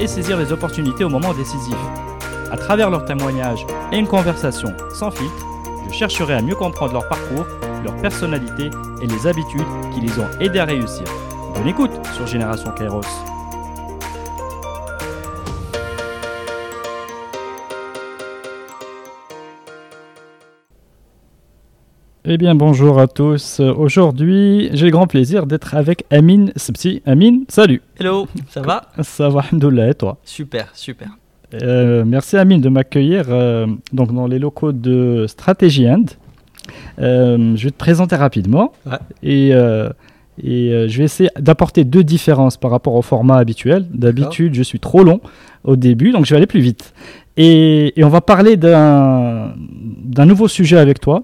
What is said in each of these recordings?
et saisir les opportunités au moment décisif. À travers leurs témoignages et une conversation sans filtre, je chercherai à mieux comprendre leur parcours, leur personnalité et les habitudes qui les ont aidés à réussir. Bonne écoute sur Génération Kairos. Eh bien, bonjour à tous. Aujourd'hui, j'ai le grand plaisir d'être avec Amine Sebsi. Amine, salut. Hello, ça va? Ça va, Alhamdoulilah, et toi? Super, super. Euh, merci Amine de m'accueillir euh, donc dans les locaux de Strategy End. Euh, je vais te présenter rapidement Ouais. et, et je vais essayer d'apporter deux différences par rapport au format habituel. D'habitude, je suis trop long au début, donc je vais aller plus vite. Et, et on va parler d'un nouveau sujet avec toi.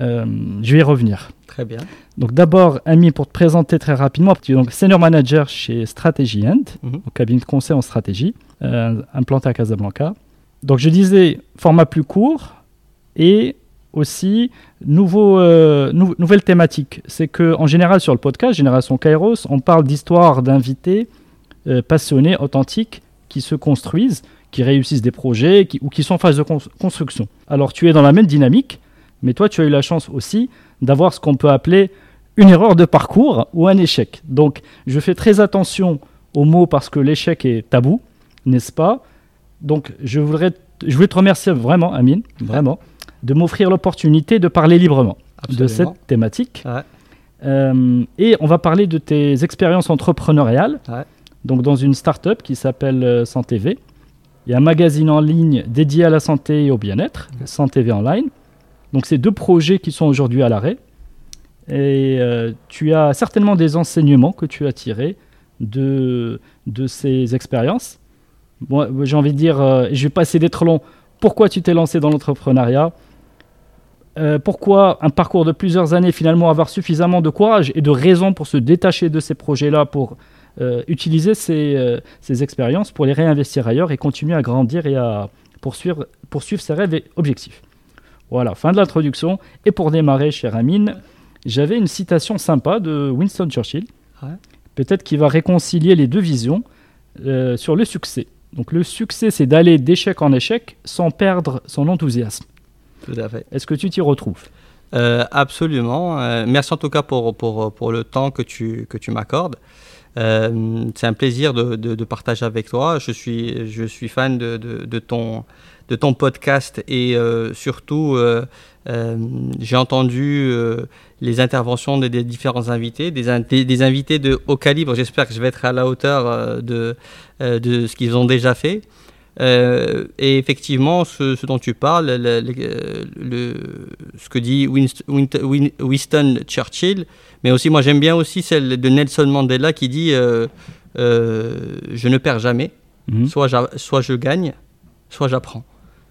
Euh, je vais y revenir. Très bien. Donc d'abord, Ami, pour te présenter très rapidement, tu es donc senior manager chez Strategy End, au cabinet de conseil en stratégie, euh, implanté à Casablanca. Donc je disais format plus court et aussi nouveau, euh, nou- nouvelle thématique. C'est que en général sur le podcast Génération Kairos, on parle d'histoires d'invités euh, passionnés, authentiques, qui se construisent, qui réussissent des projets qui- ou qui sont en phase de cons- construction. Alors tu es dans la même dynamique, mais toi tu as eu la chance aussi d'avoir ce qu'on peut appeler une erreur de parcours ou un échec. Donc je fais très attention aux mots parce que l'échec est tabou, n'est-ce pas? Donc je voudrais, je voulais te remercier vraiment, Amine, vraiment, de m'offrir l'opportunité de parler librement de cette thématique. Ouais. Euh, et on va parler de tes expériences entrepreneuriales. Ouais. Donc dans une start-up qui s'appelle euh, SanTV. Il y a un magazine en ligne dédié à la santé et au bien-être, SanTV Online. Donc c'est deux projets qui sont aujourd'hui à l'arrêt. Et euh, tu as certainement des enseignements que tu as tirés de, ces expériences. Moi, j'ai envie de dire, euh, je vais pas essayer d'être long, pourquoi tu t'es lancé dans l'entrepreneuriat? Euh, Pourquoi un parcours de plusieurs années, finalement, avoir suffisamment de courage et de raison pour se détacher de ces projets-là, pour euh, utiliser ces, ces expériences pour les réinvestir ailleurs et continuer à grandir et à poursuivre, poursuivre ses rêves et objectifs? Voilà, fin de l'introduction. Et pour démarrer, cher Amine, j'avais une citation sympa de Winston Churchill, Ouais. peut-être qui va réconcilier les deux visions euh, sur le succès. Donc le succès, c'est d'aller d'échec en échec sans perdre son enthousiasme. Tout à fait. Est-ce que tu t'y retrouves? Euh, absolument. Euh, merci en tout cas pour, pour, pour le temps que tu, que tu m'accordes. C'est un plaisir de, de, de partager avec toi. Je suis, je suis fan de, de ton, de ton podcast et euh, surtout, euh, euh, j'ai entendu les interventions des, des différents invités, des, in- des, des invités de haut calibre. J'espère que je vais être à la hauteur de, de ce qu'ils ont déjà fait. Euh, et effectivement, ce, ce dont tu parles, le, le- le- ce que dit Winston Churchill, mais aussi moi j'aime bien aussi celle de Nelson Mandela qui dit euh, euh, Je ne perds jamais, soit, j'a- soit je gagne, soit j'apprends.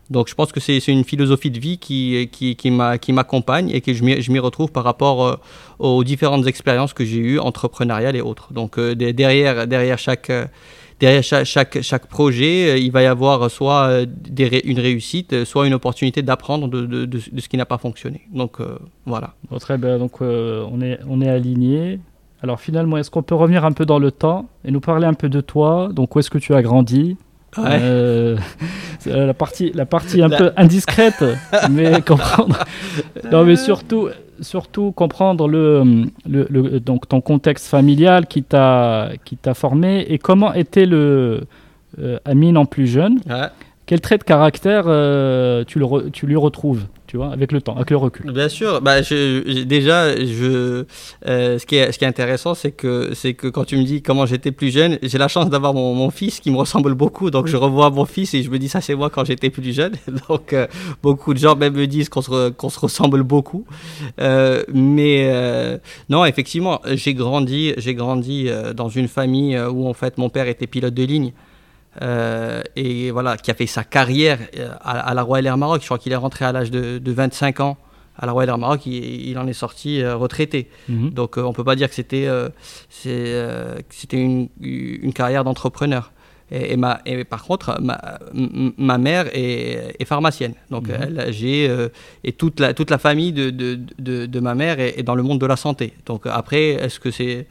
Donc je pense que c'est une philosophie de vie qui, qui, qui m'a- qui m'accompagne et que je m'y retrouve par rapport euh, aux différentes expériences que j'ai eues, entrepreneuriales et autres. Donc euh, de- derrière, derrière chaque... euh, derrière chaque, chaque, chaque projet, il va y avoir soit une réussite, soit une opportunité d'apprendre de, de, de- ce qui n'a pas fonctionné. Donc voilà. Très bien, donc on est, on est aligné. Alors finalement, est-ce qu'on peut revenir un peu dans le temps et nous parler un peu de toi? Donc où est-ce que tu as grandi? Ouais. Euh, c'est, euh, la partie, la partie un La- peu indiscrète, mais comprendre. Non, mais surtout, surtout comprendre le, le, le- donc ton contexte familial qui t'a qui t'a formé et comment était le euh, Amine en plus jeune. Ouais. Quel trait de caractère euh, tu, le re- tu lui retrouves, avec le temps, avec le recul Bien sûr, bah, déjà, je, euh, ce, qui est, ce qui est intéressant, c'est que, c'est que quand tu me dis comment j'étais plus jeune, j'ai la chance d'avoir mon, mon fils qui me ressemble beaucoup, donc je revois mon fils et je me dis ça c'est moi quand j'étais plus jeune. Donc euh, beaucoup de gens même me disent qu'on se, qu'on se ressemble beaucoup. Euh, mais non, effectivement, j'ai grandi, j'ai grandi dans une famille où en fait mon père était pilote de ligne. Et voilà, qui a fait sa carrière à, la Royal Air Maroc. Je crois qu'il est rentré à l'âge de, 25 ans à la Royal Air Maroc, il, en est sorti retraité. Mhm. Donc on ne peut pas dire que c'était c'était une, une, carrière d'entrepreneur. Et, ma, et, par contre, ma, ma mère est, est, pharmacienne. Donc, mhm. j'ai. Euh, et toute la, toute la famille de, de, de, de, ma mère est, dans le monde de la santé. Donc, après, est-ce que c'est.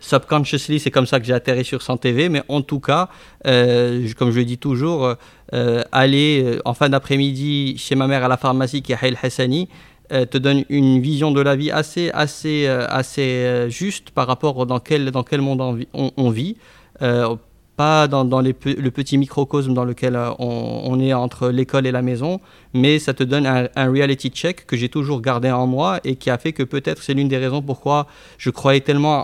Subconsciously, c'est comme ça que j'ai atterri sur TV mais en tout cas, euh, comme je le dis toujours, euh, aller en fin d'après-midi chez ma mère à la pharmacie qui est Haïl Hassani, te donne une vision de la vie assez, assez, assez juste par rapport dans quel, dans quel monde on, on vit pas dans, le petit microcosme dans lequel euh, on, est entre l'école et la maison, mais ça te donne un, reality check que j'ai toujours gardé en moi et qui a fait que peut-être c'est l'une des raisons pourquoi je croyais tellement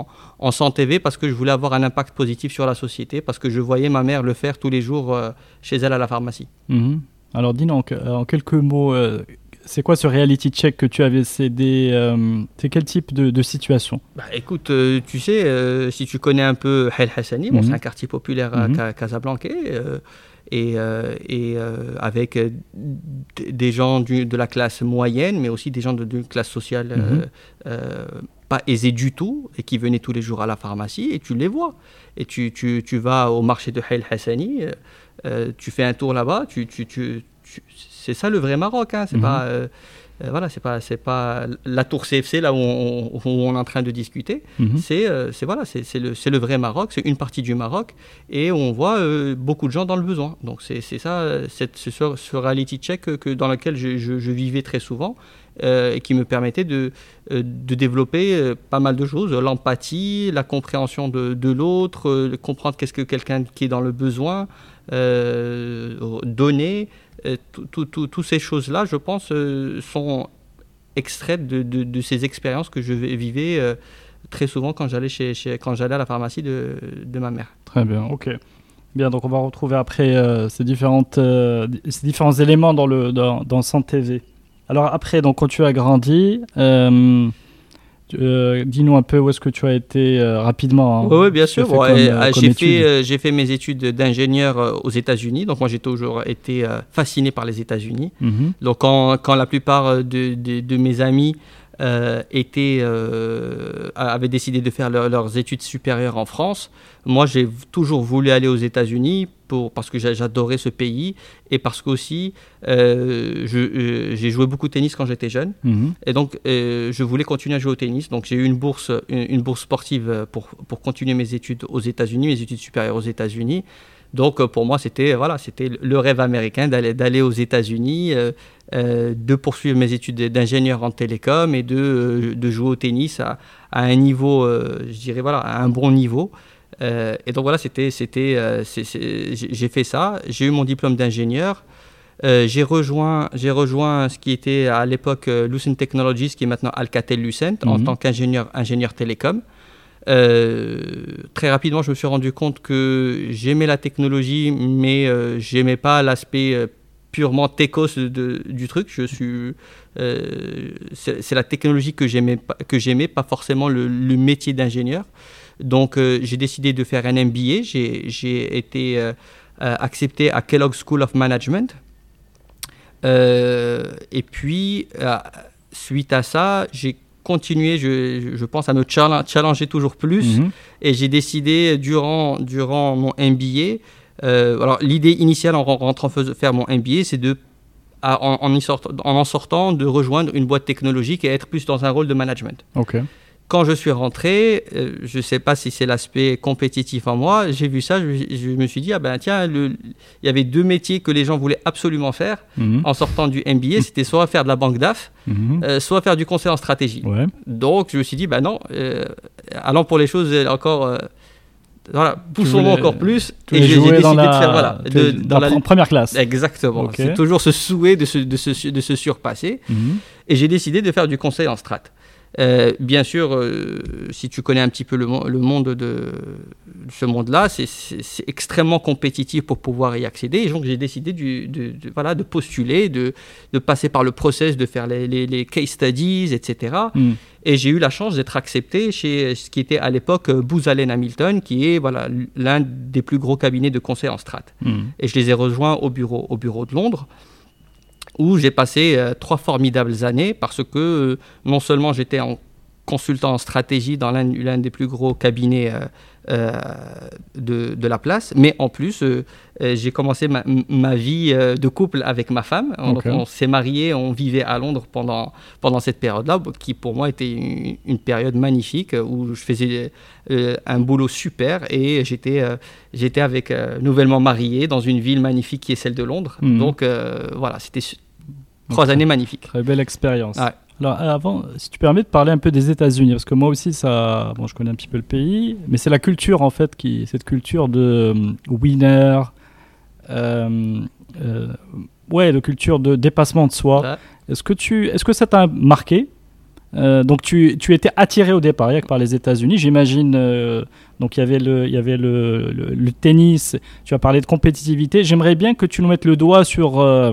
en, en, en, TV parce que je voulais avoir un impact positif sur la société, parce que je voyais ma mère le faire tous les jours euh, chez elle à la pharmacie. Mhm. Alors dis donc, en quelques mots, euh, c'est quoi ce reality check que tu avais? Cédé euh, C'est quel type de, situation? Bah, Écoute, euh, tu sais, euh, si tu connais un peu Hel Hassani, bon, c'est mhm. un quartier populaire à mhm. Casablanca, et, et avec des gens de la classe moyenne, mais aussi des gens d'une classe sociale mhm. pas aisée du tout, et qui venaient tous les jours à la pharmacie, et tu les vois. Et tu, tu, tu vas au marché de Hel Hassani, tu fais un tour là-bas, tu, tu, tu c'est ça le vrai Maroc. Hein. C'est mhm. pas, euh, euh, voilà, c'est pas, c'est pas la tour CFC là où on, est en train de discuter. Mhm. C'est, euh, c'est voilà, c'est, le, c'est le vrai Maroc. C'est une partie du Maroc et on voit beaucoup de gens dans le besoin. Donc c'est, c'est ça, cette, ce, ce reality check que, dans lequel je, je, vivais très souvent. et qui me permettait de, de développer pas mal de choses, l'empathie, la compréhension de, de l'autre, comprendre qu'est-ce que quelqu'un qui est dans le besoin, donner, toutes ces choses-là, je pense, euh, sont extraites de, ces expériences que je vivais euh, très souvent quand j'allais chez, quand j'allais à la pharmacie de, ma mère. Très bien, ok. Bien, donc on va retrouver après euh, ces, différentes, ces différents éléments dans, le, dans, dans TV. Alors après, donc, quand tu as grandi, euh, dis-nous un peu où est-ce que tu as été euh, rapidement. Hein. Oui, bien sûr. Euh, j'ai fait, mes études d'ingénieur aux États-Unis. Donc moi, j'ai toujours été fasciné par les États-Unis. Mhm. Donc quand, quand, la plupart de, de mes amis euh, euh, avaient décidé de faire leurs études supérieures en France. Moi, j'ai toujours voulu aller aux États-Unis pour, parce que j'adorais ce pays et parce qu'aussi euh, j'ai joué beaucoup de tennis quand j'étais jeune. Mhm. Et donc, je voulais continuer à jouer au tennis. Donc, j'ai eu une bourse, une, bourse sportive pour, pour continuer mes études aux États-Unis, mes études supérieures aux États-Unis. Donc pour moi, c'était voilà, c'était le rêve américain d'aller d'aller aux États-Unis, euh, de poursuivre mes études d'ingénieur en télécom et de, euh, de, jouer au tennis à, à un niveau, euh, je dirais, voilà, à un bon niveau. et donc voilà, c'était, c'était, j'ai fait ça. J'ai eu mon diplôme d'ingénieur. j'ai rejoint, j'ai rejoint ce qui était à l'époque Lucent Technologies, qui est maintenant Alcatel Lucent, en mhm. tant qu'ingénieur ingénieur télécom. Très rapidement, je me suis rendu compte que j'aimais la technologie, mais j'aimais pas l'aspect purement techos du truc. Je suis, euh, c'est la technologie que j'aimais, que j'aimais, pas forcément le, métier d'ingénieur. Donc euh, j'ai décidé de faire un MBA. J'ai été euh, accepté à Kellogg School of Management. et puis suite à ça, j'ai continué, je, je, pense, à me challenger toujours plus. Mm-hmm. Et j'ai décidé durant, durant mon MBA euh, alors l'idée initiale en rentrant faire mon MBA, c'est de en, en, sortant, de rejoindre une boîte technologique et être plus dans un rôle de management. Quand je suis rentré, euh, je ne sais pas si c'est l'aspect compétitif en moi, j'ai vu ça, je, me suis dit, ah ben tiens, il y avait deux métiers que les gens voulaient absolument faire mhm. en sortant du MBA, c'était soit faire de la banque DAF, mhm. euh, soit faire du conseil en stratégie. Donc je me suis dit, ben non, allons pour les choses encore voilà, poussons encore plus. Et j'ai décidé de faire voilà, de, dans, la première classe. Exactement. C'est toujours ce souhait de se, de se, de se surpasser. Mhm. Et j'ai décidé de faire du conseil en strat. Euh, bien sûr, euh, si tu connais un petit peu le, le monde de, ce monde-là, c'est extrêmement compétitif pour pouvoir y accéder. Et donc, j'ai décidé de, voilà, de postuler, de, de, passer par le process, de faire les, les, case studies, etc. Hmm. Et j'ai eu la chance d'être accepté chez ce qui était à l'époque Booz Allen Hamilton, qui est voilà, l'un des plus gros cabinets de conseil en strat. Hmm. Et je les ai rejoints au bureau, au bureau de Londres où j'ai passé euh, trois formidables années parce que euh, non seulement j'étais en consultant en stratégie dans l'un des plus gros cabinets euh, de, de, la place, mais en plus, j'ai commencé ma, ma, vie de couple avec ma femme. On, s'est mariés, on vivait à Londres pendant, pendant cette période-là, qui pour moi était une, période magnifique où je faisais un boulot super et j'étais j'étais avec nouvellement marié dans une ville magnifique qui est celle de Londres. Mhm. Donc voilà, c'était Trois années magnifiques. Très belle expérience. Alors avant, si tu permets de parler un peu des États-Unis, parce que moi aussi, ça, bon, je connais un petit peu le pays, mais c'est la culture en fait qui, cette culture de euh, winner, euh, euh, ouais, la culture de dépassement de soi. Est-ce que tu, est-ce que ça t'a marqué? Donc tu, tu, étais attiré au départ par les États-Unis, j'imagine. donc il y avait, le, il y avait le, le, tennis, tu as parlé de compétitivité. J'aimerais bien que tu nous mettes le doigt sur euh,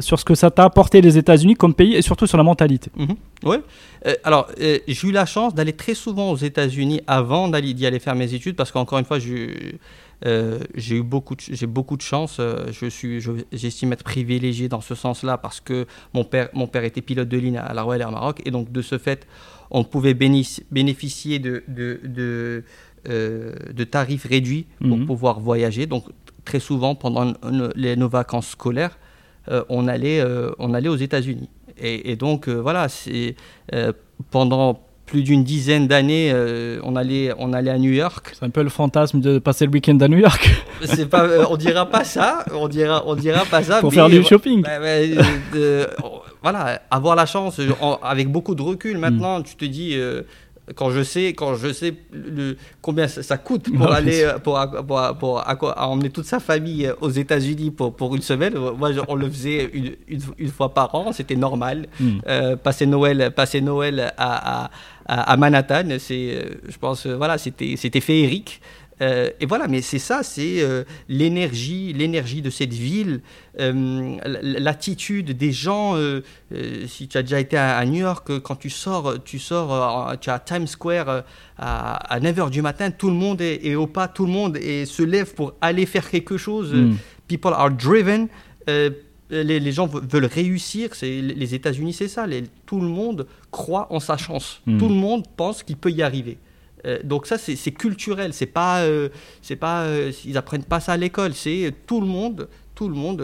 sur ce que ça t'a apporté les États-Unis comme pays et surtout sur la mentalité. Mhm. Oui. Euh, alors, euh, j'ai eu la chance d'aller très souvent aux États-Unis avant d'y aller faire mes études parce qu'encore une fois, j'ai eu beaucoup de, j'ai beaucoup de chance. je suis, j'estime être privilégié dans ce sens-là parce que mon père, mon père était pilote de ligne à la Royal Air Maroc et donc de ce fait, on pouvait bénéficier de, de, de, tarifs réduits pour mhm. pouvoir voyager. Donc très souvent pendant nos vacances scolaires, euh, on, allait, euh, on allait aux États-Unis. Et, donc, euh, voilà, c'est pendant plus d'une dizaine d'années, on, allait, on allait à New York. C'est un peu le fantasme de passer le week-end à New York. C'est pas, on dira pas ça, on dira, on dira pas ça. Pour faire du shopping. voilà, avoir la chance, avec beaucoup de recul maintenant, tu te dis, quand je sais, quand je sais le, combien ça, coûte pour aller euh, pour, pour, emmener toute sa famille euh, aux États-Unis pour, pour une semaine. Moi, on le faisait une, une, fois par an, c'était normal. Hmm. Euh, passer Noël, passer Noël à, à, à Manhattan, c'est, je pense, voilà, c'était c'était féerique. Euh, et voilà, mais c'est ça, c'est euh, l'énergie, l'énergie de cette ville, euh, l'attitude des gens. si tu as déjà été à, New York, quand tu sors, tu sors, tu as Times Square à, 9h du matin, tout le monde est, au pas, tout le monde se lève pour aller faire quelque chose. Mm. People are driven. Les, gens veulent réussir. Les États-Unis, c'est ça. tout le monde croit en sa chance. Mm. Tout le monde pense qu'il peut y arriver. Euh, donc ça, c'est culturel. C'est pas, euh, c'est pas, euh, ils apprennent pas ça à l'école. C'est tout le monde, tout le monde.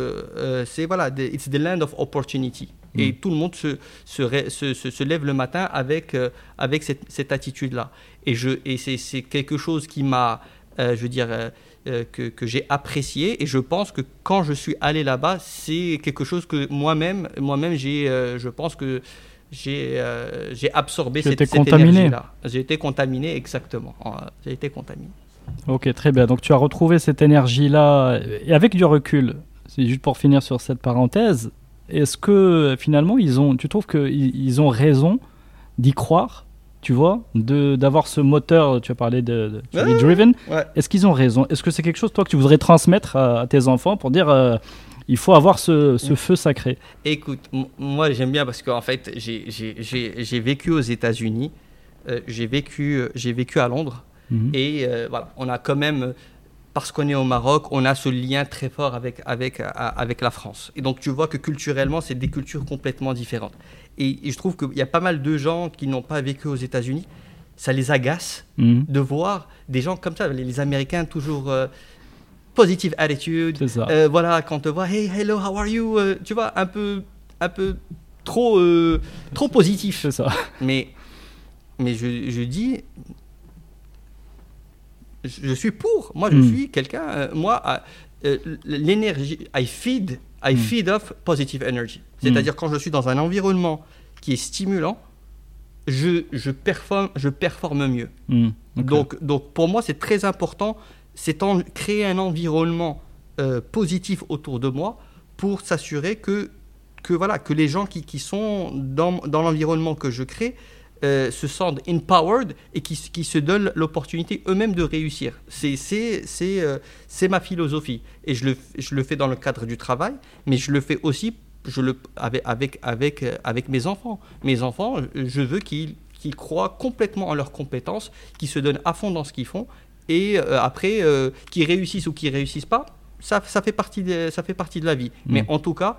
c'est voilà, it's the land of opportunity. Et mm. tout le monde se, se, se, lève le matin avec, avec cette, cette attitude-là. Et, je, et c'est quelque chose qui m'a, je veux dire, que, que j'ai apprécié. Et je pense que quand je suis allé là-bas, c'est quelque chose que moi-même, moi-même, j'ai, je pense que j'ai euh, absorbé cette, cette énergie-là. J'ai été contaminé, exactement. Euh, j'ai été contaminé. Ok, très bien. Donc tu as retrouvé cette énergie-là. Et avec du recul, c'est juste pour finir sur cette parenthèse, est-ce que finalement, ils ont, tu trouves qu'ils ils ont raison d'y croire tu vois, d'avoir ce moteur, tu as parlé de, de driven. Est-ce qu'ils ont raison? Est-ce que c'est quelque chose, toi, que tu voudrais transmettre à, tes enfants pour dire, euh, il faut avoir ce, feu sacré. Écoute, moi j'aime bien parce qu'en fait j'ai vécu aux États-Unis, euh, j'ai vécu, euh, vécu à Londres mhm. et euh, voilà, on a quand même, parce qu'on est au Maroc, on a ce lien très fort avec, avec, avec la France. Et donc tu vois que culturellement c'est des cultures complètement différentes. Et, je trouve qu'il y a pas mal de gens qui n'ont pas vécu aux États-Unis. Ça les agace mhm. de voir des gens comme ça, les, Américains toujours positive attitude. Euh, voilà, quand on te voit, hey, hello, how are you euh, Tu vois, un peu, un peu trop, euh, trop positif. C'est ça. Mais, mais je, je dis, je, suis pour. Moi, je hmm. suis quelqu'un. moi, l'énergie, I feed, I hmm. feed off positive energy. C'est-à-dire hmm. quand je suis dans un environnement qui est stimulant, je, je performe, je performe mieux. Donc, donc pour moi, c'est très important c'est créer un environnement euh, positif autour de moi pour s'assurer que, que, voilà, que les gens qui, qui sont dans, dans l'environnement que je crée euh, se sentent empowered et qui, qui se donnent l'opportunité eux-mêmes de réussir. C'est euh, c'est ma philosophie. Et je le, je le fais dans le cadre du travail, mais je le fais aussi je le, avec, avec, avec, avec mes enfants. Mes enfants, je veux qu'ils qu'ils croient complètement en leurs compétences, qu'ils se donnent à fond dans ce qu'ils font, et après, qu'ils réussissent ou qu'ils réussissent pas, ça, ça, fait partie de, ça fait partie de la vie. Mmh. Mais en tout cas,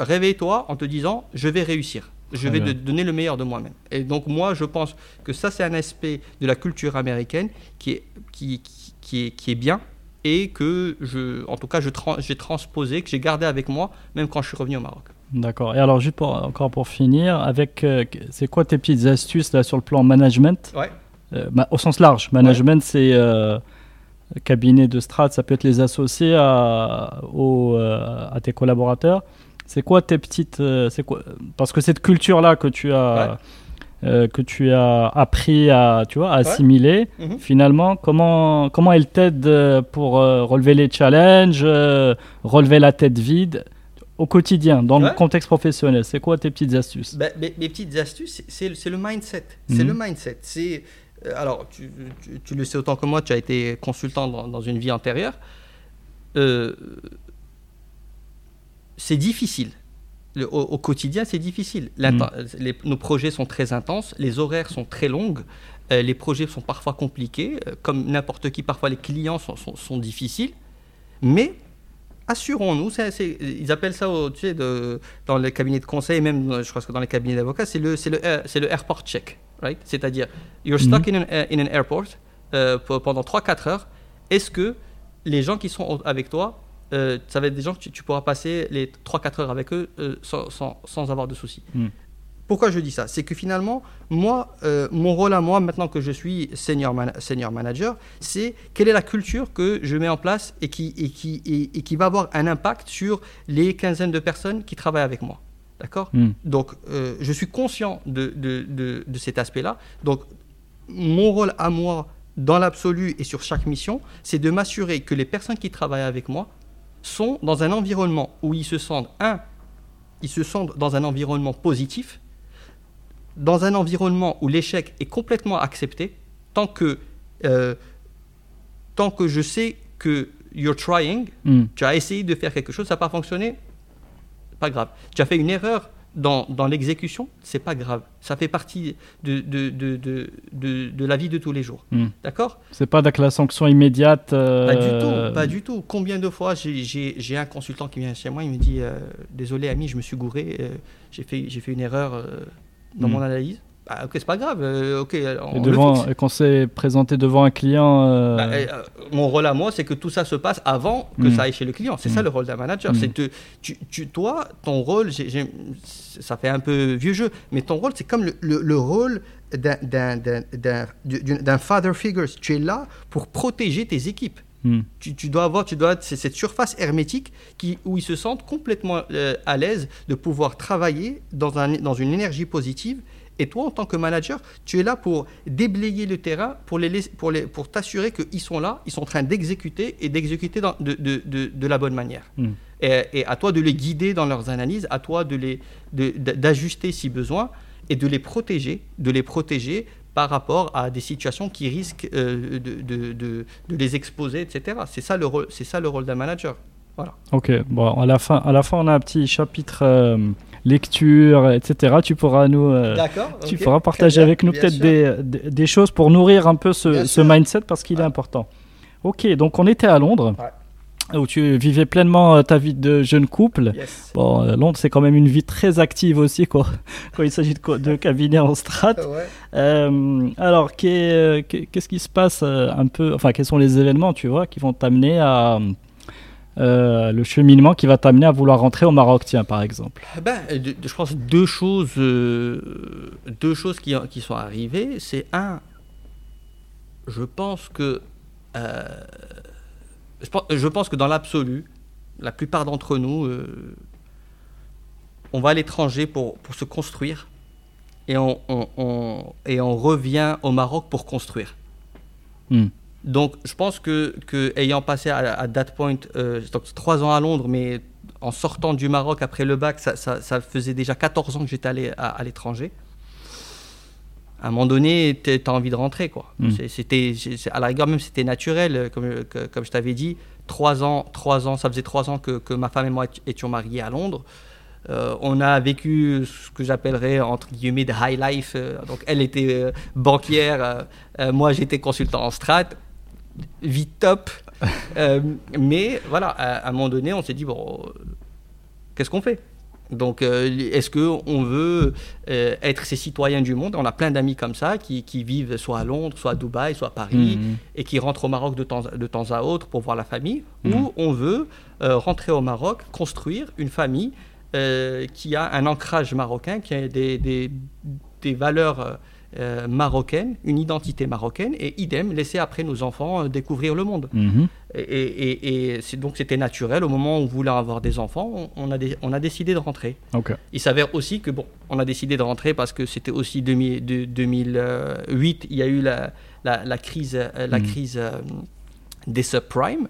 réveille-toi en te disant, je vais réussir. Je vais te donner le meilleur de moi-même. Et donc moi, je pense que ça, c'est un aspect de la culture américaine qui est, qui, qui, est, qui est bien et que, je, en tout cas, j'ai transposé, que j'ai gardé avec moi, même quand je suis revenu au Maroc. D'accord. Et alors, juste pour, encore pour finir, avec, euh, c'est quoi tes petites astuces là, sur le plan management? Ouais. Euh, au sens large, management, c'est euh, cabinet de strat, ça peut être les associés à, à tes collaborateurs. C'est quoi tes petites. Euh, c'est quoi Parce que cette culture-là que tu as. Euh, que tu as appris à, tu vois, assimiler, mhm. finalement, comment, comment elle t'aide euh, pour relever les challenges, relever la tête vide au quotidien, dans le contexte professionnel? C'est quoi tes petites astuces? Ben, mes, petites astuces, c'est le mindset. C'est le mhm. mindset. C'est alors, tu, tu, le sais autant que moi, tu as été consultant dans, dans une vie antérieure. Euh, c'est difficile. au, quotidien, c'est difficile. Mm. nos projets sont très intenses, les horaires sont très longues, euh, les projets sont parfois compliqués, euh, comme n'importe qui, parfois les clients sont, difficiles, mais assurons-nous, ils appellent ça tu sais, de, dans les cabinets de conseil, même je crois que dans les cabinets d'avocats, c'est le, le, euh, le airport check, right? c'est-à-dire, you're stuck mm. in, an, in an airport pendant 3-4 heures, est-ce que les gens qui sont avec toi euh, ça va être des gens que tu, pourras passer les 3-4 heures avec eux euh, sans, sans, sans, avoir de soucis? Hmm. Pourquoi je dis ça? C'est que finalement, moi, euh, mon rôle à moi, maintenant que je suis senior, senior manager, c'est quelle est la culture que je mets en place et qui, et, qui, et, qui va avoir un impact sur les quinzaines de personnes qui travaillent avec moi. D'accord hmm. Donc, je suis conscient de, de, de, de cet aspect-là. Donc, mon rôle à moi, dans l'absolu et sur chaque mission, c'est de m'assurer que les personnes qui travaillent avec moi sont dans un environnement où ils se sentent, un, ils se sentent dans un environnement positif, dans un environnement où l'échec est complètement accepté, tant que, euh, tant que je sais que you're trying, hmm. tu as essayé de faire quelque chose, ça n'a pas fonctionné, pas grave. Tu as fait une erreur, dans, dans l'exécution, c'est pas grave. Ça fait partie de, de, de, de, de la vie de tous les jours. Hmm. D'accord? C'est pas avec la sanction immédiate. Pas du tout, euh, pas du tout. Combien de fois j'ai un consultant qui vient chez moi, il me dit euh, Désolé, ami, je me suis gouré, euh, j'ai fait, fait une erreur dans hmm. mon analyse. Bah, ok, c'est pas grave. Euh, ok, on et, devant, et quand c'est présenté devant un client. Euh, bah, euh, mon rôle à moi, c'est que tout ça se passe avant que ça aille chez le client. C'est ça mm. le rôle d'un manager. Mm. C'est tu, tu, toi, ton rôle, ça fait un peu vieux jeu, mais ton rôle, c'est comme le, le, rôle d'un father figure. Tu es là pour protéger tes équipes. Mm. Tu, tu, dois avoir, tu dois cette surface hermétique qui, où ils se sentent complètement à l'aise de pouvoir travailler dans, un, dans une énergie positive et toi, en tant que manager, tu es là pour déblayer le terrain, pour, les, pour, les, pour t'assurer qu'ils sont là, ils sont en train d'exécuter et d'exécuter de, de, de, de, la bonne manière. Hmm. Et, et, à toi de les guider dans leurs analyses, à toi de les, d'ajuster si besoin et de les protéger, de les protéger par rapport à des situations qui risquent euh, de, de, les exposer, etc. C'est ça le rôle, c'est ça le rôle d'un manager. Voilà. Ok, bon, à la, fin, à la fin, on a un petit chapitre euh, lecture, etc. Tu pourras nous, euh, tu pourras partager avec nous peut-être des, des, choses pour nourrir un peu ce, ce mindset parce qu'il est important. Ok, donc on était à Londres. Où tu vivais pleinement euh, ta vie de jeune couple. Bon, euh, Londres, c'est quand même une vie très active aussi, quoi, quand il s'agit de, de, cabinet en strat. alors, qu'est-ce qui se passe un peu, enfin, quels sont les événements, tu vois, qui vont t'amener à, euh, le cheminement qui va t'amener à vouloir rentrer au Maroc, tiens, par exemple ah ben, Je pense deux choses, euh, deux choses qui, qui sont arrivées. C'est un, je pense que, euh, je, pense, que dans l'absolu, la plupart d'entre nous, on va à l'étranger pour, pour, se construire et on, on, et on revient au Maroc pour construire. Hmm. Donc, je pense que, que ayant passé à, that point euh, trois ans à Londres, mais en sortant du Maroc après le bac, ça, ça, faisait déjà 14 ans que j'étais allé à, l'étranger. à un moment donné, tu as envie de rentrer. Quoi. Mm. C'est- C'était, à la rigueur, même c'était naturel, euh, comme, que- comme je t'avais dit. Trois ans, trois ans, ça faisait trois ans que, que ma femme et moi étions mariés à Londres. Euh, on a vécu ce que j'appellerais entre guillemets de high life. euh, donc elle était euh, banquière, euh, euh, moi j'étais consultant en strat, vie top. Euh, mais voilà, à, à un moment donné, on s'est dit bon, qu'est-ce qu'on fait? Donc euh, est-ce que on veut euh, être ces citoyens du monde? On a plein d'amis comme ça qui, qui vivent soit à Londres, soit à Dubaï, soit à Paris Mhm. et qui rentrent au Maroc de temps, de temps à autre pour voir la famille, Mhm. ou on veut euh, rentrer au Maroc, construire une famille qui a un ancrage marocain, qui a des, des, des valeurs euh, euh, marocaines, une identité marocaine, et idem, laisser après nos enfants euh, découvrir le monde. Mhm. Et, et- et c'est- donc c'était naturel, au moment où on voulait avoir des enfants, on, on a, dé- on a décidé de rentrer. Il s'avère aussi que, bon, on a décidé de rentrer parce que c'était aussi 2000 de- 2008, il y a eu la, la, la crise, euh, la Mhm. crise euh, des subprimes.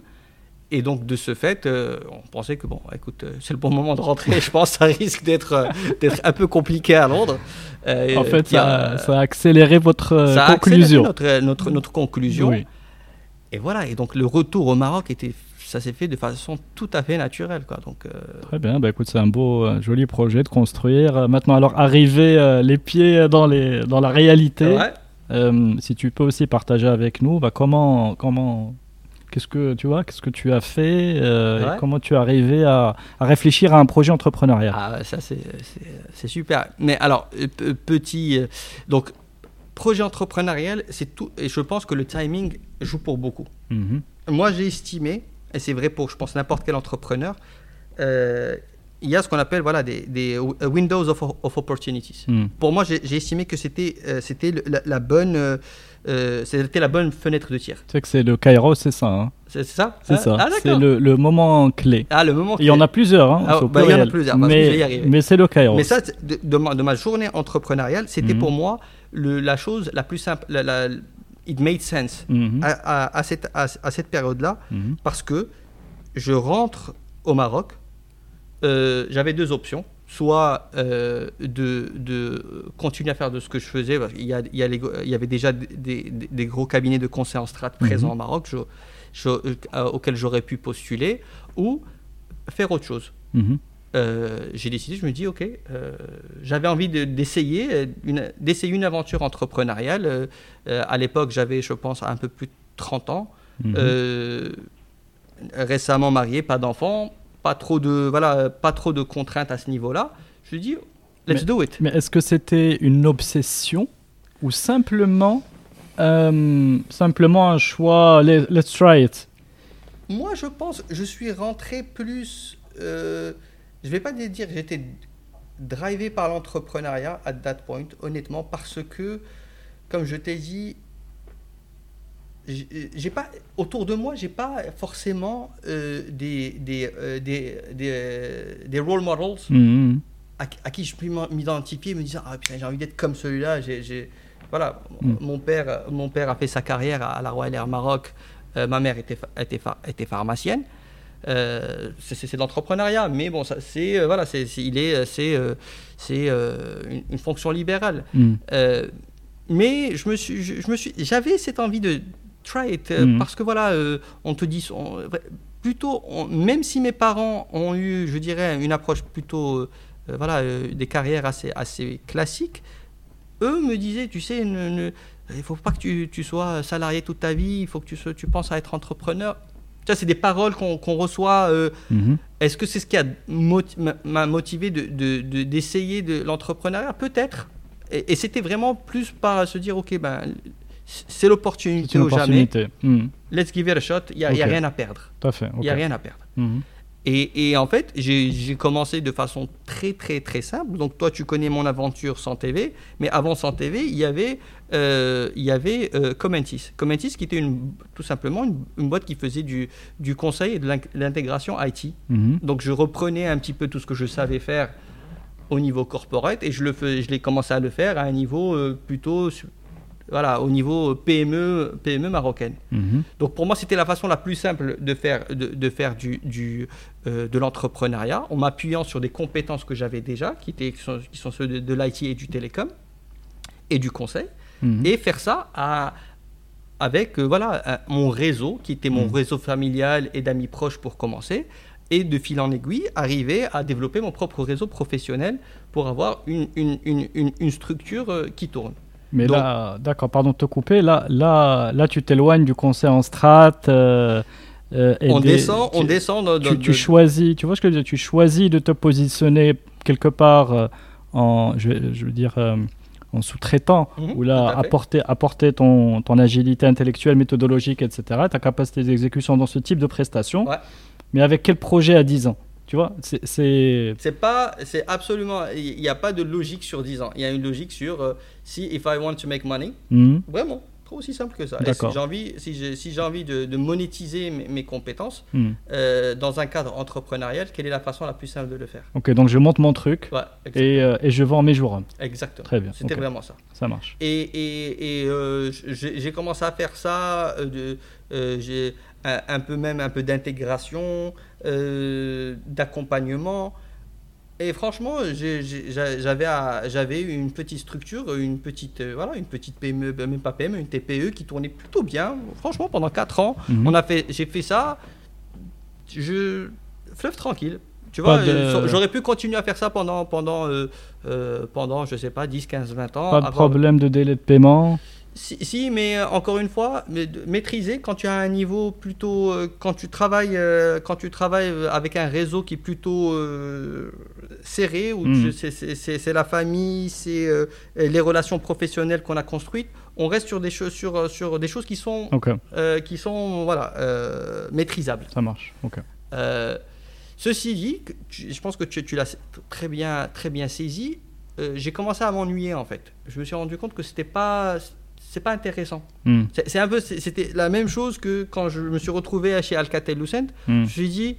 Et donc, de ce fait, euh, on pensait que, bon, écoute, euh, c'est le bon moment de rentrer. Je pense que ça risque d'être euh, d'être un peu compliqué à Londres. Euh, En fait, a- ça, a accéléré votre euh, ça a accéléré conclusion. Notre, notre, notre conclusion. Oui. Et voilà, et donc le retour au Maroc, était, ça s'est fait de façon tout à fait naturelle. Quoi. Donc, euh, Très bien, bah écoute, c'est un beau, joli projet de construire. Maintenant, alors, arriver euh, les pieds dans, les, dans la réalité, ouais. euh, si tu peux aussi partager avec nous, bah, comment, comment, qu'est-ce que tu vois, qu'est-ce que tu as fait, euh, et comment tu es arrivé à, à réfléchir à un projet entrepreneurial? Ah, ça, c'est- super. Mais alors, euh, petit. euh, donc, projet entrepreneurial, c'est tout. Et je pense que le timing joue pour beaucoup. Mhm. Moi, j'ai estimé, et c'est vrai pour, je pense, n'importe quel entrepreneur, euh, il y a ce qu'on appelle voilà, des, des windows of, of opportunities. Mhm. Pour moi, j'ai estimé que c'était euh, c'était la, la bonne. euh, euh, c'était la bonne fenêtre de tir. Tu sais que c'est le Kairos, c'est ça. hein C'est ça c'est Ah, ça. Ah, c'est le, le moment clé. Ah, le moment Il y en a plusieurs. Hein, Ah, bah, il y en a plusieurs, mais mais c'est le Kairos. Mais ça, de, de ma, de ma journée entrepreneuriale, c'était Mhm. pour moi le, la chose la plus simple. La, la- it made sense Mhm. à, à- à cette, à, à cette période-là Mhm. parce que je rentre au Maroc. euh, J'avais deux options. Soit euh, de, de continuer à faire de ce que je faisais. parce qu'il y, a, il y, a les il y avait déjà des, des- des gros cabinets de conseil en strat présents Mhm. au Maroc je- je- euh, auxquels j'aurais pu postuler. Ou faire autre chose. Mhm. Euh, j'ai décidé, je me dis, ok, j'avais envie de- d'essayer une, aventure entrepreneuriale. À l'époque, j'avais, je pense, un peu plus de 30 ans. Mhm. Récemment marié, pas d'enfant, pas trop de voilà, pas trop de contraintes à ce niveau-là. Je dis, let's Mais- do it. Mais est-ce que c'était une obsession ou simplement, euh, simplement un choix, let- let's try it? Moi, je pense, je suis rentré plus. euh, je vais pas dire j'étais drivé par l'entrepreneuriat at that point, honnêtement, parce que, comme je t'ai dit, j'ai j'ai pas autour de moi, j'ai pas forcément euh, des, des, euh, des, des, des role models Mhm. à, à qui je peux m'identifier, me disant ah putain j'ai envie d'être comme celui-là. J'ai, voilà, Mm. mon père, mon père a fait sa carrière à, la Royal Air Maroc. Euh, ma mère était, était, était pharmacienne. Euh, c'est, de l'entrepreneuriat, mais bon, ça, c'est euh, voilà, c'est, il est, c'est, euh, c'est euh, une, une fonction libérale. Euh, mais je me suis, je, je me suis, j'avais cette envie de try it euh, Mhm. parce que voilà, euh, on te dit, on- plutôt, on- même si mes parents ont eu, je dirais, une approche plutôt, euh, voilà, des carrières assez, assez classiques, eux me disaient, tu sais, ne- ne- il faut pas que tu, tu sois salarié toute ta vie, il faut que tu, tu penses à être entrepreneur. Ça, c'est des paroles qu'on qu'on reçoit. euh, Mhm. est-ce que c'est ce qui m'a- motivé d'essayer de, de, de l'entrepreneuriat? Peut-être. Et, et c'était vraiment plus par se dire, ok, ben, c'est l'opportunité ou jamais. Mhm. Let's give it a shot. Il n'y a, il y a rien à perdre. Tout à fait. Il n'y a rien à perdre. Et, et en fait, j'ai commencé de façon très, très, très simple. Donc, toi, tu connais mon aventure sans TV. Mais avant sans TV, il y avait, euh, il y avait euh, Commentis. Commentis, qui était une, tout simplement une, une boîte qui faisait du, du conseil et de l'in- l'intégration IT. Mhm. Donc je reprenais un petit peu tout ce que je savais faire au niveau corporate et je l'ai commencé à le faire à un niveau euh, plutôt su- voilà au niveau PME PME marocaine. Mhm. Donc pour moi c'était la façon la plus simple de faire de, de faire du, du euh, de l'entrepreneuriat en m'appuyant sur des compétences que j'avais déjà qui étaient qui sont, qui sont ceux de, de l'IT et du télécom et du conseil. Mhm. et faire ça à- avec euh, voilà mon réseau qui était mon Mhm. réseau familial et d'amis proches pour commencer et de fil en aiguille arriver à développer mon propre réseau professionnel pour avoir une, une, une, une, structure euh, qui tourne. Mais Donc- là, d'accord, pardon de te couper. Là, là, là, tu t'éloignes du conseil en strat. euh, euh, et on des- descend, on tu- descend dans, dans- tu, choisis, tu vois ce que je veux dire, tu choisis de te positionner quelque part euh, en, je, veux dire, en sous-traitant, Mhm, ou là, apporter, apporter ton, ton agilité intellectuelle, méthodologique, etc., ta capacité d'exécution dans ce type de prestation, Ouais. mais avec quel projet à 10 ans? Tu vois, c'est- pas, c'est absolument, il n'y a pas de logique sur 10 ans. Il y a une logique sur euh, si if I want to make money, Mhm. vraiment, trop aussi simple que ça. Et si j'ai envie, si j'ai, si envie de, de monétiser mes, mes compétences Mhm. euh, dans un cadre entrepreneurial, quelle est la façon la plus simple de le faire? Ok, donc je monte mon truc Ouais, exact- et, euh, et je vends mes jours. exactement. Très bien, C'était vraiment ça. Ça marche. Et, et, et, euh, j'ai commencé à faire ça, de, j'ai un, un peu même un peu d'intégration, euh, d'accompagnement. Et franchement, j'avais une petite structure, une petite, euh, voilà, une petite PME, euh, même pas PME, une TPE qui tournait plutôt bien. Franchement, pendant 4 ans, Mhm. on a fait, j'ai fait ça, je fleuve tranquille. Tu vois, de- j'aurais pu continuer à faire ça pendant, pendant, euh, euh, pendant je sais pas, 10, 15, 20 ans. Pas de avoir- problème de délai de paiement? Si, si, mais euh, encore une fois, maîtriser quand tu as un niveau plutôt, euh, quand tu travailles, euh, quand tu travailles avec un réseau qui est plutôt euh, serré, où Mhm. c'est- la famille, c'est euh, les relations professionnelles qu'on a construites. On reste sur des choses, sur, sur des choses qui sont, euh, qui sont, voilà, maîtrisables. ça marche. Ok. Ceci dit, tu- je pense que tu, tu l'as très bien, très bien saisi. J'ai commencé à m'ennuyer en fait. Je me suis rendu compte que c'était pas, c'est pas intéressant. Hmm, C'est un peu, c'était la même chose que quand je me suis retrouvé chez Alcatel Lucent. hmm. Je me suis dit,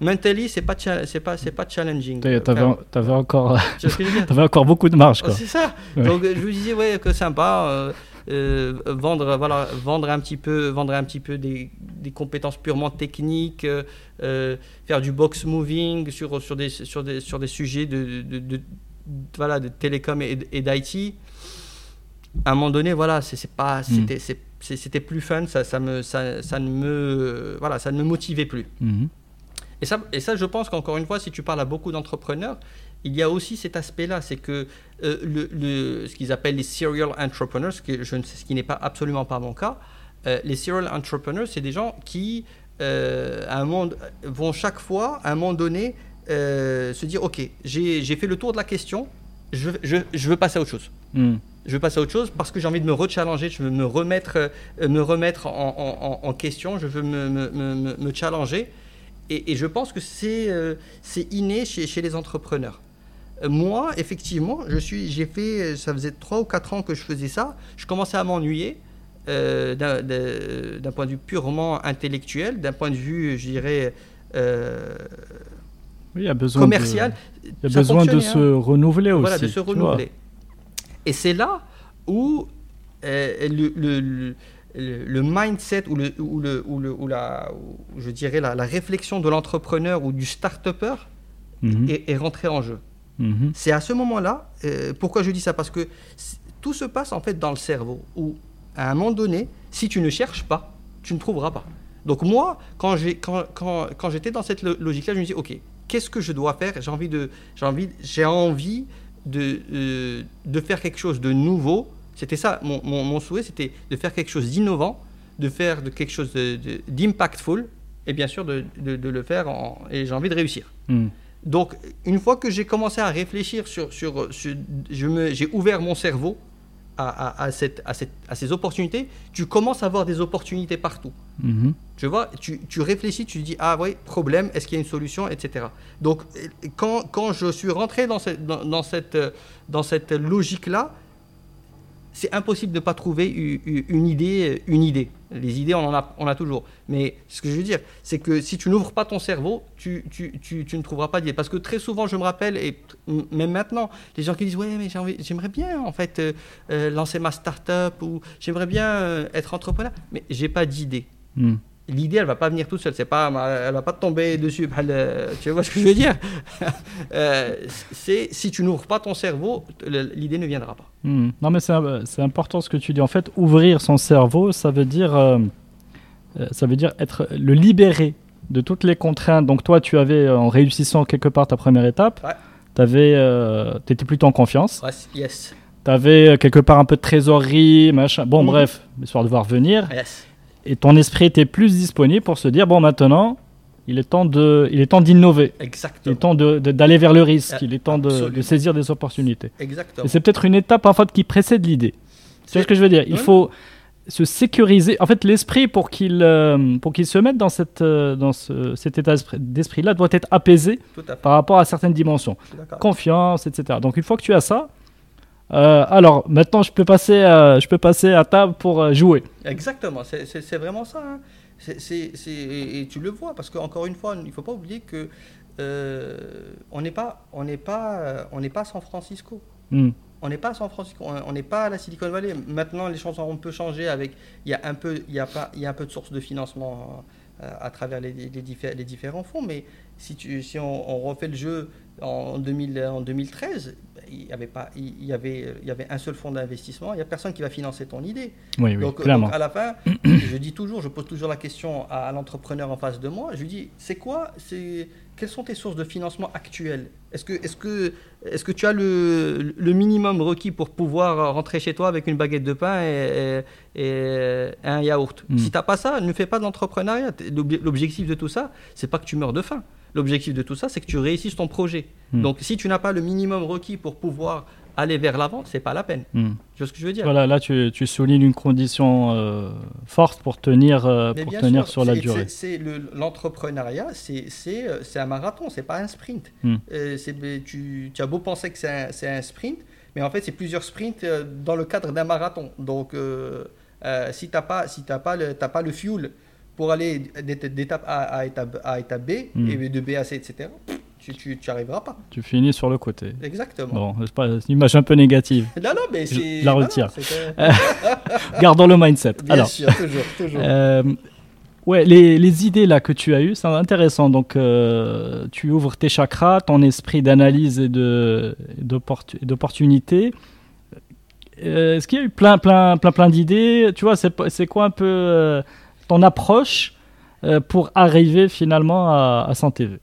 mentally, c'est pas, c'est pas, c'est pas challenging. T'avais- t'avais encore, t'avais encore beaucoup de marge, quoi. c'est ça. Ouais. Donc je me disais ouais que sympa euh, euh, vendre voilà vendre un petit peu vendre un petit peu des, des compétences purement techniques, euh, faire du box moving sur sur des sur des sur des sujets de, de, de- voilà de télécom et, et d'IT. À un moment donné voilà c'est pas c'était c'est- c'est- c'était plus fun ça ça me ça, ça ne me voilà ça ne me motivait plus. Mhm. Et ça, et ça, je pense qu'encore une fois, si tu parles à beaucoup d'entrepreneurs, il y a aussi cet aspect-là, c'est que euh, le, le- ce qu'ils appellent les serial entrepreneurs, ce, que je ne sais, ce qui n'est pas absolument pas mon cas, euh, les serial entrepreneurs, c'est des gens qui, euh, à un moment, vont chaque fois, à un moment donné, se dire, OK, j'ai fait le tour de la question, je, veux- je, je veux passer à autre chose. Hmm. Je veux passer à autre chose parce que j'ai envie de me rechallenger, je veux me remettre, euh, me remettre en, en- en- en question, je veux me, me- me- me- me challenger. Et, et je pense que c'est euh, inné chez, chez les entrepreneurs. Euh, Moi, effectivement, je suis, j'ai fait, ça faisait 3 ou 4 ans que je faisais ça. Je commençais à m'ennuyer euh, d'un- point de vue purement intellectuel, d'un point de vue, je dirais, Oui, il y a besoin commercial. De, il y a besoin de se renouveler aussi. Voilà, de se renouveler. Et c'est là où euh, le, le, le- le- le mindset ou, le, ou, le, ou, le, ou la, je dirais la, la réflexion de l'entrepreneur ou du start-upper Mhm. est, est rentrée en jeu. Mhm. C'est à ce moment-là, euh, pourquoi je dis ça? Parce que tout se passe en fait dans le cerveau, où à un moment donné, si tu ne cherches pas, tu ne trouveras pas. Donc moi, quand j'ai quand, quand, quand j'étais dans cette lo- logique-là, je me dis, ok, qu'est-ce que je dois faire? J'ai envie de j'ai envie j'ai envie de euh, de faire quelque chose de nouveau. C'était ça, mon, mon, mon souhait, c'était de faire quelque chose d'innovant, de faire de quelque chose d'impactful, et bien sûr de, de, de le faire. En, et j'ai envie de réussir. Hmm. Donc, une fois que j'ai commencé à réfléchir sur, sur, sur- je me, j'ai ouvert mon cerveau à, à, à cette, à, cette, à ces opportunités, tu commences à avoir des opportunités partout. Mhm. Tu vois, tu, tu réfléchis, tu te dis, ah oui, problème, est-ce qu'il y a une solution, etc. Donc, quand, quand je suis rentré dans cette, dans, dans cette, euh, dans cette logique-là, c'est impossible de ne pas trouver une idée, une idée. Les idées, on en a, on a toujours. Mais ce que je veux dire, c'est que si tu n'ouvres pas ton cerveau, tu, tu, tu, tu ne trouveras pas d'idées. Parce que très souvent, je me rappelle, et même maintenant, les gens qui disent Ouais, mais j'aimerais bien en fait euh, euh, lancer ma start-up ou j'aimerais bien euh, être entrepreneur, mais j'ai pas d'idée. Hmm. l'idée, elle va pas venir toute seule. C'est pas, elle va pas tomber dessus. Tu vois ce que je veux dire? C'est si tu n'ouvres pas ton cerveau, l'idée ne viendra pas. Hmm. Non, mais c'est important ce que tu dis. En fait, ouvrir son cerveau, ça veut dire, euh, euh, ça veut dire être le libérer de toutes les contraintes. Donc toi, tu avais en réussissant quelque part ta première étape, tu étais plutôt en confiance. yes. Tu avais quelque part un peu de trésorerie, machin. Bon, mhm. bref, histoire de voir venir. Yes et ton esprit était plus disponible pour se dire bon maintenant il est temps de il est temps d'innover. Exactement il est temps d'aller vers le risque. Il est temps de, saisir des opportunités. Exactement. Et c'est peut-être une étape en fait qui précède l'idée. C'est ce que je veux dire? Il faut se sécuriser. En fait l'esprit pour qu'il euh, pour qu'il se mette dans cette euh, dans ce, cet état d'esprit là doit être apaisé par rapport à certaines dimensions. Confiance etc donc une fois que tu as ça euh, alors, maintenant, je peux passer à, je peux passer à table pour euh, jouer. Exactement, c'est vraiment ça. Hein. Et tu le vois, parce qu'encore une fois, il ne faut pas oublier que euh, on n'est pas, on n'est pas, on n'est pas à San Francisco. Hmm. On n'est pas à San Francisco, on n'est pas à la Silicon Valley. Maintenant, les choses ont peu changé avec, il y a un peu, il y a pas, il y a un peu de sources de financement à travers les, les, les, différents fonds, mais si, tu, si on, on refait le jeu en, 2000, en 2013, il y avait pas, il y avait, il y avait un seul fonds d'investissement. Il n'y a personne qui va financer ton idée. Oui, donc, donc, à la fin, je dis toujours, je pose toujours la question à, l'entrepreneur en face de moi. Je lui dis, c'est quoi, c'est quelles sont tes sources de financement actuelles? Est-ce que, est-ce que, est-ce que tu as le, le, minimum requis pour pouvoir rentrer chez toi avec une baguette de pain et, et, un yaourt? Mm. Si tu n'as pas ça, ne fais pas de l'entrepreneuriat. L'objectif de tout ça, c'est pas que tu meurs de faim. L'objectif de tout ça, c'est que tu réussisses ton projet. Hmm. Donc, si tu n'as pas le minimum requis pour pouvoir aller vers l'avant, c'est pas la peine. Hmm. Tu vois ce que je veux dire? Voilà, là, tu, tu soulignes une condition euh, forte pour tenir, euh, pour tenir sur la durée. C'est l'entrepreneuriat, euh, c'est un marathon, c'est pas un sprint. Hmm. tu, tu, as beau penser que c'est un, un, sprint, mais en fait, c'est plusieurs sprints dans le cadre d'un marathon. Donc, si tu n'as pas, si pas, le, pas le fuel pour aller d'étape A à étape, à étape B, hmm. et de B à C, etc., tu n'y arriveras pas. Tu finis sur le côté. Exactement. Bon, c'est une image un peu négative. Non, non, mais c'est. La retire. Gardons le mindset. Bien Alors, sûr, toujours. toujours. Euh, ouais, les, les, idées là que tu as eues, c'est intéressant. Donc, euh, tu ouvres tes chakras, ton esprit d'analyse et d'opportunité. Euh, Est-ce qu'il y a eu plein, plein, plein, plein d'idées? Tu vois, c'est quoi un peu ton approche euh, pour arriver finalement à, à TV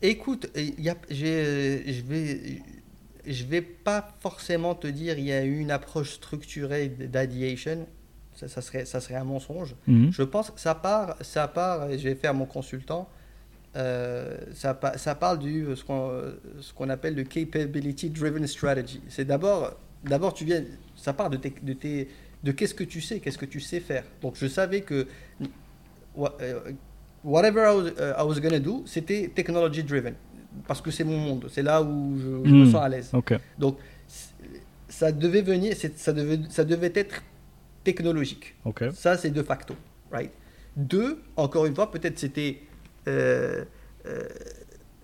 Écoute, y a, je vais je vais pas forcément te dire il y a eu une approche structurée d'aviation. Ça, ça, serait, ça serait un mensonge. Mhm. Je pense que ça part, ça part, et je vais faire mon consultant, euh, ça, ça parle du ce qu'on appelle le capability driven strategy. C'est d'abord, d'abord tu viens, ça part de tes, de tes de qu'est-ce que tu sais, qu'est-ce que tu sais faire. Donc je savais que euh, whatever I was, uh, I was gonna do, c'était technology driven parce que c'est mon monde, c'est là où je, me hmm. sens à l'aise. Donc ça devait venir, ça devait, ça devait être technologique. Ça c'est de facto, right? Deux, encore une fois, peut-être c'était euh, euh,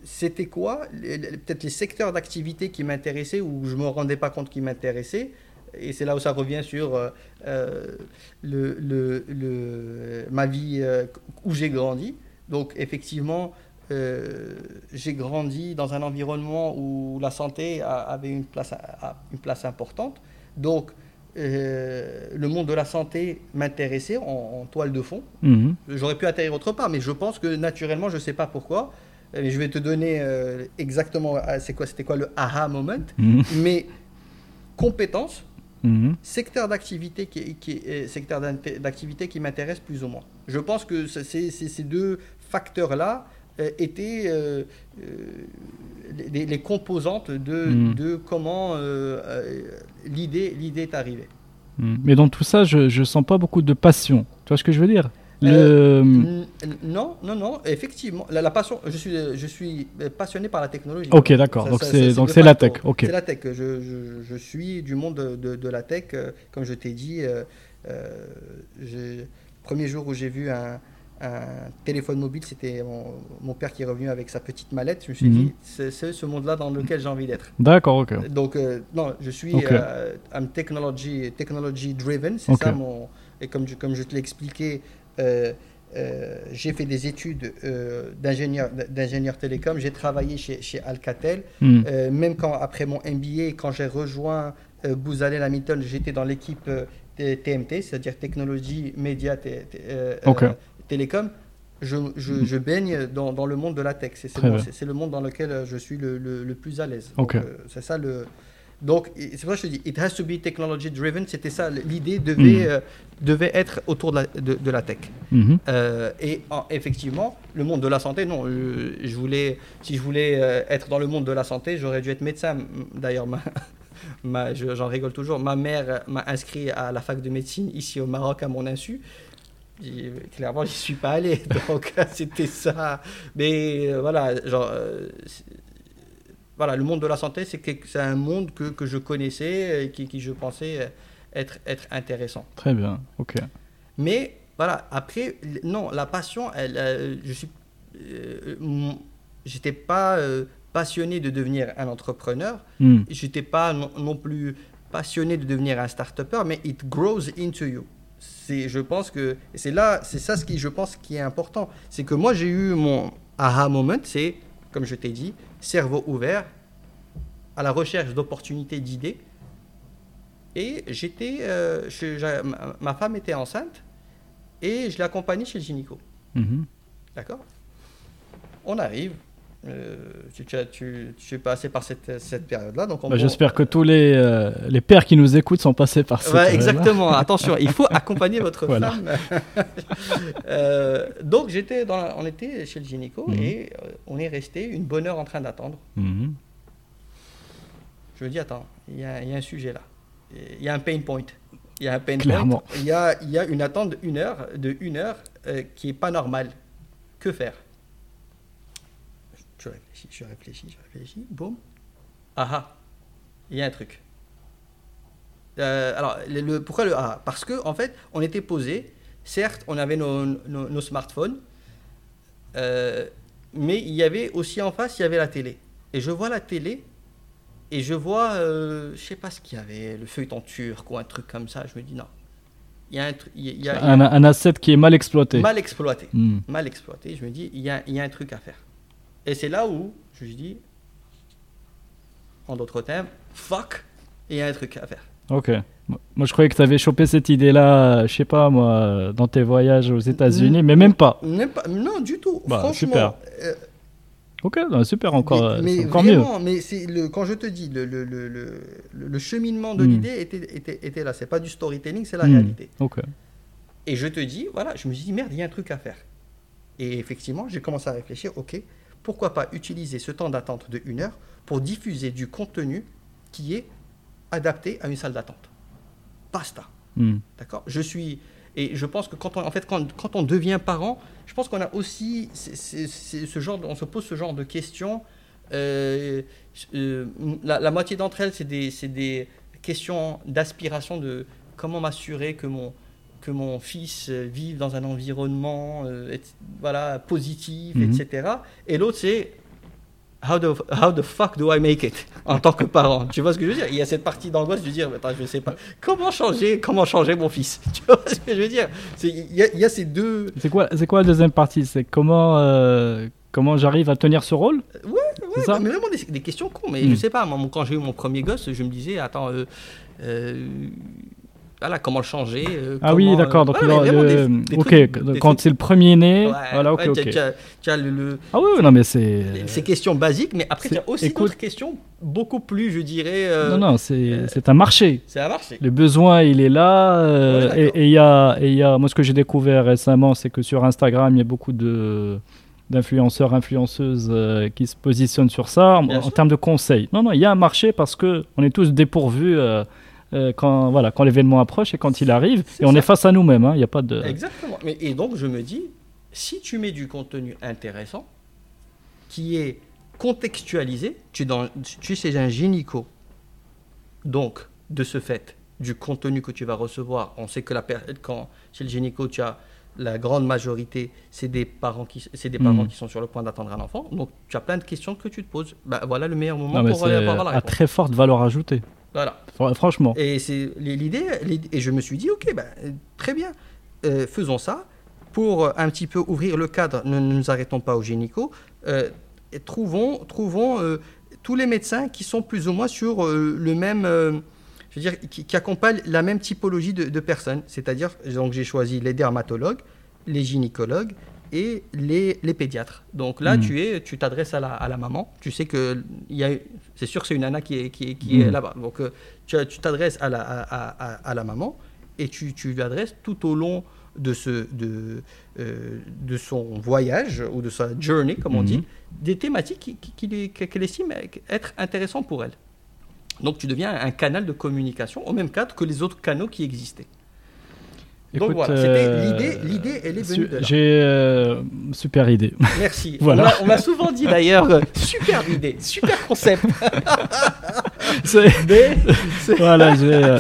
c'était quoi Peut-être les secteurs d'activité qui m'intéressaient ou je me rendais pas compte qu'ils m'intéressaient et c'est là où ça revient sur euh, euh, le, le, ma vie euh, où j'ai grandi. Donc effectivement, j'ai grandi dans un environnement où la santé avait une place, une place importante. Donc le monde de la santé m'intéressait en, toile de fond. Mhm. J'aurais pu atterrir autre part, mais je pense que naturellement, je ne sais pas pourquoi. Je vais te donner exactement c'est quoi, c'était quoi le aha moment. Mhm. Mais compétence, Mhm. Secteur d'activité qui, qui, secteur d'activité qui m'intéresse plus ou moins. Je pense que ces deux facteurs-là euh, étaient euh, euh, les, composantes de, mhm. de comment l'idée l'idée est arrivée. Mhm. Mais dans tout ça, je ne sens pas beaucoup de passion. Tu vois ce que je veux dire? Euh, non, non, non, effectivement. La, passion, je suis, je suis passionné par la technologie. Ok, d'accord. Donc c'est donc c'est la tech. Ok. C'est la tech. Je, je, suis du monde de, de, la tech. Euh, comme je t'ai dit, euh, le premier jour où j'ai vu un, un, téléphone mobile, c'était mon, père qui est revenu avec sa petite mallette. Je me suis dit, mhm. c'est ce monde-là dans lequel j'ai envie d'être. D'accord, ok. Donc non, je suis un technology, technology driven. C'est ça mon. Et comme je, comme je te l'ai expliqué, euh, euh, j'ai fait des études euh, d'ingénieur, d'ingénieur télécom. J'ai travaillé chez, chez Alcatel. Hmm. Euh, même quand, après mon MBA, quand j'ai rejoint euh, Booz Allen Hamilton, j'étais dans l'équipe euh, TMT, c'est-à-dire technologie, médias, té- té- euh, Ok. euh, télécom. Je, je- je baigne dans, dans le monde de la tech. C'est le monde dans lequel euh, je suis le, le- le plus à l'aise. Donc, euh, c'est ça le. Donc, c'est pour ça que je te dis, it has to be technology driven. C'était ça, l'idée devait, Mhm. euh, devait être autour de la, de- de la tech. Mhm. Euh, et en- effectivement, le monde de la santé, non. euh, je voulais, si je voulais euh, être dans le monde de la santé, j'aurais dû être médecin. D'ailleurs, ma- ma- je- j'en rigole toujours. Ma mère m'a inscrit à la fac de médecine ici au Maroc à mon insu. Clairement, j'y suis pas allé. Donc, c'était ça. Mais voilà, genre. Voilà, le monde de la santé, c'est un monde que, que je connaissais et qui, qui je pensais être, être intéressant. Très bien. Ok. Mais voilà, après, non, la passion, elle, euh, je suis, euh, j'étais pas euh, passionné de devenir un entrepreneur. Hmm. J'étais pas non, non plus passionné de devenir un start-upper, mais it grows into you. C'est, je pense que c'est là, c'est ça ce qui, je pense, qui est important. C'est que moi, j'ai eu mon aha moment, c'est, comme je t'ai dit, cerveau ouvert, à la recherche d'opportunités, d'idées. Et j'étais, euh, ma, femme était enceinte et je l'ai accompagnée chez le gynéco. Mhm. D'accord? On arrive. Euh, tu, es passé par cette, cette période-là. Donc Bah, J'espère que tous les, euh, les pères qui nous écoutent sont passés par ça. Ouais, exactement. Attention, il faut accompagner votre Voilà. femme. Euh, donc j'étais dans, la- on était chez le gynéco Mhm. et on est resté une bonne heure en train d'attendre. Mhm. Je me dis attends, il y, a- il y a un sujet là. Il y a un pain point. Il y a un pain Clairement. point. Il y a, il y a une attente de une heure, de une heure qui est pas normale. Que faire? Je réfléchis, je réfléchis, je réfléchis. Boum. Ah ah. Il y a un truc. Euh, alors, le, le- pourquoi le ah Parce que en fait, on était posé. Certes, on avait nos, nos- nos smartphones, euh, mais il y avait aussi en face, il y avait la télé. Et je vois la télé et je vois, euh, je sais pas ce qu'il y avait, le feuilleton turc ou un truc comme ça. Je me dis non, il y a un truc, il y a- Un, un asset qui est mal exploité. mal exploité Hmm. mal exploité. Je me dis, il y a, il y a un truc à faire. Et c'est là où je me dis, en d'autres termes, fuck, il y a un truc à faire. Ok. Moi, je croyais que tu avais chopé cette idée-là, je sais pas moi, dans tes voyages aux États-Unis, mais même pas. Même pas, non, du tout. Bah, Franchement, super. euh, Ok, non, super, encore, mais, euh, mais c'est encore mieux. mais c'est le, quand je te dis, le, le, le, le, le cheminement de Mm. l'idée était, était, était là. C'est pas du storytelling, c'est la Hmm. réalité. Ok. Et je te dis, voilà, je me suis dit, merde, il y a un truc à faire. Et effectivement, j'ai commencé à réfléchir, ok, pourquoi pas utiliser ce temps d'attente de une heure pour diffuser du contenu qui est adapté à une salle d'attente. Basta. Hmm. D'accord? Je suis. Et je pense que quand on, en fait, quand, quand on devient parent, je pense qu'on a aussi ce genre, de- on se pose ce genre de questions. Euh, euh, la, la moitié d'entre elles, c'est des, c'est des questions d'aspiration de comment m'assurer que mon, que mon fils euh, vive dans un environnement euh, et- voilà, positif, Mhm. etc. Et l'autre, c'est how the, how the fuck do I make it? En tant que parent Tu vois ce que je veux dire? Il y a cette partie d'angoisse de dire, attends, je sais pas, comment changer, comment changer mon fils? Tu vois ce que je veux dire? Il y, a- il y a ces deux. C'est quoi, c'est quoi la deuxième partie? C'est comment, euh, comment j'arrive à tenir ce rôle? Ouais, C'est ouais, ça? mais vraiment des, des questions cons. Mais Mm. je sais pas, moi, quand j'ai eu mon premier gosse, je me disais, attends, euh, euh, voilà, comment le changer euh, Ah oui, comment, d'accord. euh, Donc, voilà, mais le- vraiment le- des- des ok, trucs- des quand c'est le premier né, Ouais, voilà, ok, tu as- ok. tu as- tu as le- le, Ah oui, non, mais c'est. ces questions basiques, mais après, tu as aussi écoute- d'autres questions beaucoup plus, je dirais. euh, Non, non, c'est un marché. C'est à marcher. Le besoin, il est là. euh, Ouais, et il y a, et y a, moi, ce que j'ai découvert récemment, c'est que sur Instagram, il y a beaucoup de d'influenceurs, influenceuses euh, qui se positionnent sur ça en, Bien en sûr. termes de conseils. Non, non, il y a un marché parce que on est tous dépourvus euh, euh, quand voilà quand l'événement approche et quand il arrive et on ça. est face à nous-mêmes. hein, Il n'y a pas de. Exactement. Mais, et donc, je me dis, si tu mets du contenu intéressant, qui est contextualisé, tu dans, tu un gynéco. Donc, de ce fait, du contenu que tu vas recevoir, on sait que la quand chez le gynéco, tu as la grande majorité, c'est des parents qui, c'est des parents Mhm. qui sont sur le point d'attendre un enfant. Donc, tu as plein de questions que tu te poses. Bah, voilà le meilleur moment Non, pour, avoir la à réponse. très forte valeur ajoutée. Voilà. Fr- Franchement. Et c'est l'idée, et je me suis dit, ok, ben, euh, très bien, euh, faisons ça. pour un petit peu ouvrir le cadre, ne nous arrêtons pas au gynéco, euh, et trouvons, trouvons euh, tous les médecins qui sont plus ou moins sur euh, le même, euh, je veux dire, qui, qui accompagnent la même typologie de, de personnes. C'est-à-dire, donc j'ai choisi les dermatologues, les gynécologues et les, les pédiatres. Donc là, Mhm. tu es, tu t'adresses à la, à la maman. Tu sais que il y a, c'est sûr que c'est une nana qui est, qui est, qui est Mhm. là-bas. Donc euh, tu, tu t'adresses à la, à, à- la maman et tu, tu lui adresses tout au long de, ce, de, euh, de son voyage ou de sa journey, comme on Mhm. dit, des thématiques qui- qui- qu'elle estime être intéressantes pour elle. Donc tu deviens un canal de communication au même cadre que les autres canaux qui existaient. Donc voilà, c'était euh, l'idée, l'idée, elle est venue de là. J'ai euh, super idée. Merci. Voilà. On m'a- souvent dit d'ailleurs, euh, super idée, super concept. C'est- Mais voilà,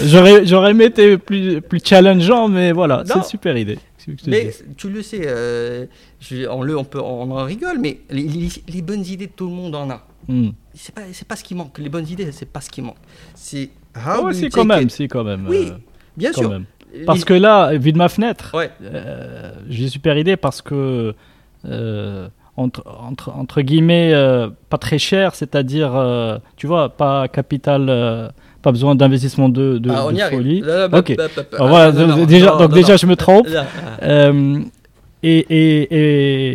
j'aurais j'aurais aimé être plus plus challengeant, mais voilà, c'est super idée. Mais tu le sais, euh, je- on, le, on, peut, on en rigole, mais les, les- les bonnes idées, tout le monde en a. Hmm. C'est pas, c'est pas ce qui manque. Les bonnes idées, c'est pas ce qui manque. C'est how Ah do you c'est quand même, c'est quand même. Oui, bien quand sûr. même. Parce que là, vu de ma fenêtre, Ouais. euh, j'ai super idée parce que euh, entre, entre, entre guillemets, euh, pas très cher, c'est-à-dire, euh, tu vois, pas capital, pas besoin d'investissement de, de, Ah, on de y folie. Là, là, Ok. bah, bah, bah, Alors voilà, ah, non, non, déjà, non, donc déjà, je me trompe. Euh, et, et,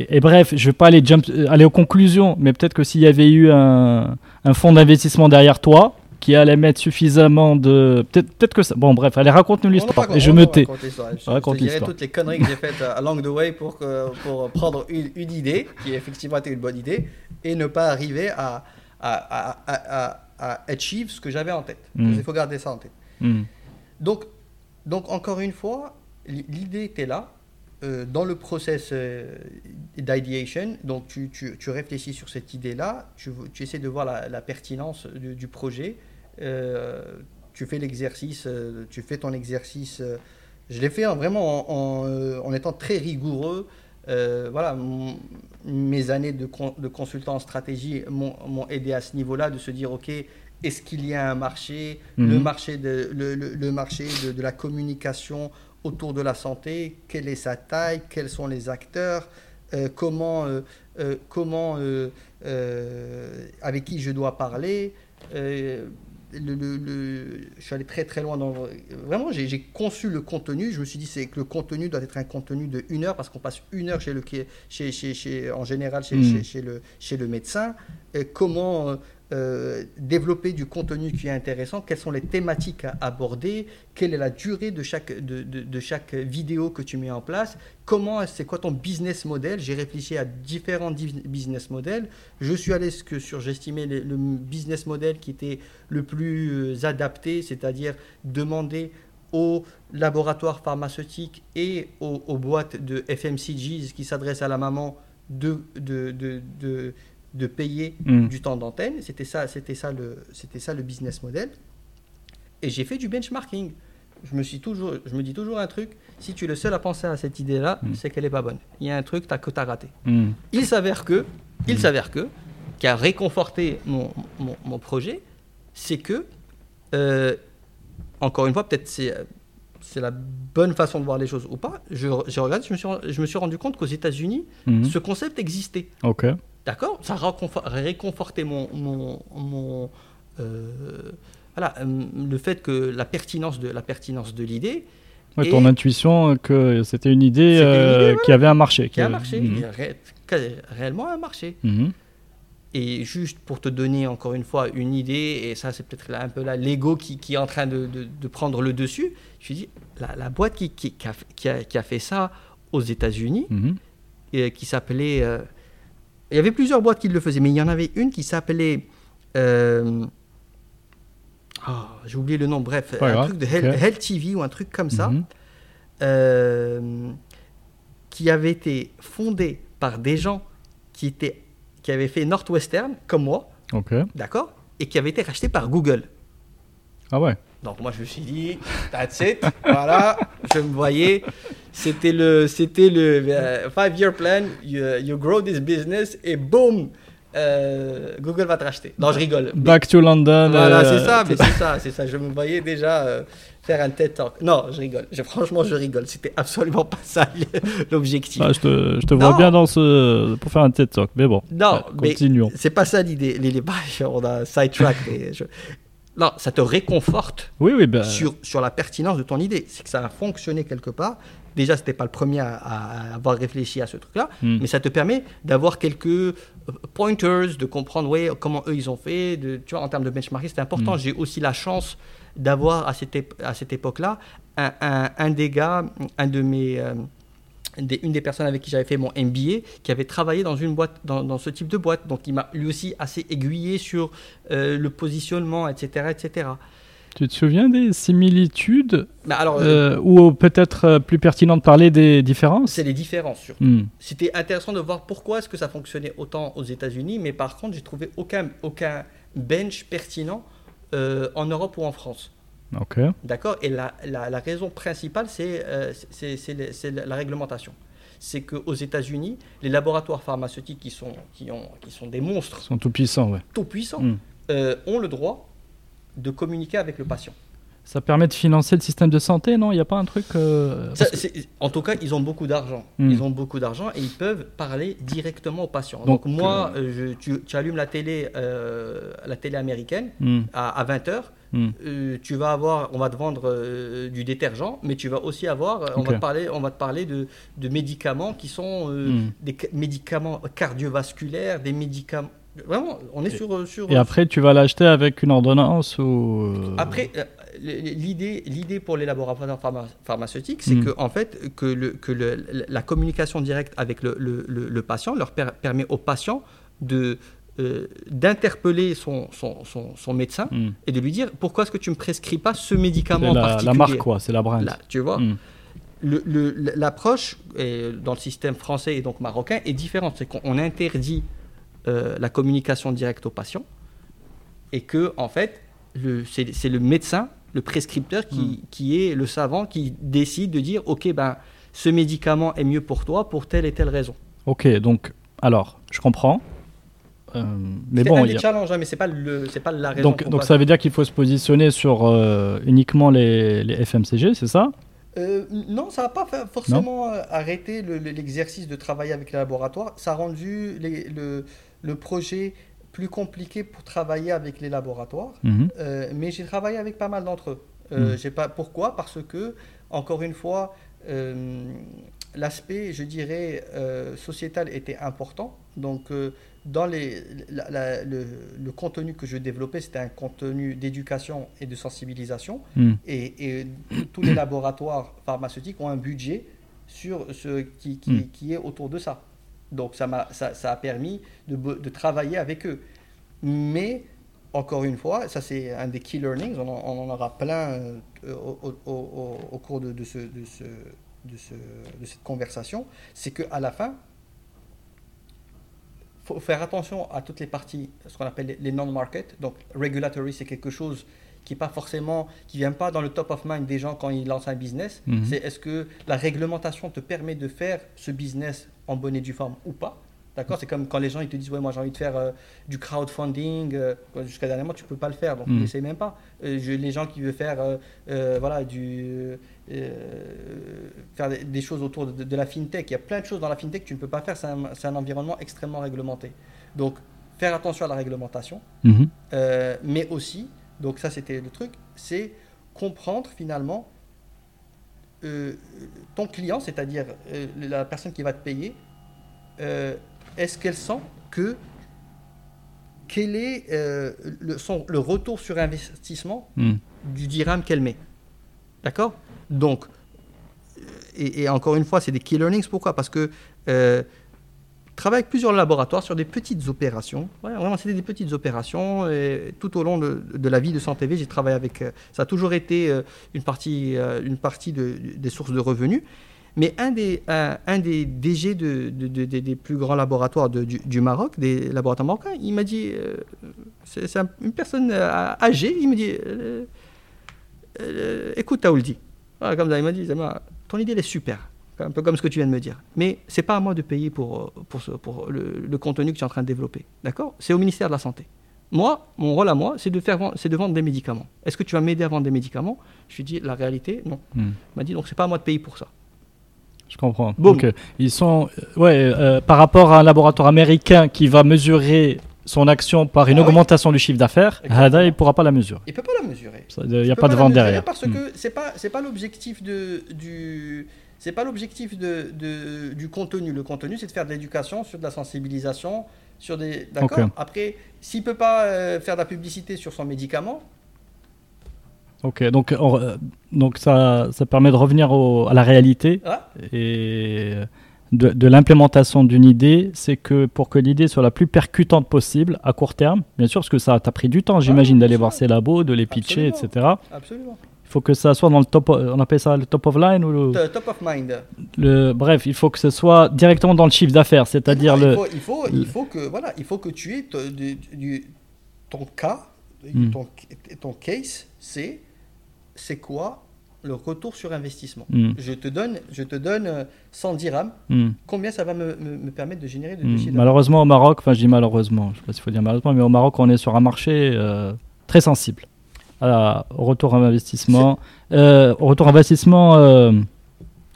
et, et bref, je vais pas aller, jump, aller aux conclusions, mais peut-être que s'il y avait eu un, un fonds d'investissement derrière toi, qui allait mettre suffisamment de. Peut-être peut que ça. Bon, bref, allez, raconte-nous On l'histoire. Et je me raconte tais. l'histoire. Je- Raconte Je l'histoire. toutes les conneries que j'ai faites euh, along the way pour, que- pour prendre une, une idée, qui effectivement était une bonne idée, et ne pas arriver à, à, à, à, à- à achieve ce que j'avais en tête. Mm. Il faut garder ça en tête. Hmm. Donc, donc encore une fois, l'idée était là, euh, dans le process euh, d'ideation. Donc, tu, tu, tu réfléchis sur cette idée-là, tu, tu essaies de voir la, la pertinence du, du projet, tu fais l'exercice, euh, tu fais ton exercice. euh, je l'ai fait en- vraiment en, en, euh, en étant très rigoureux. Euh, voilà, mon- mes années de, con- de consultant en stratégie m'ont aidé à ce niveau-là, de se dire, OK, est-ce qu'il y a un marché, le Mhm. marché, de, le, le- le marché de, de la communication autour de la santé, quelle est sa taille, quels sont les acteurs, euh, comment, euh, euh, comment euh, euh, avec qui je dois parler. Euh, le, le- le- je suis allé très très loin dans vraiment j'ai conçu le contenu je me suis dit c'est que le contenu doit être un contenu de une heure parce qu'on passe une heure chez le chez, chez, chez- en général chez, Mm. chez, chez le chez le médecin Et comment euh, développer du contenu qui est intéressant, quelles sont les thématiques à aborder, quelle est la durée de chaque, de, de- chaque vidéo que tu mets en place, comment, c'est quoi ton business model? J'ai réfléchi à différents business models. Je suis allé que sur, j'estimais le, business model qui était le plus euh, adapté, c'est-à-dire demander aux laboratoires pharmaceutiques et aux, boîtes de FMCGs qui s'adressent à la maman de, de, de, de payer Mm. du temps d'antenne. C'était ça, c'était ça le, c'était ça le business model. Et j'ai fait du benchmarking. Je me suis toujours, je me dis toujours un truc. Si tu es le seul à penser à cette idée-là, Mm. c'est qu'elle est pas bonne. Il y a un truc t'as- que tu as raté. Hmm. Il s'avère que, il s'avère que, qui a réconforté mon, mon, mon projet, c'est que, euh, encore une fois, peut-être c'est c'est la bonne façon de voir les choses ou pas. Je, je regarde, je me suis, je me suis rendu compte qu'aux États-Unis, Mhm. ce concept existait. Ok. D'accord? Ça a réconfo- réconforté mon, mon, mon, euh, voilà, euh, le fait que la pertinence de la pertinence de l'idée Ouais, Et- ton intuition euh, que c'était une idée, euh, qui avait un marché. qui a avait- marché, Mhm. a ré- ré- réellement un marché. Mhm. Et juste pour te donner encore une fois une idée, et ça c'est peut-être un peu là l'ego qui, qui est en train de, de- de prendre le dessus, je me dis, la, la boîte qui, a, qui, a, qui a fait ça aux États-Unis, Mhm. et qui s'appelait. euh, il y avait plusieurs boîtes qui le faisaient, mais il y en avait une qui s'appelait. euh, ah, J'ai oublié le nom, bref, un truc de Hell, TV ou un truc comme ça, Mhm. euh, qui avait été fondé par des gens qui, étaient, qui avaient fait Northwestern, comme moi, d'accord Et qui avait été racheté par Google. Ah ouais. Donc moi je me suis dit, that's it, voilà, je me voyais, c'était le, c'était le euh, five year plan, you, you grow this business et boom, euh, Google va te racheter. Non, je rigole. Back to London. Voilà, euh, c'est ça, mais c'est ça, c'est ça. Je me voyais déjà euh, faire un TED Talk. Non, je rigole. Je, franchement, je rigole. C'était absolument pas ça l'objectif. bah, je te, je te vois bien dans ce, pour faire un TED Talk, mais bon. Non, continuons. c'est pas ça l'idée. Les, les, bah, on a sidetrack. mais je- Non, ça te réconforte Oui, oui, bah, sur, sur la pertinence de ton idée. C'est que ça a fonctionné quelque part. Déjà, c'était pas le premier à, à avoir réfléchi à ce truc-là, Hmm. mais ça te permet d'avoir quelques euh, pointers, de comprendre ouais, comment eux ils ont fait. De, tu vois, en termes de benchmarking, c'est important. Hmm. J'ai aussi la chance d'avoir à cette, à cette époque-là un, un- un des gars, un de mes. euh, des- une des personnes avec qui j'avais fait mon MBA qui avait travaillé dans une boîte dans, dans ce type de boîte donc il m'a lui aussi assez aiguillé sur euh, le positionnement etc etc tu te souviens des similitudes alors euh, ou peut-être plus pertinent de parler des différences? C'est les différences surtout Hmm. C'était intéressant de voir pourquoi est-ce que ça fonctionnait autant aux États-Unis, mais par contre, j'ai trouvé aucun, aucun bench pertinent euh, en Europe ou en France. D'accord? Et la, la- la raison principale, c'est euh, la réglementation. C'est qu'aux États-Unis, les laboratoires pharmaceutiques qui sont, qui, ont, qui sont des monstres Ils sont tout puissants, ouais. tout puissants Hmm. euh, ont le droit de communiquer avec le patient. Ça permet de financer le système de santé, non? Il n'y a pas un truc. euh, Ça, que- en tout cas, ils ont beaucoup d'argent. Hmm. Ils ont beaucoup d'argent et ils peuvent parler directement aux patients. Donc, Donc, moi, euh, je- tu, tu allumes la télé, euh, la télé américaine Hmm. à, 20h. Hmm. tu vas avoir, on va te vendre euh, du détergent, mais tu vas aussi avoir, euh, on va te parler, on va te parler de, de médicaments qui sont euh, des ca- médicaments cardiovasculaires, des médicaments. Vraiment, on est sur sur. Et après, tu vas l'acheter avec une ordonnance ou. euh, Après, euh, l'idée, l'idée pour les laboratoires pharma- pharmaceutiques, c'est Mm. que en fait, que, le, que le- la communication directe avec le, le- patient leur per- permet au patient de euh, d'interpeller son, son, son, son médecin hmm. et de lui dire pourquoi est-ce que tu me prescris pas ce médicament en la, particulier? la marque, quoi. C'est la brand. Là, tu vois, Hmm. le- le- l'approche dans le système français et donc marocain est différente. C'est qu'on interdit euh, la communication directe au patient et que, en fait, c'est le médecin, le prescripteur, qui, Hmm. qui est le savant qui décide de dire Ok, ben, ce médicament est mieux pour toi pour telle et telle raison. Ok, donc, alors, je comprends. Euh, mais bon, un des a- challenges, hein, mais c'est pas le, c'est pas la raison. donc, donc ça veut dire qu'il faut se positionner sur euh, uniquement les, les FMCG, c'est ça? Euh, non, ça va pas forcément le- le- l'exercice de travailler avec les laboratoires. Ça a rendu les- le, le projet plus compliqué pour travailler avec les laboratoires. Mhm. Euh, mais j'ai travaillé avec pas mal d'entre eux. Euh, Mm. j'ai pas, pourquoi? Parce que, encore une fois, euh, l'aspect, je dirais, sociétal était important. Donc, dans les, la- la- le, le contenu que je développais, c'était un contenu d'éducation et de sensibilisation. Hmm. Et, et tous- les laboratoires pharmaceutiques ont un budget sur ce qui, qui, qui est autour de ça. Donc ça, m'a- ça, ça a permis de, de travailler avec eux. Mais, encore une fois, ça c'est un des key learnings, on en, on en aura plein euh, au, au- au- au cours de, de ce, de, ce, de, ce- de cette conversation, c'est qu'à la fin, il faut faire attention à toutes les parties, ce qu'on appelle les- non-market. Donc, regulatory, c'est quelque chose qui n'est pas forcément, qui vient pas dans le top of mind des gens quand ils lancent un business. Mhm. C'est est-ce que la réglementation te permet de faire ce business en bonne et due forme ou pas D'accord? C'est comme quand les gens ils te disent Ouais, moi j'ai envie de faire euh, du crowdfunding. euh, Jusqu'à dernièrement, tu peux pas le faire, donc Mhm. n'essaye même pas. Euh, je- les gens qui veulent faire, euh, voilà, du, faire des, choses autour de, de la fintech, il y a plein de choses dans la fintech que tu ne peux pas faire. C'est un, un environnement extrêmement réglementé. Donc, faire attention à la réglementation. Mhm. Mais aussi, donc ça c'était le truc, c'est comprendre finalement euh, ton client, c'est-à-dire euh, la personne qui va te payer, euh, est-ce qu'elle sent que quel est le, son- le retour sur investissement Hmm. du dirham qu'elle met? D'accord? Donc, et, et encore une fois, c'est des key learnings. Pourquoi? Parce que travaille avec plusieurs laboratoires sur des petites opérations. C'était des petites opérations. Tout au long de, la vie de Santé j'ai travaillé avec. euh, ça a toujours été euh, une partie, euh, une partie de- des sources de revenus. Mais un des, un, des DG de, de- de- des- plus grands laboratoires du, Maroc, des laboratoires marocains, il m'a dit, c'est c'est un- une personne âgée, il me dit, euh, euh, écoute Taouldi, Voilà, comme ça, il m'a dit, ton idée elle est super. Un peu comme ce que tu viens de me dire. Mais c'est pas à moi de payer pour, pour, ce- pour le, le contenu que tu es en train de développer. D'accord? C'est au ministère de la Santé. Moi, mon rôle à moi, c'est de, faire, c'est de vendre des médicaments. Est-ce que tu vas m'aider à vendre des médicaments? Je lui ai dit, la réalité, non. Hmm. Il m'a dit, donc c'est pas à moi de payer pour ça. Je comprends. Donc, euh, ils sont, euh, ouais, euh, par rapport à un laboratoire américain qui va mesurer son action par une Ah oui. augmentation du chiffre d'affaires. Hada, il pourra pas la mesurer. Il peut pas la mesurer. Il n'y a pas de vente derrière. Parce Hmm. que pas c'est pas l'objectif de du c'est pas l'objectif de, de- du contenu. Le contenu, c'est de faire de l'éducation, sur de la sensibilisation, sur des d'accord. Après, s'il peut pas euh, faire de la publicité sur son médicament, Ok, donc, on- euh, donc ça, ça permet de revenir au- à la réalité ah, et de, de l'implémentation d'une idée, c'est que pour que l'idée soit la plus percutante possible à court terme, bien sûr, parce que ça t'a pris du temps, j'imagine, bien d'aller voir ces labos, de les pitcher, Absolument. etc. absolument. Il faut que ça soit dans le top, on appelle ça le top of line ou le, Top of mind. le- bref, il faut que ce soit directement dans le chiffre d'affaires, c'est-à-dire le, il faut, il faut, il faut que voilà, il faut que tu aies te- du- du- ton cas, Hmm. ton, ton case, c'est c'est quoi le retour sur investissement? Hmm, Je te donne, je te donne euh, 100 dirhams. hmm, Combien ça va me, me- me permettre de générer de d'affaires? Malheureusement au Maroc, enfin je dis malheureusement, je sais pas s'il faut dire malheureusement, mais au Maroc on est sur un marché euh, très sensible à- retour en investissement, euh, retour en investissement euh,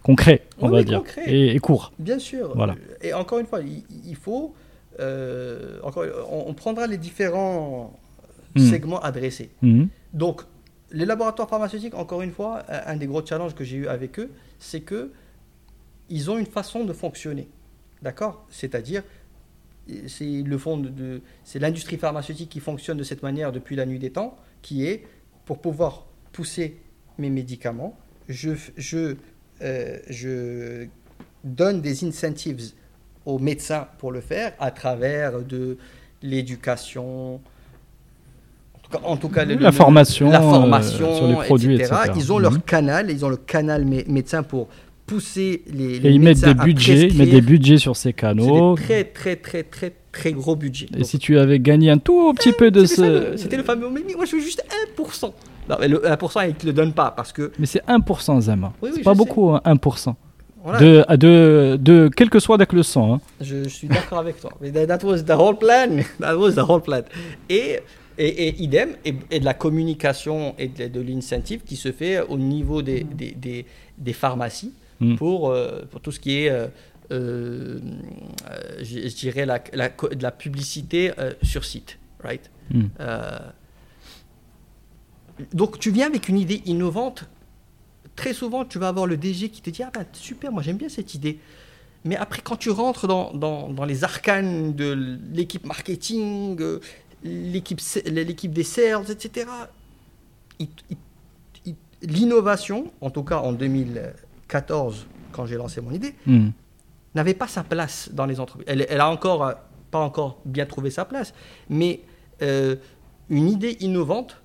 concret, on Oui, va dire, et, et court. Bien sûr. Voilà. Et encore une fois, il, il faut. euh, encore, on, on prendra les différents Hmm. segments adressés. Mhm. Donc, les laboratoires pharmaceutiques, encore une fois, un un des gros challenges que j'ai eu avec eux, c'est que ils ont une façon de fonctionner. D'accord? C'est-à-dire, c'est le fond de, de- c'est l'industrie pharmaceutique qui fonctionne de cette manière depuis la nuit des temps, qui est pour pouvoir pousser mes médicaments, je, je, euh, je donne des incentives aux médecins pour le faire à travers de l'éducation. En tout cas, le- La formation, la euh, formation sur les produits, etc. Ils ont Mhm. leur canal, ils ont le canal mé- médecin pour pousser les, Et ils mettent des budgets, ils mettent des budgets sur ces canaux. des très très très très très gros budgets. Et Donc, si tu avais gagné un tout petit peu de ce... C'était le fameux. Mais moi, je veux juste 1%. Non, mais le 1%, ils ne te le donnent pas parce que. Mais c'est 1% Zama. Oui, oui, c'est pas beaucoup, hein, 1%. Voilà, De, de, de, quel que soit avec le sang. hein. je, je suis d'accord avec toi. Mais that that was the whole plan. That was the whole plan. Et, et, et idem, et, et de la communication et de, de l'incentive qui se fait au niveau des, des, des, des pharmacies Mm. pour, euh, pour tout ce qui est. euh, euh, je, je dirais la, la la publicité sur site, right? Mm. Donc tu viens avec une idée innovante. Très souvent, tu vas avoir le DG qui te dit Ah ben super, moi j'aime bien cette idée. Mais après, quand tu rentres dans, dans, dans les arcanes de l'équipe marketing, euh, l'équipe l'équipe des sales, etc., l'innovation, en tout cas en 2014, quand j'ai lancé mon idée, Mm. n'avait pas sa place dans les entreprises. Elle, elle a encore euh, pas encore bien trouvé sa place, mais euh, une idée innovante,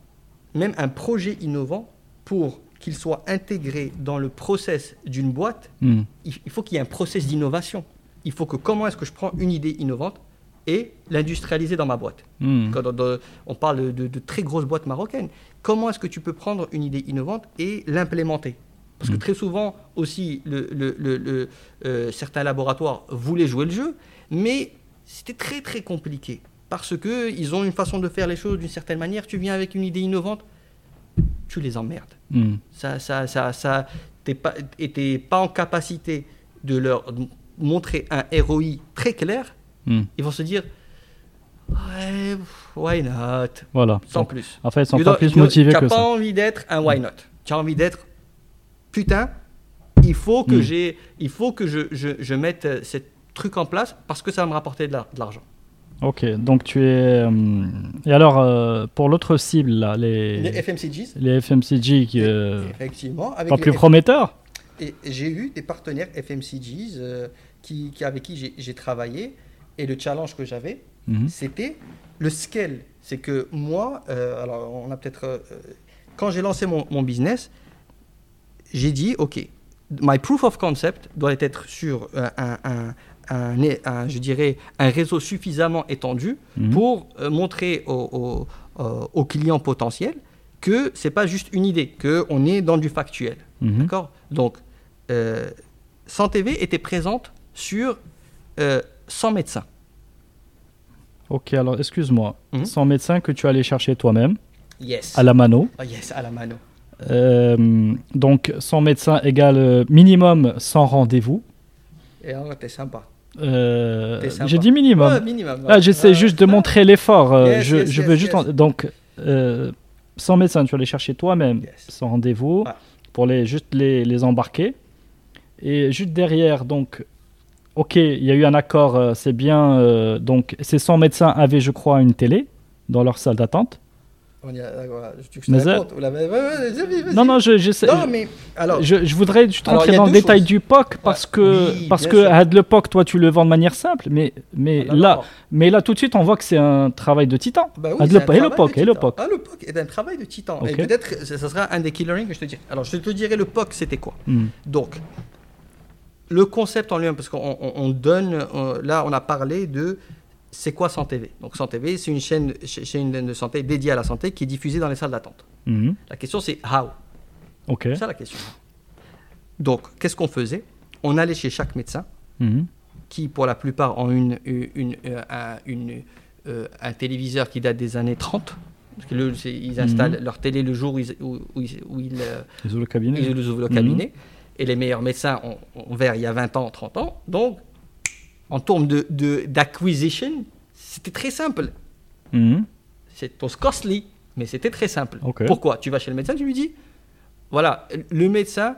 même un projet innovant, pour qu'il soit intégré dans le process d'une boîte, Mm. il, il faut qu'il y ait un process d'innovation. Il faut que comment est-ce que je prends une idée innovante et l'industrialiser dans ma boîte. Mm. Quand on, parle de, de très grosses boîtes marocaines. Comment est-ce que tu peux prendre une idée innovante et l'implémenter? Parce que Mm. très souvent aussi, le, le- le- le- euh, certains laboratoires voulaient jouer le jeu, mais c'était très très compliqué. Parce qu'ils ont une façon de faire les choses d'une certaine manière. Tu viens avec une idée innovante, tu les emmerdes. Mm. Ça, ça, ça, ça t'es pas, et t'es pas en capacité de leur montrer un ROI très clair. Mm. Ils vont se dire, ouais, why not? Voilà. sans plus. en fait, ils sont pas plus motivés Tu n'as que pas ça. envie d'être un why not. Tu as envie d'être putain. Il faut que Mm. j'ai, il faut que je, je, je mette euh, ce truc en place parce que ça va me rapporter de la- de l'argent. Ok, donc tu es. euh, Et alors, euh, pour l'autre cible, là, les, Les FMCGs, les FMCG, qui, euh, effectivement, avec pas les plus F- prometteurs Et j'ai eu des partenaires FMCGs euh, qui, qui- avec qui j'ai- travaillé. Et le challenge que j'avais, Mhm. c'était le scale. C'est que moi, euh, alors on a peut-être. euh, quand j'ai lancé mon, mon business, j'ai dit OK, my proof of concept doit être sur euh, un, un- un- un- je dirais, un réseau suffisamment étendu Mhm. pour euh, montrer aux, aux- euh, aux clients potentiels que c'est pas juste une idée, qu'on est dans du factuel. Mhm. D'accord? Donc, euh, SanTV était présente sur euh, 100 médecins. Ok, alors excuse-moi. Mhm. 100 médecins que tu allais chercher toi-même, Yes. à la mano. Oh, yes, à la mano. Euh, donc 100 médecins égale euh, minimum 100 rendez-vous. Et t'es sympa. Euh, sympa. J'ai dit minimum. Ouais, minimum. Ah, j'essaie Ouais. juste de montrer l'effort. Yes, je yes, je yes, veux juste. en- Donc, euh, 100 médecins, tu vas les chercher toi-même, sans rendez-vous, pour les, juste les, les embarquer. Et juste derrière, donc, ok, il y a eu un accord, euh, c'est bien. donc, ces 100 médecins avaient, je crois, une télé dans leur salle d'attente. On y a- voilà, tu veux que je te Mais ça- raconte Ou la- ouais, ouais, vas-y, vas-y. Non, non, je, j'essaie- Non, mais alors. je, je voudrais juste rentrer dans le détail choses. du POC parce que, Oui, parce que. Had le POC, toi, tu le vends de manière simple, mais, mais, Ah, là, mais là, tout de suite, on voit que c'est un travail de titan. Bah oui, le- et le POC, et le. POC. Ah, le POC est un travail de titan. Et peut-être, ça sera un des key learnings que je te dirai. Alors, je te dirai le POC, c'était quoi? Hmm. Donc, le concept en lui-même, parce qu'on on- on donne, euh, là, on a parlé de c'est quoi SanTV Donc, SanTV, c'est une chaîne, ch- chaîne de santé dédiée à la santé qui est diffusée dans les salles d'attente. Mhm. La question, c'est how Ok. C'est ça la question. Donc, qu'est-ce qu'on faisait? On allait chez chaque médecin, Mhm. qui pour la plupart ont une, une, une, euh, un, une, euh, un téléviseur qui date des années 30. Parce que le- c'est- ils installent leur télé le jour où ils, où, où ils, où ils, Ils ouvrent le cabinet. ils ouvrent le Mhm. cabinet. Et les meilleurs médecins ont, ont vers il y a 20 ans, 30 ans. Donc, en termes de, de, d'acquisition, c'était très simple. Mhm. C'est was costly, mais c'était très simple. Pourquoi? Tu vas chez le médecin, tu lui dis, voilà, le médecin,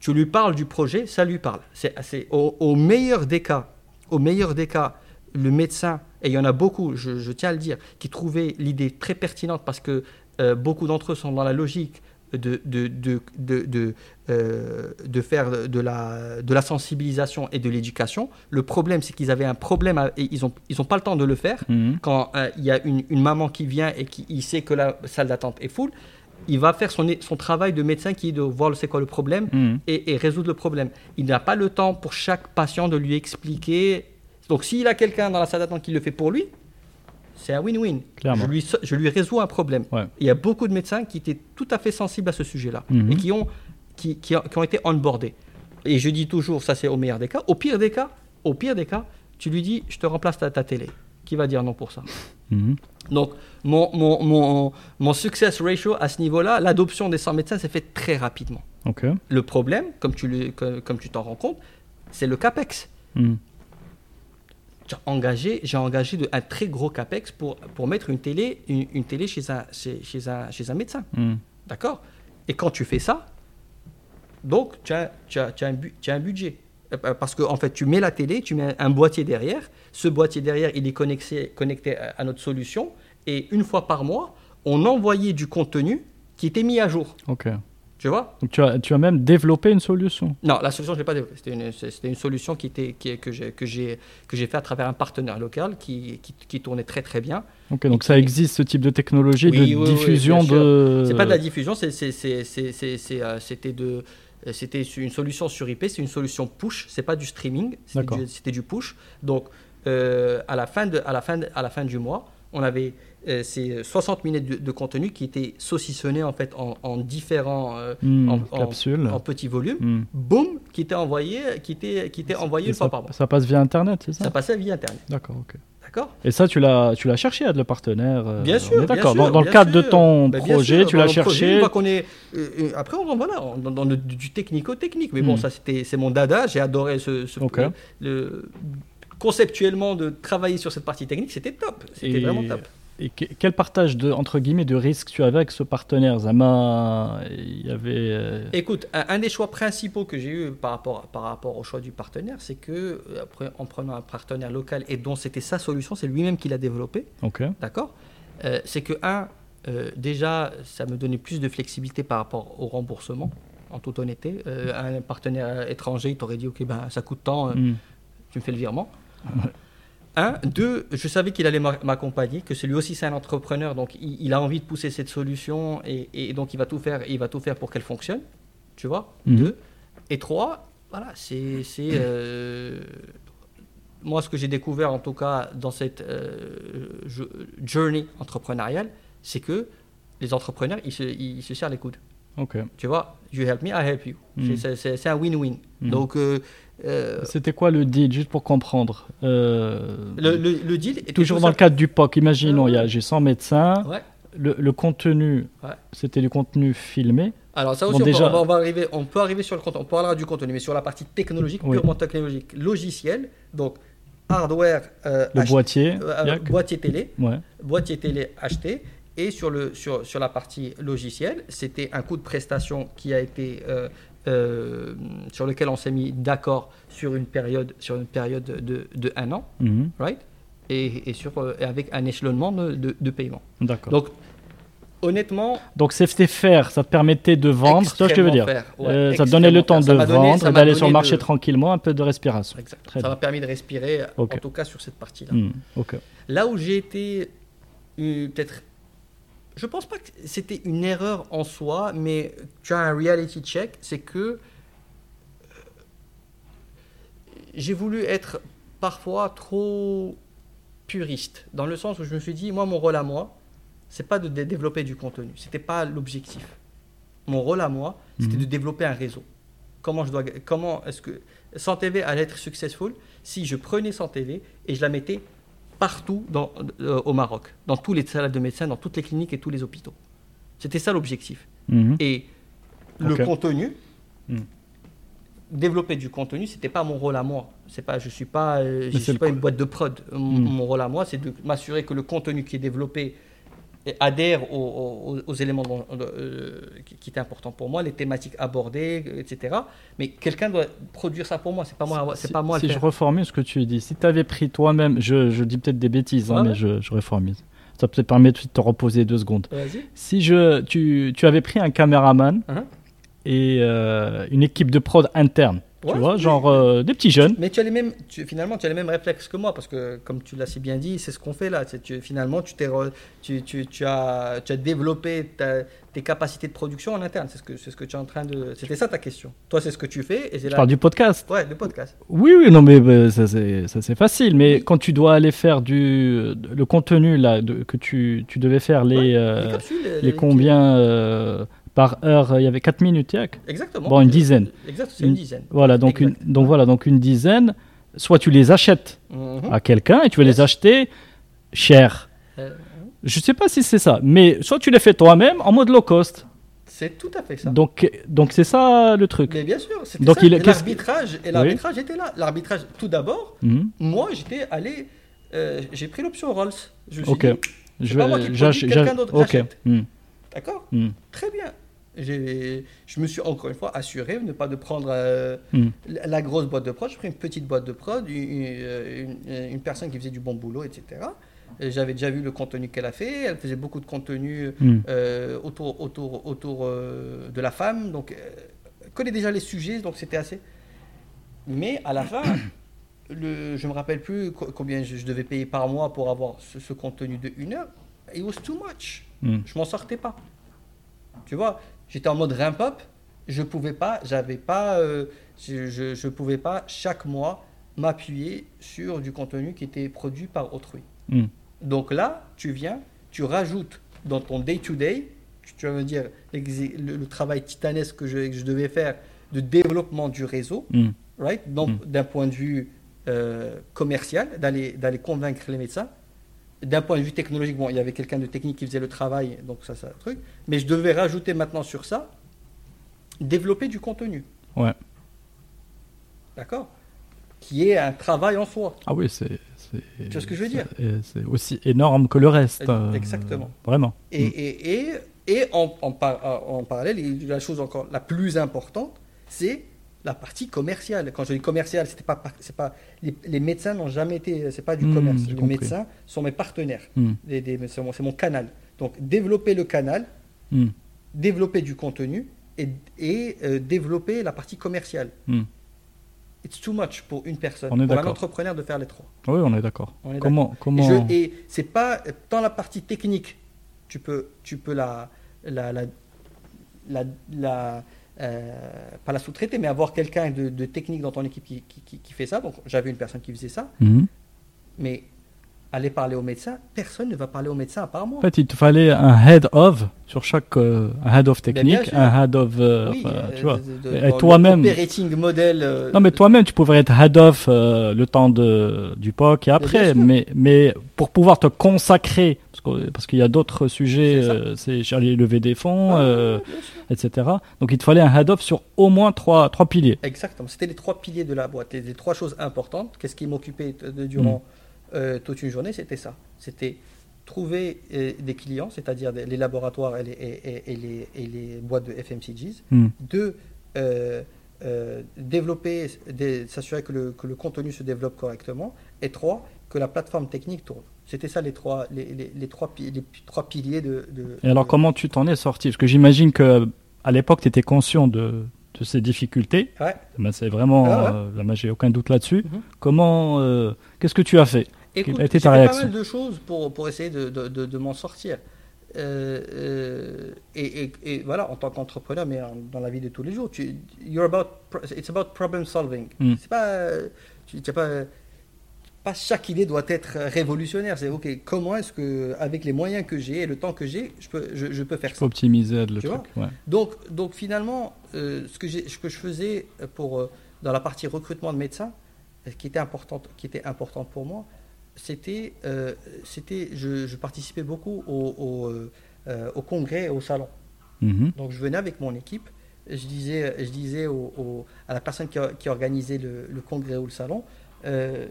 tu lui parles du projet, ça lui parle. C'est, c'est au, au meilleur des cas, au meilleur des cas, le médecin, et il y en a beaucoup, je, je tiens à le dire, qui trouvaient l'idée très pertinente parce que euh, beaucoup d'entre eux sont dans la logique de, de, de, de, de, euh, de faire de la, de la sensibilisation et de l'éducation. Le problème, c'est qu'ils avaient un problème à- et ils n'ont ils ont pas le temps de le faire Mhm. quand euh, il y a une, une maman qui vient et qui il sait que la salle d'attente est full, il va faire son, son travail de médecin qui est de voir c'est quoi le problème Mhm. et, et résoudre le problème. Il n'a pas le temps pour chaque patient de lui expliquer. Donc s'il a quelqu'un dans la salle d'attente qui le fait pour lui, c'est un win-win. Je lui, je lui résous un problème. Ouais. Il y a beaucoup de médecins qui étaient tout à fait sensibles à ce sujet-là Mhm. et qui ont, qui, qui, qui ont été onboardés. Et je dis toujours, ça c'est au meilleur des cas. Au pire des cas, au pire des cas, tu lui dis, je te remplace ta, ta télé. Qui va dire non pour ça Mhm. donc, mon, mon, mon, mon success ratio à ce niveau-là, l'adoption des 100 médecins s'est fait très rapidement. Le problème, comme tu le- comme tu t'en rends compte, c'est le CAPEX. Mhm. J'ai engagé, j'ai engagé de, un très gros CAPEX pour, pour mettre une télé, une, une télé chez, un, chez, chez un, chez un médecin. Mhm. D'accord? Et quand tu fais ça, donc tu as, tu as, tu as un, bu- tu as un budget. Euh, Parce que en fait, tu mets la télé, tu mets un boîtier derrière. Ce boîtier derrière, il est connecté, connecté à, à notre solution. Et une fois par mois, on envoyait du contenu qui était mis à jour. Ok. Tu vois Donc tu as, tu as même développé une solution. Non, la solution, je ne l'ai pas développée. C'était une, c'était une solution qui était, qui, que j'ai que j'ai- que j'ai fait à travers un partenaire local qui, qui, qui tournait très très bien. Ok, donc ça qui- existe ce type de technologie Oui, de oui, oui, diffusion sûr. de. C'est pas de la diffusion, c'est- euh, c'était de euh, c'était une solution sur IP, c'est une solution push, c'est pas du streaming, c'était du, c'était du push. Donc euh, à la fin de à la fin à la fin du mois, on avait euh, ces 60 minutes de, de contenu qui étaient saucissonnés en fait en, en différents euh, Hmm, en, en- en petits volumes, Hmm. boum, qui était envoyé qui était qui était envoyé une ça, fois par mois. ça passe via Internet, c'est ça, Ça passait via internet, D'accord, ok. d'accord? Et ça, tu l'as, tu l'as cherché, à le partenaire euh, Bien on sûr, d'accord. Dans, le cadre de ton Ben, bien projet, sûr, tu l'as projet, cherché. fois qu'on est, euh, euh, après, on voilà, on- dans, dans le- du technico-technique. Mais bon, Hmm. ça, c'était, c'est mon dada. J'ai adoré ce, ce- le- le- conceptuellement de travailler sur cette partie technique. C'était top. C'était Et- vraiment top. Et que- quel partage de entre guillemets de risque tu avais avec ce partenaire Zama? Il y avait. euh, Écoute, un, un des choix principaux que j'ai eu par rapport, par rapport au choix du partenaire, c'est que euh, après, en prenant un partenaire local et dont c'était sa solution, c'est lui-même qui l'a développé. Ok. D'accord? Euh, C'est que, un, euh, déjà, ça me donnait plus de flexibilité par rapport au remboursement, en toute honnêteté. Euh, un partenaire étranger, il t'aurait dit, OK, ben, ça coûte tant, Hmm. tu me fais le virement. Un, deux, je savais qu'il allait m'a- m'accompagner, que c'est lui aussi c'est un entrepreneur, donc il, il a envie de pousser cette solution et, et donc il va tout faire, il va tout faire pour qu'elle fonctionne, tu vois. Mhm. Deux, et trois, voilà, c'est euh, moi ce que j'ai découvert en tout cas dans cette euh, journey entrepreneuriale, c'est que les entrepreneurs ils se, ils se serrent les coudes. Ok. Tu vois, you help me, I help you. Mm. C'est- un win-win. Mm. Donc, euh, euh, C'était quoi le deal, juste pour comprendre Euh, le, le- le deal était Toujours dans le cadre du POC, imaginons, a- j'ai 100 médecins, Ouais. le, le contenu, Ouais. c'était du contenu filmé. Alors ça Bon, aussi, on, peut- déjà- on va, on va arriver, on peut arriver sur le contenu, on parlera du contenu, mais sur la partie technologique, Oui. purement technologique, logiciel, donc hardware, euh, Le boîtier, euh, boîtier télé, ouais. boîtier télé acheté, et sur, le, sur, sur la partie logicielle, c'était un coût de prestation qui a été euh, euh, sur lequel on s'est mis d'accord sur une période, sur une période de, de un an, Mhm. right? Et, et sur, euh, et avec un échelonnement de, de- paiement. D'accord. Donc, Donc, honnêtement, c'était faire, ça te permettait de vendre, tu vois ce que je veux dire? extrêmement faire, ouais, Euh, Ça te donnait le temps de donné- vendre d'aller sur le marché de- tranquillement, un peu de respiration. Très ça m'a permis de respirer, en tout cas sur cette partie-là. Hmm. Là où j'ai été euh, peut-être, je pense pas que c'était une erreur en soi, mais tu as un reality check, c'est que euh, j'ai voulu être parfois trop puriste, dans le sens où je me suis dit, moi mon rôle à moi, c'est pas de dé- développer du contenu, c'était pas l'objectif. Mon rôle à moi, c'était Mhm. de développer un réseau. Comment je dois, comment est-ce que 100 TV allait être successful si je prenais 100 TV et je la mettais partout dans, euh, au Maroc, dans tous les salles de médecins, dans toutes les cliniques et tous les hôpitaux. C'était ça l'objectif. Mhm. Et le contenu, Hmm. développer du contenu, c'était pas mon rôle à moi. C'est pas, je suis pas, euh, je suis pas une boîte de prod. M- Hmm. Mon rôle à moi, c'est de m'assurer que le contenu qui est développé adhère aux, aux- aux éléments dont- euh, qui, qui étaient importants pour moi, les thématiques abordées, etc. Mais quelqu'un doit produire ça pour moi. C'est pas moi. C'est Si- pas moi Si le je faire. reformule ce que tu dis, si tu avais pris toi-même, je, je dis peut-être des bêtises, hein, mais je, je reformule. Ça peut te permettre de te reposer deux secondes. Si je, tu, tu avais pris un caméraman Hein et euh, une équipe de prod interne, Ouais, tu vois, genre euh, des petits jeunes, Mais tu as les mêmes, tu- finalement, tu as les mêmes réflexes que moi, parce que, comme tu l'as si bien dit, c'est ce qu'on fait là. Tu- finalement, tu, t'es re- tu, as, tu as développé ta- tes capacités de production en interne. C'est ce que, c'est ce que tu es en train de. C'était ça ta question. Toi, c'est ce que tu fais, et c'est je là. parle du podcast. Ouais, le podcast. Oui, oui, non, mais bah, ça c'est ça, c'est facile. Mais quand tu dois aller faire du le contenu là de- que tu, tu devais faire les Ouais, euh, les capsules. les combien euh, par heure Il y avait 4 minutes, Yak Exactement. Bon, une dizaine. Exact, c'est une, Une- dizaine. Voilà, donc une, donc voilà, donc une dizaine. Soit tu les achètes Mhm. à quelqu'un et tu veux Yes. les acheter cher. Euh, Je sais pas si c'est ça, mais soit tu les fais toi-même en mode low cost. c'est tout à fait ça. Donc donc c'est ça le truc. Mais bien sûr, c'était Donc ça. il- Et qu'est-ce- l'arbitrage, et l'arbitrage était là. L'arbitrage, tout d'abord, Mhm. moi, j'étais allé, euh, j'ai pris l'option Rolls. Je me suis Ok. dit, Je pas moi qui j'ach- produis, j'ach- quelqu'un d'autre Ok. rachète. Mhm. d'accord, Mhm. très bien. Je me suis encore une fois assuré de ne pas de prendre euh, Mhm. la grosse boîte de prod. J'ai pris une petite boîte de prod, une, une- une- une personne qui faisait du bon boulot, etc. Et J'avais déjà vu le contenu qu'elle a fait. Elle faisait beaucoup de contenu euh, autour, autour, autour euh, de la femme. Donc, euh, elle connaît déjà les sujets, donc c'était assez. Mais à la fin, le, je me rappelle plus co- combien je, je devais payer par mois pour avoir ce, ce contenu de une heure. It was too much. Mhm. Je m'en sortais pas. Tu vois, j'étais en mode ramp up. Je pouvais pas, j'avais pas, euh, je, je, je pouvais pas chaque mois m'appuyer sur du contenu qui était produit par autrui. Mhm. Donc là, tu viens, tu rajoutes dans ton day-to-day, tu- tu vas me dire le, le travail titanesque que je, que je devais faire de développement du réseau, Mhm. right? Donc, Mm. d'un point de vue euh, commercial, d'aller d'aller convaincre les médecins. D'un point de vue technologique, bon, il y avait quelqu'un de technique qui faisait le travail, donc ça, c'est un truc. Mais je devais rajouter maintenant sur ça, développer du contenu. Ouais. D'accord? Qui est un travail en soi. Ah oui, c'est. Tu vois ce que je veux dire? c'est- aussi énorme que le reste. Euh, exactement. Vraiment. Et, Mhm. et, et, et en, en, par- en parallèle, la chose encore la plus importante, c'est la partie commerciale. Quand je dis commercial, c'était pas, par- c'est pas les, les médecins n'ont jamais été, c'est pas du Hmm, commerce. Les compris. médecins sont mes partenaires. Les- des- c'est, mon, c'est mon canal. Donc développer le canal, Mhm. développer du contenu et, et euh, développer la partie commerciale. Mhm. It's too much pour une personne, On est pour un entrepreneur de faire les trois. Oui, on est d'accord. Comment, Et, comment... je- et c'est pas dans la partie technique, tu peux, tu peux la, la, la, la, la, euh, pas la sous-traiter, mais avoir quelqu'un de, de technique dans ton équipe qui, qui, qui- qui fait ça. Donc j'avais une personne qui faisait ça, Mhm. mais aller parler au médecin, personne ne va parler au médecin à part moi. En fait, il te fallait un head of sur chaque euh, un head of technique, un head of, euh, Oui, euh, tu vois. de- de- Et toi-même- l'operating model. Non, mais toi-même, tu pourrais être head of le temps de, du POC et après, mais, mais pour pouvoir te consacrer, parce que- parce qu'il y a d'autres sujets, C'est aller lever des fonds, Ah, etc. Donc, il te fallait un head of sur au moins trois, trois piliers. Exactement. C'était les trois piliers de la boîte, les, les trois choses importantes. Qu'est-ce qui m'occupait durant Mm. Euh, toute une journée C'était ça. C'était trouver euh, des clients, c'est-à-dire les laboratoires et les, et- et- et les- et les boîtes de FMCGs. Hmm. Deux, euh, développer, s'assurer que le, que le contenu se développe correctement. Et trois, que la plateforme technique tourne. C'était ça les trois, les, les- les trois, pi- les pi- trois piliers de. de- Et alors, de- comment tu t'en es sorti? Parce que j'imagine que à l'époque, tu étais conscient de, de ces difficultés. Ouais. Ben, c'est vraiment, Ah ouais. euh, là, moi, j'ai aucun doute là-dessus. Mhm. Comment, euh, qu'est-ce que tu as fait? Écoute, j'ai fait pas mal de choses pour, pour essayer de, de, de, de m'en sortir. Euh, euh, et, et, et voilà, en tant qu'entrepreneur, mais dans la vie de tous les jours, tu, you're about, it's about problem solving. Mm. C'est pas, tu, tu as pas, pas chaque idée doit être révolutionnaire. C'est ok, comment est-ce que, avec les moyens que j'ai et le temps que j'ai, je peux, je, je peux faire Faut ça? optimiser le Tu truc. ouais. Donc, donc finalement, euh, ce, que ce que je faisais pour, dans la partie recrutement de médecins, qui était importante, qui était importante pour moi, c'était, euh, c'était, je, je participais beaucoup au, au, euh, euh, au congrès et au salon. Mhm. Donc je venais avec mon équipe, je disais, je disais au- au- à la personne qui, a- qui organisait le, le congrès ou le salon, euh,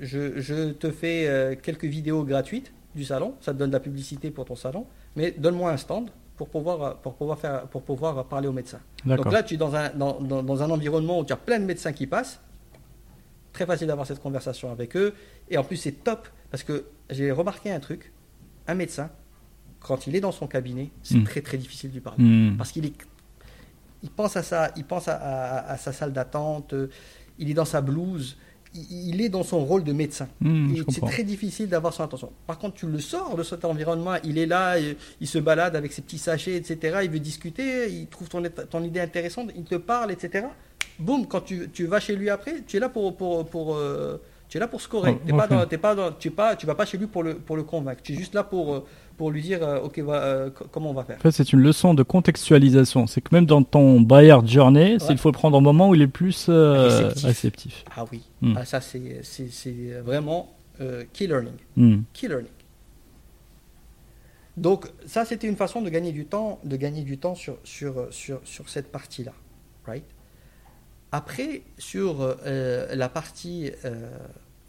je, je te fais quelques vidéos gratuites du salon, ça te donne de la publicité pour ton salon, mais donne-moi un stand pour pouvoir, pour pouvoir, faire, pour pouvoir parler aux médecins. Donc là, tu es dans un, dans, dans- dans un environnement où tu as plein de médecins qui passent. Très facile d'avoir cette conversation avec eux. Et en plus, c'est top parce que j'ai remarqué un truc. Un médecin, quand il est dans son cabinet, c'est Mm. très très difficile de lui parler. Hmm. Parce qu'il est, il pense à ça, il pense à, à- à sa salle d'attente, il est dans sa blouse, il, il est dans son rôle de médecin. Hmm, c'est très difficile d'avoir son attention. Par contre, tu le sors de cet environnement, il est là, il, il se balade avec ses petits sachets, etc. Il veut discuter, il trouve ton, ton idée intéressante, il te parle, etc. Boum, quand tu, tu vas chez lui après, tu es là pour, pour, pour, euh, tu es là pour scorer. Oh, T'es pas ok. dans- t'es pas dans- tu es pas, tu vas pas chez lui pour le, pour le convaincre. Tu es juste là pour, euh, pour lui dire, euh, ok, va, euh, co- comment on va faire. En fait, c'est une leçon de contextualisation. C'est que même dans ton buyer journey, Ouais. il faut le prendre au moment où il est plus Réceptif. réceptif. Ah oui, Mm. ah, ça c'est vraiment key learning. Hmm. Key learning. Donc ça c'était une façon de gagner du temps, de gagner du temps sur, sur, sur, sur cette partie-là. Right? Après, sur euh, la partie euh,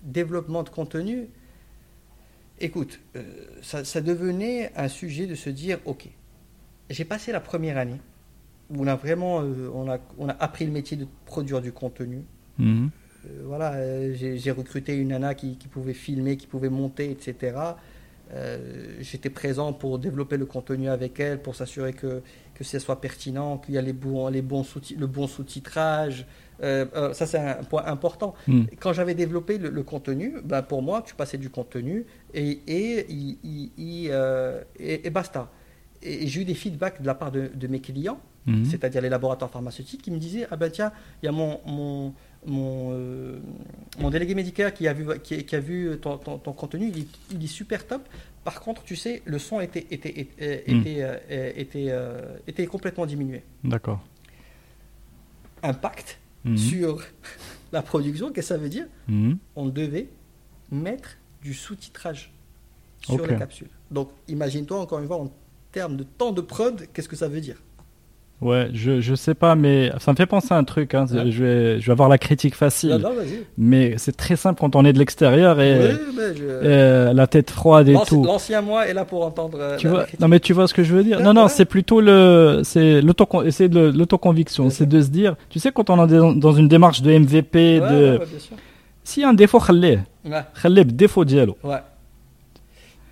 développement de contenu, écoute, euh, ça, ça devenait un sujet de se dire, ok, j'ai passé la première année où on a vraiment on a, on a appris le métier de produire du contenu. Mhm. Voilà, j'ai recruté une nana qui, qui pouvait filmer, qui pouvait monter, etc. J'étais présent pour développer le contenu avec elle, pour s'assurer que, que ce soit pertinent, qu'il y a les bons, les bons le bon sous-titrage. Euh, euh, ça, c'est un point important. Hmm. Quand j'avais développé le, le contenu, ben, pour moi, tu passais du contenu et, et, euh, et, et basta. Et, j'ai eu des feedbacks de la part de, de mes clients Mhm. c'est-à-dire les laboratoires pharmaceutiques, qui me disaient Ah ben tiens, il y a mon, mon, mon, euh, mon délégué médical qui a vu, qui, qui a vu ton, ton- ton contenu, il il est super top. Par contre, tu sais, le son était, était, était, Mm. était, euh, était, euh, était complètement diminué. D'accord. Impact Mhm. sur la production, qu'est-ce que ça veut dire Mhm. On devait mettre du sous-titrage sur Ok. les capsules. Donc, imagine-toi encore une fois en termes de temps de prod, qu'est-ce que ça veut dire Ouais, je, je sais pas, mais ça me fait penser à un truc. Hein. Ouais. Je, vais, je vais avoir la critique facile. Non, non, vas-y. Mais c'est très simple quand on est de l'extérieur et Oui, mais je- euh, la tête froide et L'anci- tout. L'ancien moi est là pour entendre. euh, Tu la- vois, la critique. non mais tu vois ce que je veux dire. Ouais, non non, ouais. c'est plutôt le, c'est l'autocon, c'est de l'autoconviction, Bien c'est sûr. de se dire, tu sais quand on est dans dans une démarche de MVP, Ouais, de, ouais, ouais, bien sûr. s'il y a un défaut, خليه, Ouais, خليه بالديفو ديالو. ouais.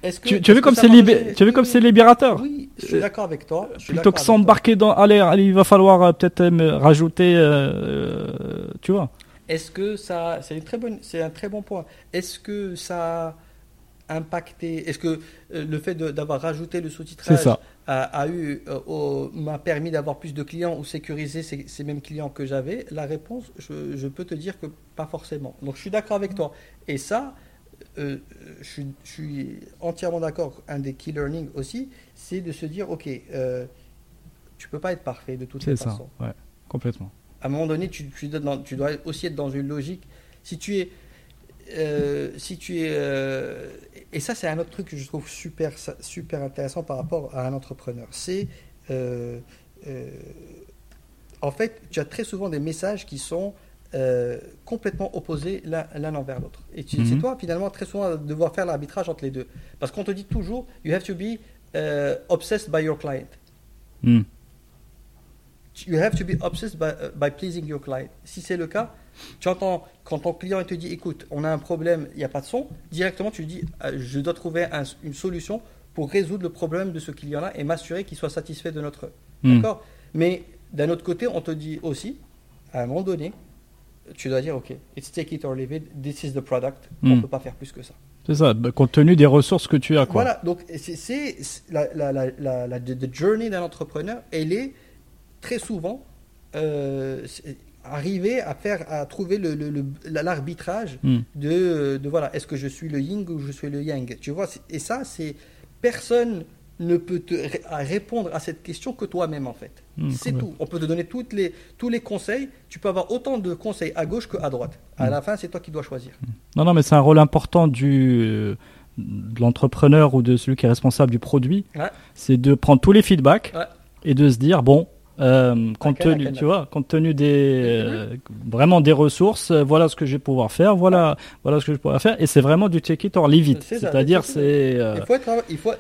Est-ce que- Tu, tu as vu comme c'est ça libé- mangeait- tu as vu comme c'est libérateur. Oui, je suis d'accord avec toi. Plutôt que s'embarquer dans, allez, allez, il va falloir euh, peut-être euh, me rajouter, euh, tu vois. Est-ce que ça, c'est une très bonne, c'est un très bon point. Est-ce que ça a impacté, est-ce que euh, le fait de- d'avoir rajouté le sous-titrage a, a eu, euh, au- m'a permis d'avoir plus de clients ou sécuriser ces, ces mêmes clients que j'avais? La réponse, je, je peux te dire que pas forcément. Donc je suis d'accord avec toi. Et ça, euh, je, suis entièrement d'accord. Un des key learning aussi, c'est de se dire, ok, euh, tu peux pas être parfait de toutes les C'est ça, façons. ouais, complètement. À un moment donné, tu, tu dois, dans- tu dois aussi être dans une logique. Si tu es, euh, si tu es, euh, et ça c'est un autre truc que je trouve super, super intéressant par rapport à un entrepreneur. C'est, euh, euh, en fait, tu as très souvent des messages qui sont euh, complètement opposés l'un envers l'autre. Et tu- Mhm. c'est toi finalement très souvent devoir faire l'arbitrage entre les deux, parce qu'on te dit toujours, you have to be euh, obsessed by your client. Hmm. You have to be obsessed by, uh, by pleasing your client. Si c'est le cas, tu entends quand ton client te dit écoute, on a un problème, il n'y a pas de son, directement tu lui dis euh, je dois trouver un- une solution pour résoudre le problème de ce client-là et m'assurer qu'il soit satisfait de notre. Hmm. D'accord? Mais d'un autre côté, on te dit aussi, à un moment donné, tu dois dire ok, it's take it or leave it, this is the product, on ne Hmm. peut pas faire plus que ça. C'est ça, bah, compte tenu des ressources que tu as. Quoi. Voilà, donc c'est la, la, la, la, the journey d'un entrepreneur, elle est très souvent euh, arriver à faire, à trouver le- le- le- l'arbitrage Hmm. de, de voilà, est-ce que je suis le yin ou je suis le yang, tu vois, et ça, c'est personne ne peut te ré- répondre à cette question que toi-même en fait. Hmm, c'est tout. On peut te donner toutes les, tous les conseils. Tu peux avoir autant de conseils à gauche qu'à droite. À Hmm. la fin, c'est toi qui dois choisir. Non, non, mais c'est un rôle important du, euh, de l'entrepreneur ou de celui qui est responsable du produit. Ouais. C'est de prendre tous les feedbacks Ouais. et de se dire bon, euh, compte tenu, tu vois, compte tenu des euh, vraiment des ressources, euh, voilà ce que je vais pouvoir faire, voilà, voilà ce que je vais pouvoir faire, et c'est vraiment du take it or leave it. C'est-à-dire, c'est Il faut être, il faut,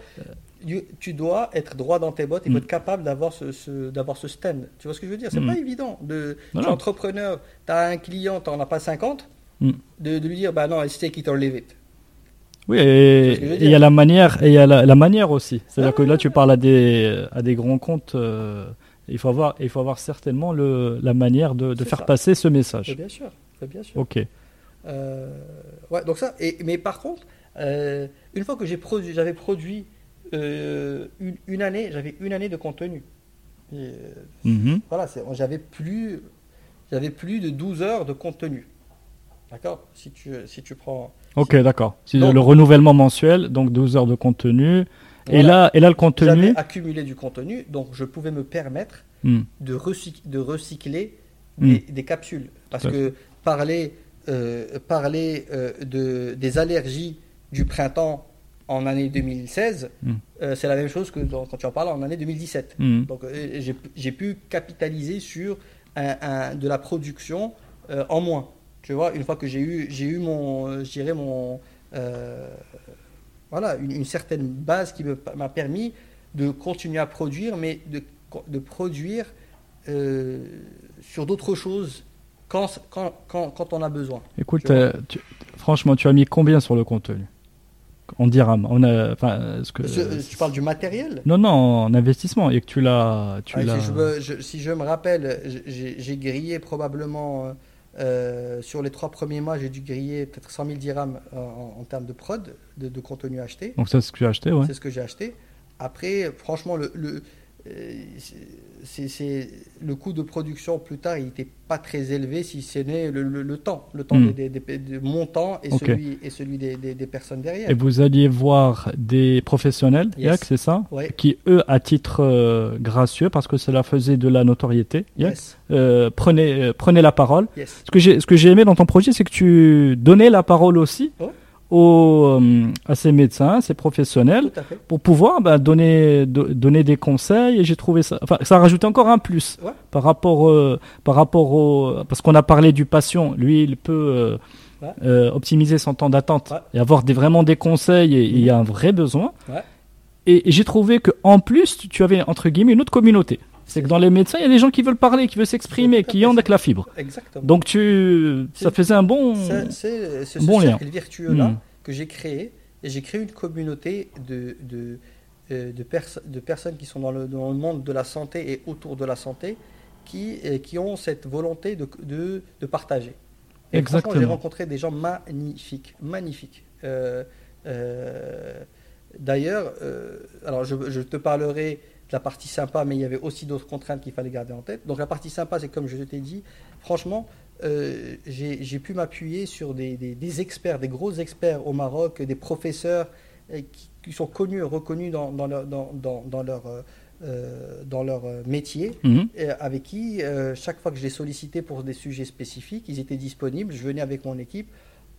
tu dois être droit dans tes bottes. Il faut Mm. être capable d'avoir ce, ce- d'avoir ce stand. Tu vois ce que je veux dire? C'est Mm. pas évident. De, Non, tu es non. entrepreneur, tu as un client, tu n'en as pas 50, Mm. de, de lui dire bah non, it's take it or leave it. oui, et et il y a la manière, et il y a la, la manière aussi. C'est-à-dire Ah que là, tu parles à des à des grands comptes. euh, il faut avoir, il faut avoir certainement le, la manière de, faire ça. passer ce message. bien sûr, bien sûr. Ok. Euh, ouais, donc ça. Et, mais par contre, euh, une fois que j'ai produit, j'avais produit euh, une, une année, j'avais une année de contenu. Et, euh, Mhm. Voilà, j'avais plus, j'avais plus de 12 heures de contenu. D'accord? Si tu, si tu prends. Ok, d'accord. Si le renouvellement mensuel, donc 12 heures de contenu. Et, là, et là, le contenu. J'avais accumulé du contenu, donc je pouvais me permettre Hmm. de, recyc- de recycler Mm. des, des capsules. Parce que parler, euh, parler euh, de, des allergies du printemps en année 2016, Mm. euh, c'est la même chose que dans- quand tu en parles en année 2017. Hmm. Donc euh, j'ai- pu capitaliser sur un, un- de la production euh, en moins. Tu vois, une fois que j'ai eu, j'ai eu mon, je dirais mon, voilà, une, une certaine base qui m'a permis de continuer à produire, mais de, de produire sur d'autres choses quand, quand, quand, quand on a besoin. Écoute, tu- franchement, tu as mis combien sur le contenu? En dirham. On a, enfin, est-ce que, Ce- tu parles du matériel? Non, non, en investissement. Et que tu l'as. Tu Ah, l'as... si, je me, je- si je me rappelle, j'ai j'ai grillé probablement euh, euh, sur les trois premiers mois, j'ai dû griller peut-être 100 000 dirhams euh, en, en termes de prod, de, de contenu acheté. Donc, ça, c'est ce que as acheté, ouais. C'est ce que j'ai acheté. Après, franchement, le, le, c'est, c'est- le coût de production plus tard, il n'était pas très élevé si ce n'est le, le- le temps, le temps Hmm. des, des- des- de mon temps et celui, et celui des, des- personnes derrière. Et vous alliez voir des professionnels, Yes. C'est ça Ouais. Qui, eux, à titre euh, gracieux, parce que cela faisait de la notoriété, Yes, euh, prenez, euh, prenez la parole. yes. Ce que j'ai, j'ai aimé dans ton projet, c'est que tu donnais la parole aussi Ouais. Aux, euh, à ces médecins, ces professionnels, à pour pouvoir bah, donner, do- donner des conseils. Et j'ai trouvé ça, enfin, ça a rajouté encore un plus Ouais. par rapport, euh, par rapport au, parce qu'on a parlé du patient. Lui, il peut euh, Ouais. euh, optimiser son temps d'attente Ouais. et avoir des, vraiment des conseils. Et il y a un vrai besoin. Et, et j'ai trouvé que en plus, tu avais entre guillemets une autre communauté. C'est que dans les médecins, il y a des gens qui veulent parler, qui veulent s'exprimer, qui ont avec la fibre. Exactement. Donc tu, ça faisait un bon. C'est- C'est ce, bon lien. cercle vertueux-là Mm. que j'ai créé. Et j'ai créé une communauté de, de, euh, de, perso- de personnes qui sont dans le, dans le monde de la santé et autour de la santé qui, euh, qui ont cette volonté de, de, de partager. Et franchement, j'ai Exactement. rencontré des gens magnifiques. Magnifiques. Euh, euh, D'ailleurs, euh, alors je, je te parlerai la partie sympa, mais il y avait aussi d'autres contraintes qu'il fallait garder en tête. Donc la partie sympa, c'est comme je t'ai dit, franchement, euh, j'ai pu m'appuyer sur des, des, experts, des gros experts au Maroc, des professeurs euh, qui, qui, sont connus, reconnus dans, dans leur, dans, dans, leur, euh, dans leur métier, Mhm. et avec qui, euh, chaque fois que je les sollicitais pour des sujets spécifiques, ils étaient disponibles. Je venais avec mon équipe,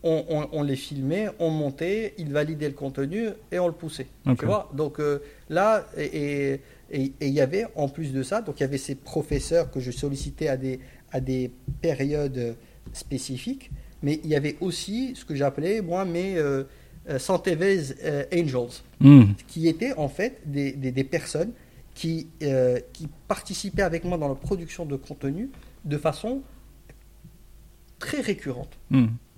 on, on- on les filmait, on montait, ils validaient le contenu et on le poussait. Ok. Tu vois? Donc euh, là, et et- et- il y avait, en plus de ça, donc il y avait ces professeurs que je sollicitais à des, à des périodes spécifiques, mais il y avait aussi ce que j'appelais, moi, mes euh, euh, Santevez euh, Angels Mhm. qui étaient en fait des, des- des personnes qui, euh, qui participaient avec moi dans la production de contenu de façon très récurrente.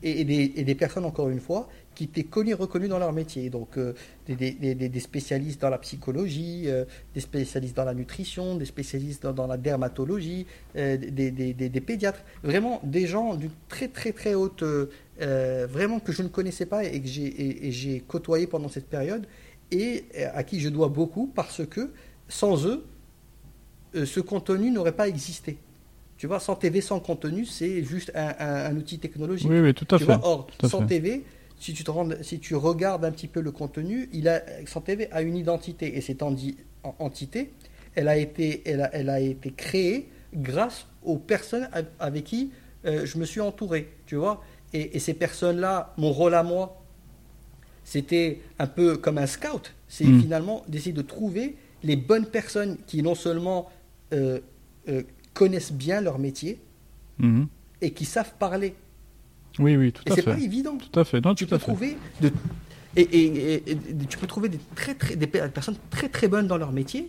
Et, et des, et des personnes, encore une fois, qui étaient connues, reconnues dans leur métier. Donc, euh, des, des- des- des spécialistes dans la psychologie, euh, des spécialistes dans la nutrition, des spécialistes dans, dans la dermatologie, euh, des, des- des- des pédiatres. Vraiment, des gens d'une très, très, très haute. vraiment que je ne connaissais pas et que j'ai et- et j'ai côtoyé pendant cette période et à qui je dois beaucoup parce que sans eux, ce contenu n'aurait pas existé. Tu vois, sans TV, sans contenu, c'est juste un, un- un outil technologique. Oui, oui, tout à Tu fait. vois, or, Tout à sans fait. TV, si tu, te rends- si tu regardes un petit peu le contenu, il a, TV a une identité. Et cette enti- en- entité, elle a, été, elle, a, elle a été créée grâce aux personnes avec qui euh, je me suis entouré. Tu vois et, et ces personnes-là, mon rôle à moi, c'était un peu comme un scout. C'est Mm. finalement d'essayer de trouver les bonnes personnes qui non seulement euh, euh, connaissent bien leur métier Mhm. et qui savent parler. Oui, oui, tout Et à c'est fait. pas évident. Tout à fait. Non, tu tout à peux fait. trouver de, et, et- et- et tu peux trouver des très très des pe- personnes très très bonnes dans leur métier,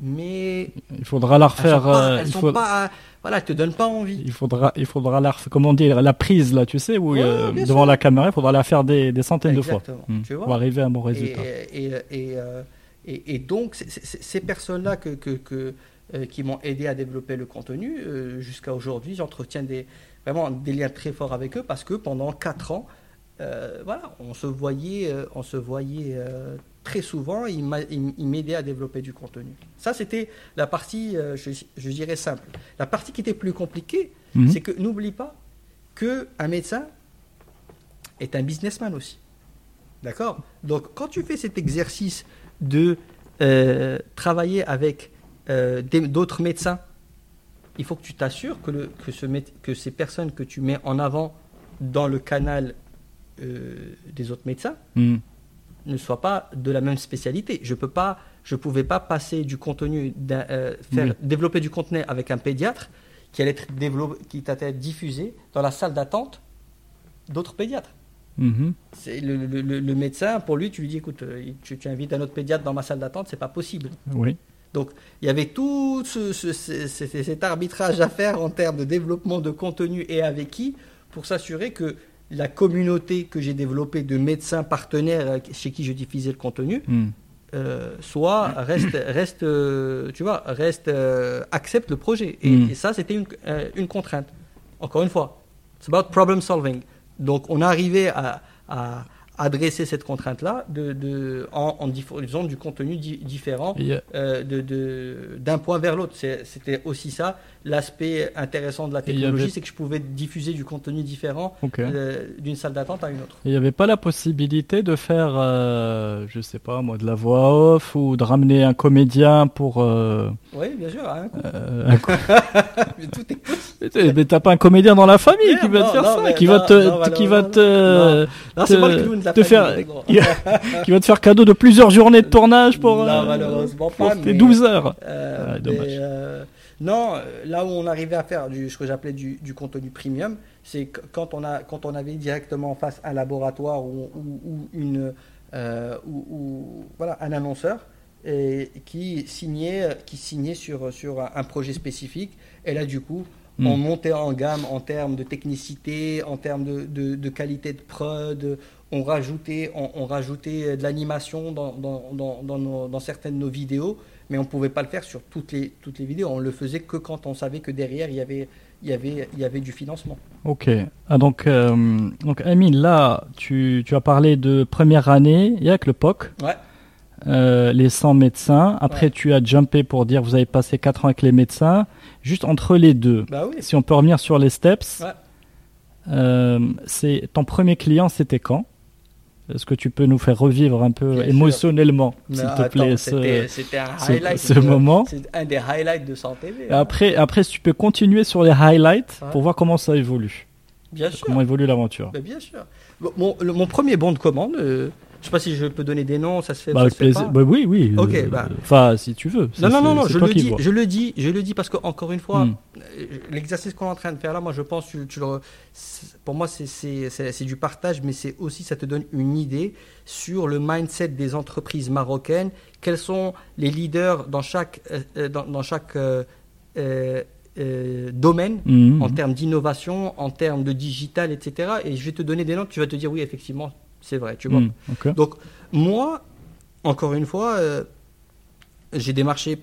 mais Il faudra la elles sont refaire. pas, euh, elles il, sont pas- voilà, elles te donnent pas envie. il faudra, il faudra la. Comment dire La prise, là, tu sais, où, Ouais, euh, devant sûr. la caméra, il faudra la faire des, des centaines Exactement, de fois. Vois. Pour arriver à un bon Et, résultat. et, et, euh, et- et donc c'est- c'est- c'est- ces personnes-là que, que- que, euh, qui m'ont aidé à développer le contenu euh, jusqu'à aujourd'hui, j'entretiens des vraiment des liens très forts avec eux parce que pendant quatre ans, euh, voilà, on se voyait, euh, on se voyait euh, très souvent. Ils m'a- ils- ils m'aidaient à développer du contenu. Ça, c'était la partie, je, je dirais simple. La partie qui était plus compliquée, Mhm. c'est que n'oublie pas que un médecin est un businessman aussi. D'accord? Donc, quand tu fais cet exercice de travailler avec d'autres médecins, il faut que tu t'assures que, le- que, ce mé- que ces personnes que tu mets en avant dans le canal euh, des autres médecins Mhm. ne soient pas de la même spécialité. Je peux pas, je pouvais pas passer du contenu, euh, faire Oui. développer du contenu avec un pédiatre qui allait être développé, qui allait être diffusé dans la salle d'attente d'autres pédiatres. C'est le, le- le- le médecin, pour lui, tu lui dis, écoute, euh, tu, tu invites un autre pédiatre dans ma salle d'attente, c'est pas possible. Oui. Donc, il y avait tout ce- ce- ce- ce- cet arbitrage à faire en termes de développement de contenu et avec qui, pour s'assurer que la communauté que j'ai développée de médecins partenaires chez qui je diffusais le contenu, Mhm. euh, soit reste, reste, euh, tu vois, reste, euh, accepte le projet. Et, Mm. et ça, c'était une, une contrainte. Encore une fois, c'est about problem solving. Donc, on arrivait à, à adresser cette contrainte-là de, de, en, en diffusant du contenu di- différent Et, euh, de- d'un point vers l'autre. C'était aussi ça l'aspect intéressant de la technologie, avait- c'est que je pouvais diffuser du contenu différent euh, d'une salle d'attente à une autre. Il n'y avait pas la possibilité de faire, euh, je sais pas moi, de la voix off ou de ramener un comédien pour. euh, Oui, bien sûr. hein. euh, un Mais tout est Mais mais t'as pas un comédien dans la famille qui va te faire non, ça, qui non, va te, non, qui va te, te- faire- qui va te faire cadeau de plusieurs journées de tournage pour, Non, malheureusement pour pas, tes mais- 12 heures. Dommage. mais, non, euh, là où on arrivait à faire du, ce que j'appelais du, du contenu premium, c'est quand on, a, quand on avait directement en face un laboratoire ou, ou- ou une, euh, ou, ou- voilà, un annonceur et, qui, signait, qui signait sur, sur un, projet spécifique. Et là, du coup, Mm. on montait en gamme en termes de technicité, en termes de, de- de qualité de prod. On rajoutait, on, on rajoutait de l'animation dans, dans certaines de nos vidéos, mais on ne pouvait pas le faire sur toutes les, toutes les vidéos. On le faisait que quand on savait que derrière, il y avait, il y avait, il y avait du financement. Ok. Ah, donc, euh, donc Amine, là, tu, tu as parlé de première année, il y a que le POC. Ouais. euh, les 100 médecins. Après, Ouais. tu as jumpé pour dire vous avez passé 4 ans avec les médecins. Juste entre les deux, Bah oui. si on peut revenir sur les steps, Ouais. euh, c'est ton premier client, c'était quand? Est-ce que tu peux nous faire revivre un peu Bien émotionnellement, s'il te plaît, c'était ce, ce- highlight. ce de- moment C'est un des highlights de Santé TV. Et hein. après, après, si tu peux continuer sur les highlights pour voir comment ça évolue, Bien sûr. comment évolue l'aventure. Bien sûr. Bon, Mon, le- mon premier bon de commande, euh, je sais pas si je peux donner des noms, ça se fait. Bah, ça avec se fait plaisir. pas. Bah oui, oui. Ok, euh, bah. Enfin, si tu veux. Ça, Non, non, non, non, je le dis, je le dis, je le dis parce que encore une fois, Hmm. l'exercice qu'on est en train de faire là, moi je pense, tu, tu le, c'est- pour moi c'est- du partage, mais c'est aussi ça te donne une idée sur le mindset des entreprises marocaines. Quels sont les leaders dans chaque euh, euh, dans, dans chaque euh, euh, euh, domaine en termes d'innovation, en termes de digital, etc. Et je vais te donner des noms, tu vas te dire oui, effectivement, c'est vrai, tu vois. Ok. Donc, moi, encore une fois, euh, j'ai démarché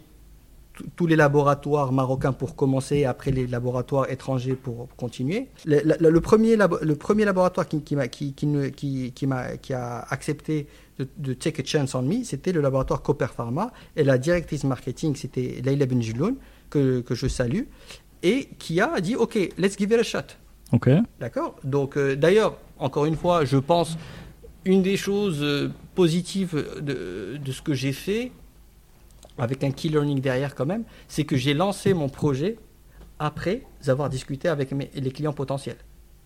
tous les laboratoires marocains pour commencer, après les laboratoires étrangers pour continuer. Le, le- le premier, labo- le premier laboratoire qui, qui, qui, qui, qui, qui m'a- qui a accepté de, de take a chance on me, c'était le laboratoire Cooper Pharma. Et la directrice marketing, c'était Leila Benjiloun, que, que je salue, et qui a dit, OK, let's give it a shot. Ok. D'accord? Donc, euh, d'ailleurs, encore une fois, je pense une des choses euh, positives de, de ce que j'ai fait, avec un key learning derrière quand même, c'est que j'ai lancé mon projet après avoir discuté avec mes- les clients potentiels.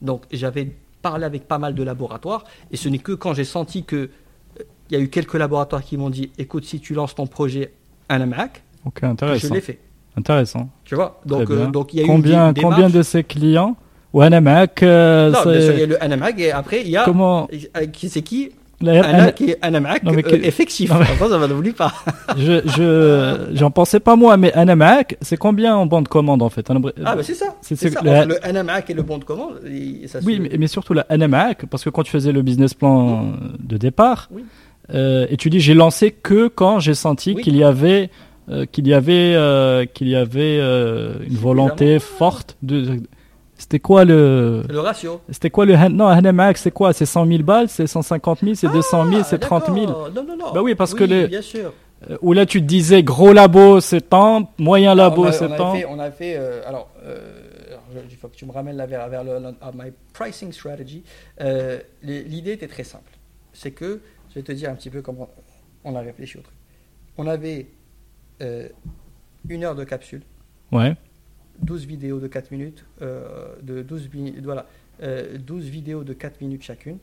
Donc, j'avais parlé avec pas mal de laboratoires, et ce n'est que quand j'ai senti que euh, il y a eu quelques laboratoires qui m'ont dit, écoute, si tu lances ton projet à la Mac, que je intéressant. l'ai fait. Intéressant. Tu vois Donc, euh, donc il y a eu combien, une dé- combien de ces clients ou un Mac euh, Non, c'est- bien sûr, il y a le Anamac, et après, il y a... Comment Euh, qui- C'est qui Anna qui est Anamac Non, mais euh, que- effectif. Non, mais- Enfin, ça va l'oublie pas. je, je, j'en pensais pas moi, mais un Mac, c'est combien en bande commande en fait Ah, bah c'est ça. C'est- C'est c'est ça. le- Anamac et le bon de commande, se- Oui, mais, mais surtout la NMAC, parce que quand tu faisais le business plan de départ, Oui. euh, et tu dis j'ai lancé que quand j'ai senti Oui. qu'il y avait euh, qu'il y avait euh, qu'il y avait euh, une volonté forte de. C'était quoi le le ratio. c'était quoi le hand- non c'est quoi? C'est 100 000 balles? C'est 150 000 c'est 200 000 Ah, c'est 30 000 d'accord. Non, non, non. Bah oui, parce que les- Bien sûr. Euh, où là tu te disais gros labo c'est tant moyen labo on a, c'est on a tant fait, on a fait euh, alors, euh, alors, il faut que tu me ramènes là vers, vers le, my pricing strategy. Euh, L'idée était très simple. C'est que, je vais te dire un petit peu comment on a réfléchi au truc. On avait euh, une heure de capsule. ouais 12 vidéos de 4 minutes, euh, de 12, mi- voilà, euh, 12 vidéos de 4 minutes chacune,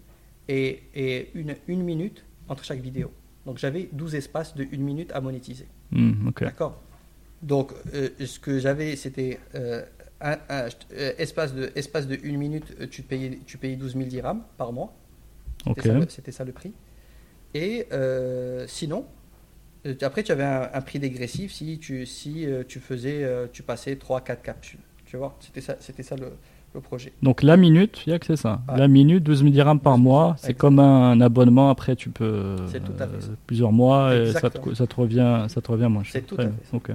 et, et une, une minute entre chaque vidéo. Donc j'avais 12 espaces de 1 minute à monétiser. Hmm, D'accord? Donc euh, ce que j'avais, c'était euh, un, un- euh, espace, de, espace de 1 minute, euh, tu payais, tu payais 12 000 dirhams par mois. C'était ça le- C'était ça, le prix. Et euh, sinon, euh, après, tu avais un, un prix dégressif si tu, si, euh, tu faisais, euh, tu passais 3-4 capsules. Tu vois, c'était ça, c'était ça le, le projet. Donc la minute, il y a que c'est ça. La minute, 12 000 dirhams par 12 000 mois. C'est comme un, abonnement. Après, tu peux euh, C'est tout à fait ça. plusieurs mois et ça te, ça te revient, ça te revient moins cher. C'est tout à fait ça. Ok.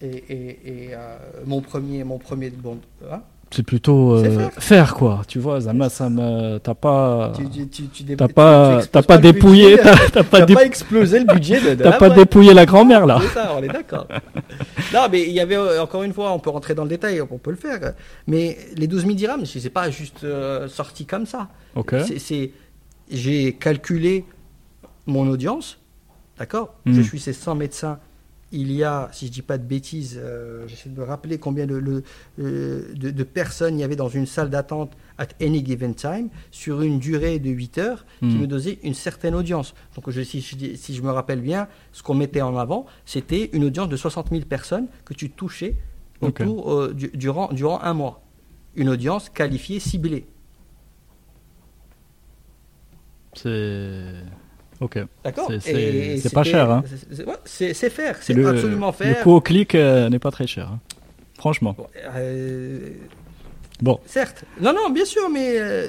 Et, et, et, euh, mon premier, mon premier bon, hein, C'est plutôt euh, faire. faire quoi. Tu vois, Zama, ça me, t'as pas, tu, tu, tu, t'as pas, t'as pas dépouillé, budget, t'as t'as pas, T'as dé- pas explosé le budget de, de t'as pas dépouillé la grand-mère là. C'est ça, on est d'accord. non, mais il y avait, euh, encore une fois, on peut rentrer dans le détail, on peut le faire. Mais les 12 000 dirhams, c'est pas juste euh, sorti comme ça. Ok. C'est- C'est, j'ai calculé mon audience, d'accord? Je suis ces 100 médecins. Il y a, si je dis pas de bêtises, euh, j'essaie de me rappeler combien de, euh, de, de personnes il y avait dans une salle d'attente at any given time sur une durée de 8 heures qui Mhm. me donnait une certaine audience. Donc je, si, je, dis- si je me rappelle bien, ce qu'on mettait en avant, c'était une audience de 60 000 personnes que tu touchais autour, euh, du- durant, durant un mois. Une audience qualifiée, ciblée. C'est, ok. D'accord C'est- pas cher, hein. c'est- faire, c'est le, absolument Le faire. coût au clic euh, n'est pas très cher. hein. Franchement. Bon, euh, Bon. Certes. Non, non, bien sûr, mais euh,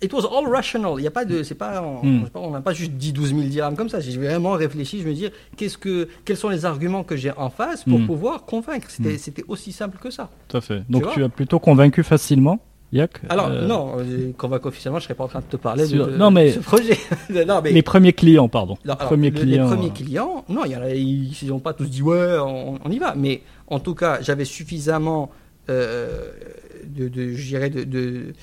it was all rational. Il y a pas de, c'est pas, on Hmm. on n'a pas juste dit 12 000 dirhams comme ça. J'ai vraiment réfléchi. Je me dis, qu'est-ce que, quels sont les arguments que j'ai en face pour Hmm. pouvoir convaincre? C'était, Hmm. c'était aussi simple que ça. Tout à fait. Donc tu as plutôt convaincu facilement? Alors, euh, non, euh, convainc officiellement, je serais pas en train de te parler de, de non, mais- ce projet. non, mais Les premiers clients, pardon. Non, alors, premiers le- clients. Les premiers euh, clients, non, y en a- ils n'ont pas tous dit ouais, on, on y va. Mais en tout cas, j'avais suffisamment euh, de, de, je dirais de, de,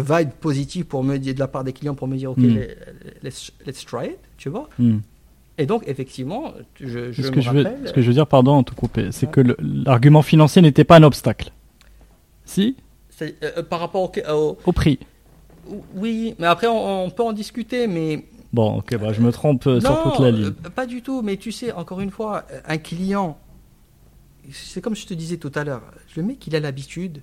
vibes positives pour me dire, de la part des clients pour me dire ok, Mm. les- let's, let's try it, tu vois. hmm. Et donc, effectivement, je, je ce, me que je veux, rappelle. ce que je veux dire, pardon, de te couper, c'est Ouais. que l'argument financier n'était pas un obstacle. Si? Euh, par rapport au, au- Au prix. Oui, mais après, on, on peut en discuter, mais Bon, ok, bah, je me trompe euh, sur toute la ligne. euh, pas du tout, mais tu sais, encore une fois, euh, un client, c'est comme je te disais tout à l'heure, le mec, il a l'habitude.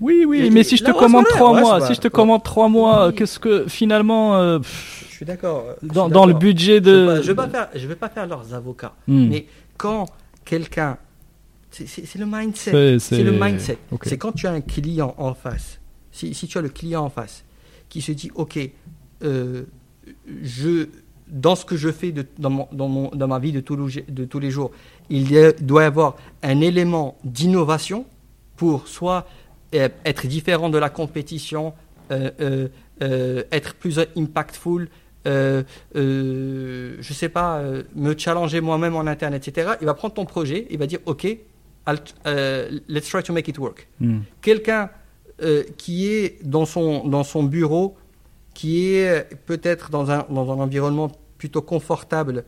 Oui, oui, mais si je te commande trois mois, si je te commande trois mois, qu'est-ce que finalement, euh, pff, Je suis d'accord. dans, dans le budget de. vais je vais faire, je vais pas faire leurs avocats. Hmm. Mais quand quelqu'un, c'est- le mindset. C'est- le mindset. C'est quand tu as un client en face. Si, si tu as le client en face qui se dit, ok, euh, je, dans ce que je fais de- dans, mon- dans, mon- dans ma vie de tous, les, de tous les jours, il y a- doit y avoir un élément d'innovation pour soit euh, être différent de la compétition, euh, être plus impactful, euh, euh, je sais pas, euh, me challenger moi-même en interne, etc. Il va prendre ton projet, il va dire, ok, let's try to make it work Hmm. quelqu'un euh, qui est dans son, dans son bureau, qui est peut-être dans un, dans un environnement plutôt confortable,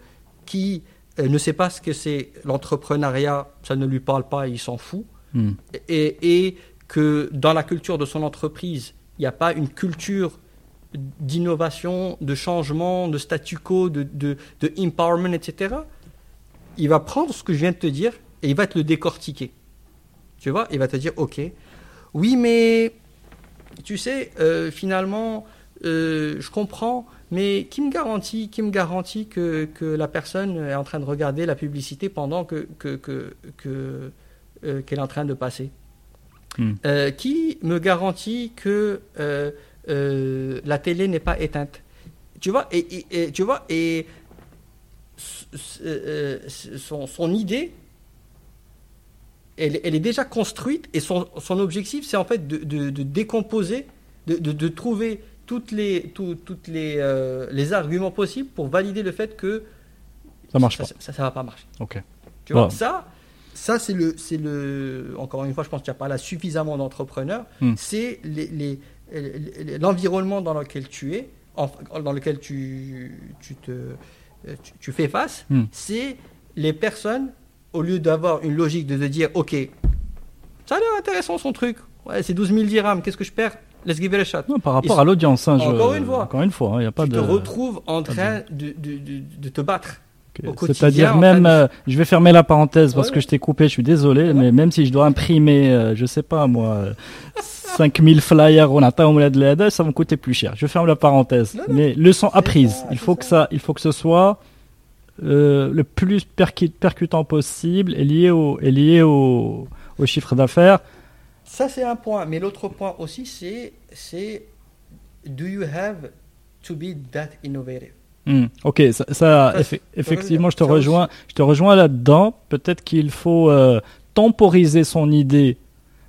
qui euh, ne sait pas ce que c'est l'entrepreneuriat, ça ne lui parle pas, il s'en fout, Hmm. et, et que dans la culture de son entreprise, il n'y a pas une culture d'innovation, de changement, de statu quo, de, de, de empowerment, etc., il va prendre ce que je viens de te dire et il va te le décortiquer. Tu vois, il va te dire, ok, oui, mais tu sais, euh, finalement, euh, je comprends, mais qui me garantit, qui me garantit que, que la personne est en train de regarder la publicité pendant que, que, que, que, euh, qu'elle est en train de passer Hmm. Qui me garantit que la télé n'est pas éteinte? Tu vois, et, et- et- tu vois, et son idée, elle, elle est déjà construite et son, son objectif, c'est en fait de, de- de décomposer, de, trouver toutes les, tout- toutes les, euh, les arguments possibles pour valider le fait que Ça marche pas. ça, ça va pas marcher. Ok. Tu vois, ça, ça c'est le, c'est le. Encore une fois, je pense qu'il n'y a pas là suffisamment d'entrepreneurs. Hmm. C'est les- l'environnement dans lequel tu es, en- dans lequel tu, tu te, tu, tu fais face. Hmm. C'est les personnes, au lieu d'avoir une logique de te dire, ok, ça a l'air intéressant son truc. Ouais, c'est 12 000 dirhams. Qu'est-ce que je perds? Let's give it a shot. Non, par rapport à l'audience, hein, je- encore une fois. Encore une fois, il n'y a pas tu de. te retrouves en train de, de, de, de te battre. C'est-à-dire même, euh, je vais fermer la parenthèse parce Ouais, que je t'ai coupé, je suis désolé, mais même si je dois imprimer, euh, je sais pas moi, euh, 5000 flyers on attend au de l'aide, ça va me coûter plus cher. Je ferme la parenthèse. Non, non. Mais leçon apprise, il faut que ça, il faut que ce soit euh, le plus percu- percutant possible et lié au, et lié au, au chiffre d'affaires. Ça, c'est un point. Mais l'autre point aussi, c'est, c'est do you have to be that innovative? Hmm, Ok, ça, ça, c'est- effectivement, je te rejoins, je te rejoins là-dedans. Peut-être qu'il faut euh, temporiser son idée.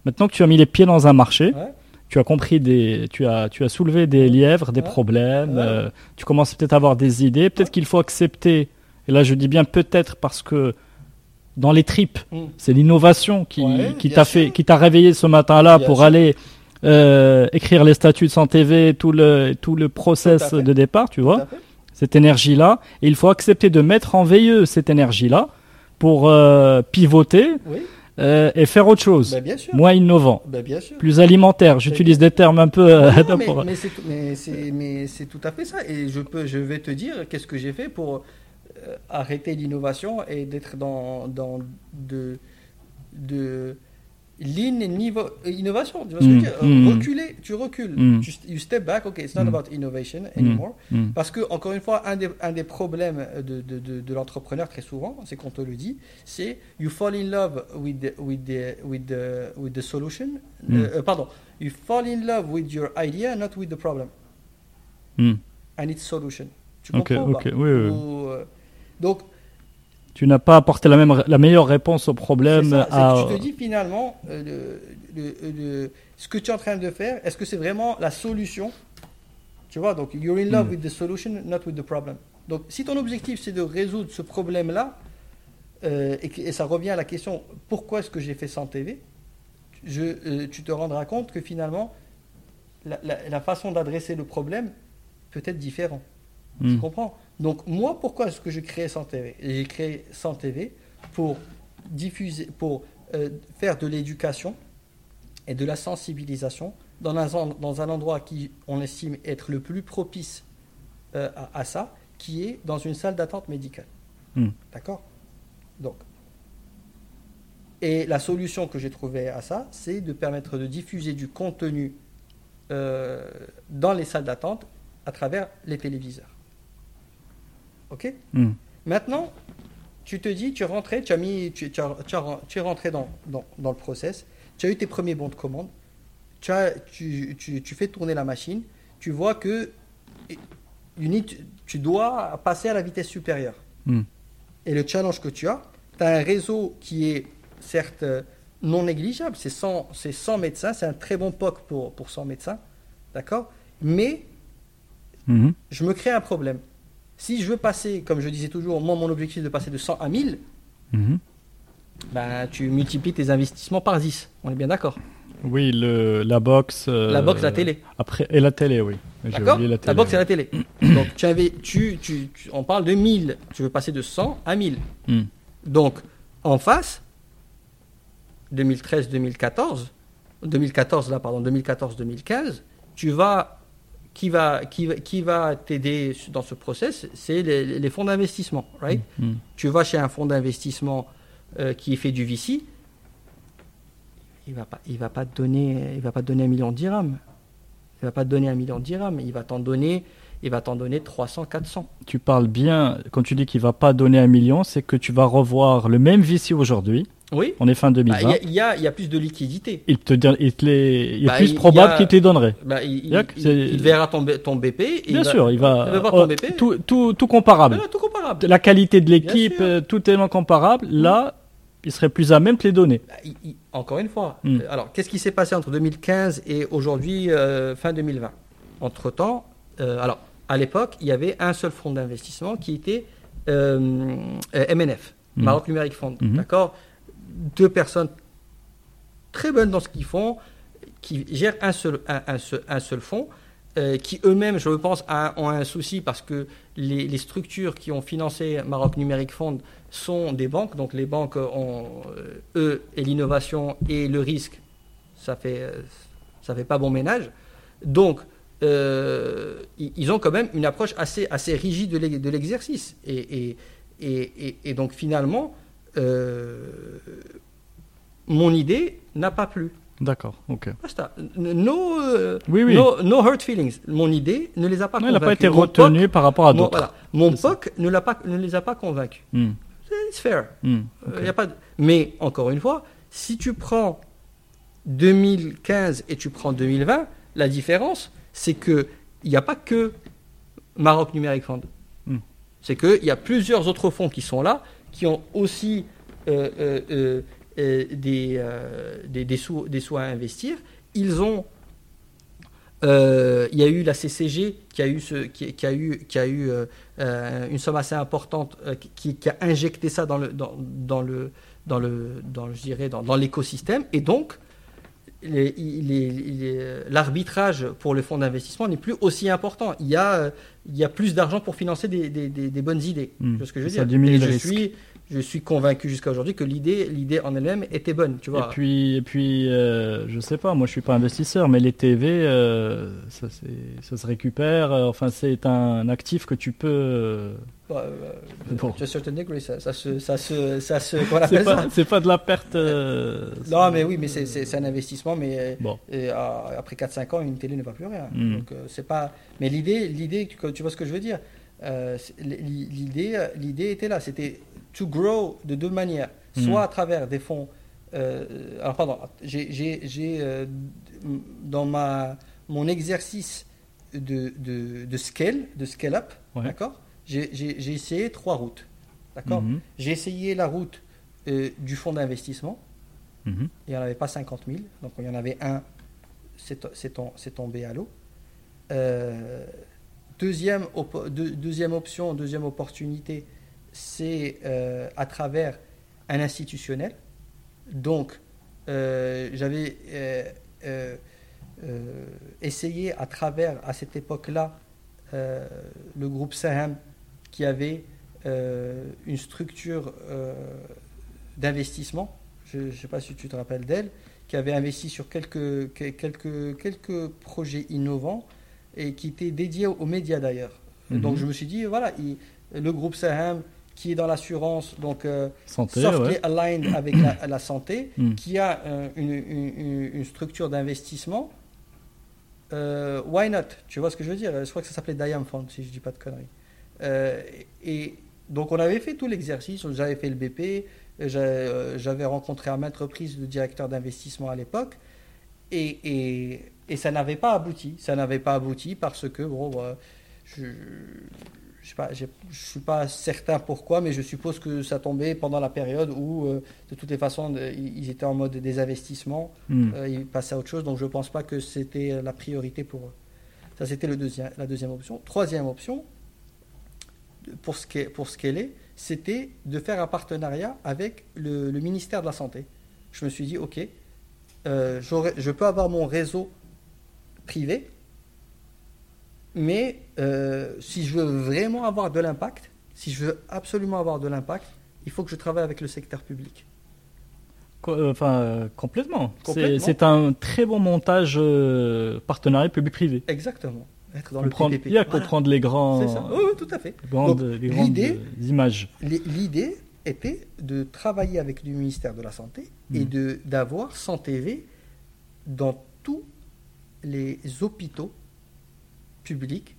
Maintenant que tu as mis les pieds dans un marché, Ouais. tu as compris des, tu as, tu as soulevé des lièvres, des Ouais. problèmes. Ouais. euh, tu commences peut-être à avoir des idées. Peut-être qu'il faut accepter. Et là, je dis bien peut-être parce que dans les tripes, Mm. c'est l'innovation qui, Ouais, qui bien t'a sûr. fait, qui t'a réveillé ce matin-là pour sûr. aller euh, écrire les statuts de Sans TV, tout le, tout le process de départ, tu vois cette énergie-là, et il faut accepter de mettre en veilleux cette énergie-là pour euh, pivoter Oui, euh, et faire autre chose, ben, bien sûr. moins innovant, Ben, bien sûr. plus alimentaire. J'utilise des termes un peu. euh, Non, mais, c'est tout, à fait ça. Et je, peux, je vais te dire qu'est-ce que j'ai fait pour arrêter l'innovation et d'être dans, dans de, de lean et niveau, innovation. Tu vois Mm, dire? mm. Reculer, tu recules. Mm. Tu, you step back, ok, it's not about innovation anymore. Parce que, encore une fois, un des, un des problèmes de, de, de, de l'entrepreneur, très souvent, c'est qu'on te le dit, c'est you fall in love with the, with the, with the, with the solution. Euh, euh, pardon, you fall in love with your idea, not with the problem. And its solution. Tu comprends oui, oui. Ou, euh, Donc, Tu n'as pas apporté la, même, la meilleure réponse au problème. Ça, à- tu te dis finalement, euh, ce que tu es en train de faire, est-ce que c'est vraiment la solution? Tu vois, donc you're in love Mm. with the solution, not with the problem. Donc si ton objectif c'est de résoudre ce problème-là, euh, et, ça revient à la question pourquoi est-ce que j'ai fait 100 TV je, euh, Tu te rendras compte que finalement, la, la- la façon d'adresser le problème peut être différente. Tu Hmm. comprends? Donc moi, pourquoi est-ce que je crée 100 TV J'ai créé 100 TV pour diffuser, pour euh, faire de l'éducation et de la sensibilisation dans un, dans un endroit qui on estime être le plus propice euh, à, à ça, qui est dans une salle d'attente médicale. Hmm. D'accord? Donc, et la solution que j'ai trouvée à ça, c'est de permettre de diffuser du contenu euh, dans les salles d'attente à travers les téléviseurs. Ok Hmm. Maintenant, tu te dis, tu es rentré, tu as mis, tu, tu as- tu as- tu es rentré dans, dans, dans le process, tu as eu tes premiers bons de commande, tu, as, fais tourner la machine, tu vois que tu dois passer à la vitesse supérieure. Hmm. Et le challenge que tu as, tu as un réseau qui est certes euh, non négligeable, c'est 100, c'est 100 médecins, c'est un très bon POC pour, pour 100 médecins, d'accord? Mais Mhm. je me crée un problème. Si je veux passer, comme je disais toujours, moi mon objectif de passer de 100 à 1000, Mhm. ben, tu multiplies tes investissements par 10. On est bien d'accord. Oui, le, la box. euh, La box, la télé. Après, et la télé, oui. D'accord la, la box et la télé. Donc tu avais, tu, tu, tu- on parle de 1000. Tu veux passer de 100 à 1000. Hmm. Donc en face, 2013-2014, 2014 là, pardon, 2014-2015, tu vas, qui va, qui qui va t'aider dans ce process, c'est les, les fonds d'investissement, right? Hmm. tu vas chez un fonds d'investissement euh, qui fait du VC, il va pas, il va pas te donner, il va pas te donner un million de dirhams. Il va pas te donner un million de dirhams. Il va t'en donner, il va t'en donner 300, 400. Tu parles bien, quand tu dis qu'il va pas donner un million, c'est que tu vas revoir le même VC aujourd'hui. Oui. On est fin Bah, 2020. Il y a- il y, a, il y a plus de liquidité. il te il te les- il est Bah, plus il probable qu'il te les donnerait. Bah, il, verra ton, BP. et Bien va- sûr, il va. il va voir oh, ton BP. tout, tout, tout comparable. Voilà, tout comparable. La qualité de l'équipe, euh, tout tellement comparable. Là, il serait plus à même de les donner. Bah, encore une fois, Mm. euh, alors qu'est-ce qui s'est passé entre 2015 et aujourd'hui, euh, fin 2020 Entre-temps, euh, alors à l'époque, il y avait un seul fonds d'investissement qui était euh, MNF, Mm. Maroc Numérique Fund. Mhm. D'accord? Deux personnes très bonnes dans ce qu'ils font, qui gèrent un seul, un, seul, fonds, euh, qui eux-mêmes, je pense, ont un souci parce que les, structures qui ont financé Maroc Numérique Fund sont des banques. Donc les banques ont, euh, eux, et l'innovation et le risque, ça fait, ça fait pas bon ménage. Donc, euh, ils ont quand même une approche assez, assez rigide de l'e- de l'exercice. Et, et, et, donc finalement, mon idée n'a pas plu. D'accord, ok. Basta. No, euh, Oui, oui. no, no hurt feelings. Mon idée ne les a pas Non, il n'a convaincus. pas été Mon retenu par rapport à POC, mon, d'autres. voilà. Mon. POC ne, l'a pas, ne les a pas convaincus. Hmm, It's fair. hmm, Euh, ok. y a pas de- Mais encore une fois, si tu prends 2015 et tu prends 2020, la différence, c'est que il n'y a pas que Maroc Numérique Fund. Hmm. C'est qu'il y a plusieurs autres fonds qui sont là, qui ont aussi euh, euh, euh, des, des, sous, à investir. Ils ont il y a eu la CCG qui a eu, qui, a eu, qui a eu une somme assez importante qui, a injecté ça dans dans, l'écosystème. Et donc, l'arbitrage pour le fonds d'investissement n'est plus aussi important. Il y a, il y a plus d'argent pour financer des, des- des- des bonnes idées. Vois ce que je veux Ça dire? diminue Et le je risque. suis, je suis convaincu jusqu'à aujourd'hui que l'idée, l'idée en elle-même était bonne. Tu Et vois. puis, et puis euh, je sais pas, moi je suis pas investisseur, mais les TV, euh, ça, se récupère. euh, enfin, c'est un actif que tu peux. Bah, Bon. to a certain degree, ça, ça se, ça se, ça se, C'est pas, c'est pas de la perte. Non, mais oui, mais c'est- un investissement, mais Bon. et, après 4-5 ans, une télé ne va plus rien. Mm. Donc, c'est pas. Mais l'idée, l'idée, tu, vois ce que je veux dire L'idée, l'idée était là. C'était to grow de deux manières, soit Mm. à travers des fonds. euh, alors, pardon, j'ai, euh, dans ma mon exercice de, de, de scale, de scale up, Ouais. d'accord j'ai, essayé trois routes. D'accord Mhm. J'ai essayé la route euh, du fonds d'investissement. Mhm. Il n'y en avait pas 50 000. Donc il y en avait un, c'est c'est tom- c'est tombé à l'eau. Deuxième, op- deux- deuxième option, deuxième opportunité, c'est euh, à travers un institutionnel. Donc euh, j'avais euh, essayé à travers, à cette époque-là, le groupe Saham qui avait une structure d'investissement je ne sais pas si tu te rappelles d'elle, qui avait investi sur quelques, que- quelques, quelques projets innovants et qui était dédié aux médias d'ailleurs. Mhm. Donc je me suis dit, voilà, il- le groupe Saham qui est dans l'assurance, donc euh, Santé, ouais. aligned avec la, la santé, Mm. qui a euh, une, une- une- une structure d'investissement, euh, why not? Tu vois ce que je veux dire? Je crois que ça s'appelait Diam Fund, si je dis pas de conneries. Euh, et donc on avait fait tout l'exercice, j'avais fait le BP, j'a- j'avais rencontré à maintes reprises le directeur d'investissement à l'époque, et, et, et ça n'avait pas abouti. Ça n'avait pas abouti parce que, bon, bah, je je sais pas, j'ai- je suis pas certain pourquoi, mais je suppose que ça tombait pendant la période où, euh, de toutes les façons, de- ils étaient en mode désinvestissement, Mm. euh, ils passaient à autre chose, donc je pense pas que c'était la priorité pour eux. Ça, c'était le deuxième, la deuxième option. Troisième option, pour ce qu'elle pour ce qu'elle est, c'était de faire un partenariat avec le, le ministère de la Santé. Je me suis dit, ok, euh, je peux avoir mon réseau privé, mais euh, si je veux vraiment avoir de l'impact, si je veux absolument avoir de l'impact, il faut que je travaille avec le secteur public. Euh, Enfin, euh, complètement. C'est- un très bon montage euh, partenariat public-privé. Exactement. Être dans le Comprendre, PPP. il y a Voilà. comprendre les grands, C'est ça. Oui, oui, tout à fait. les grandes, Donc, les grandes, l'idée- images. L'idée était de travailler avec le ministère de la Santé et Mm. de d'avoir 100 TV dans tous les hôpitaux publics,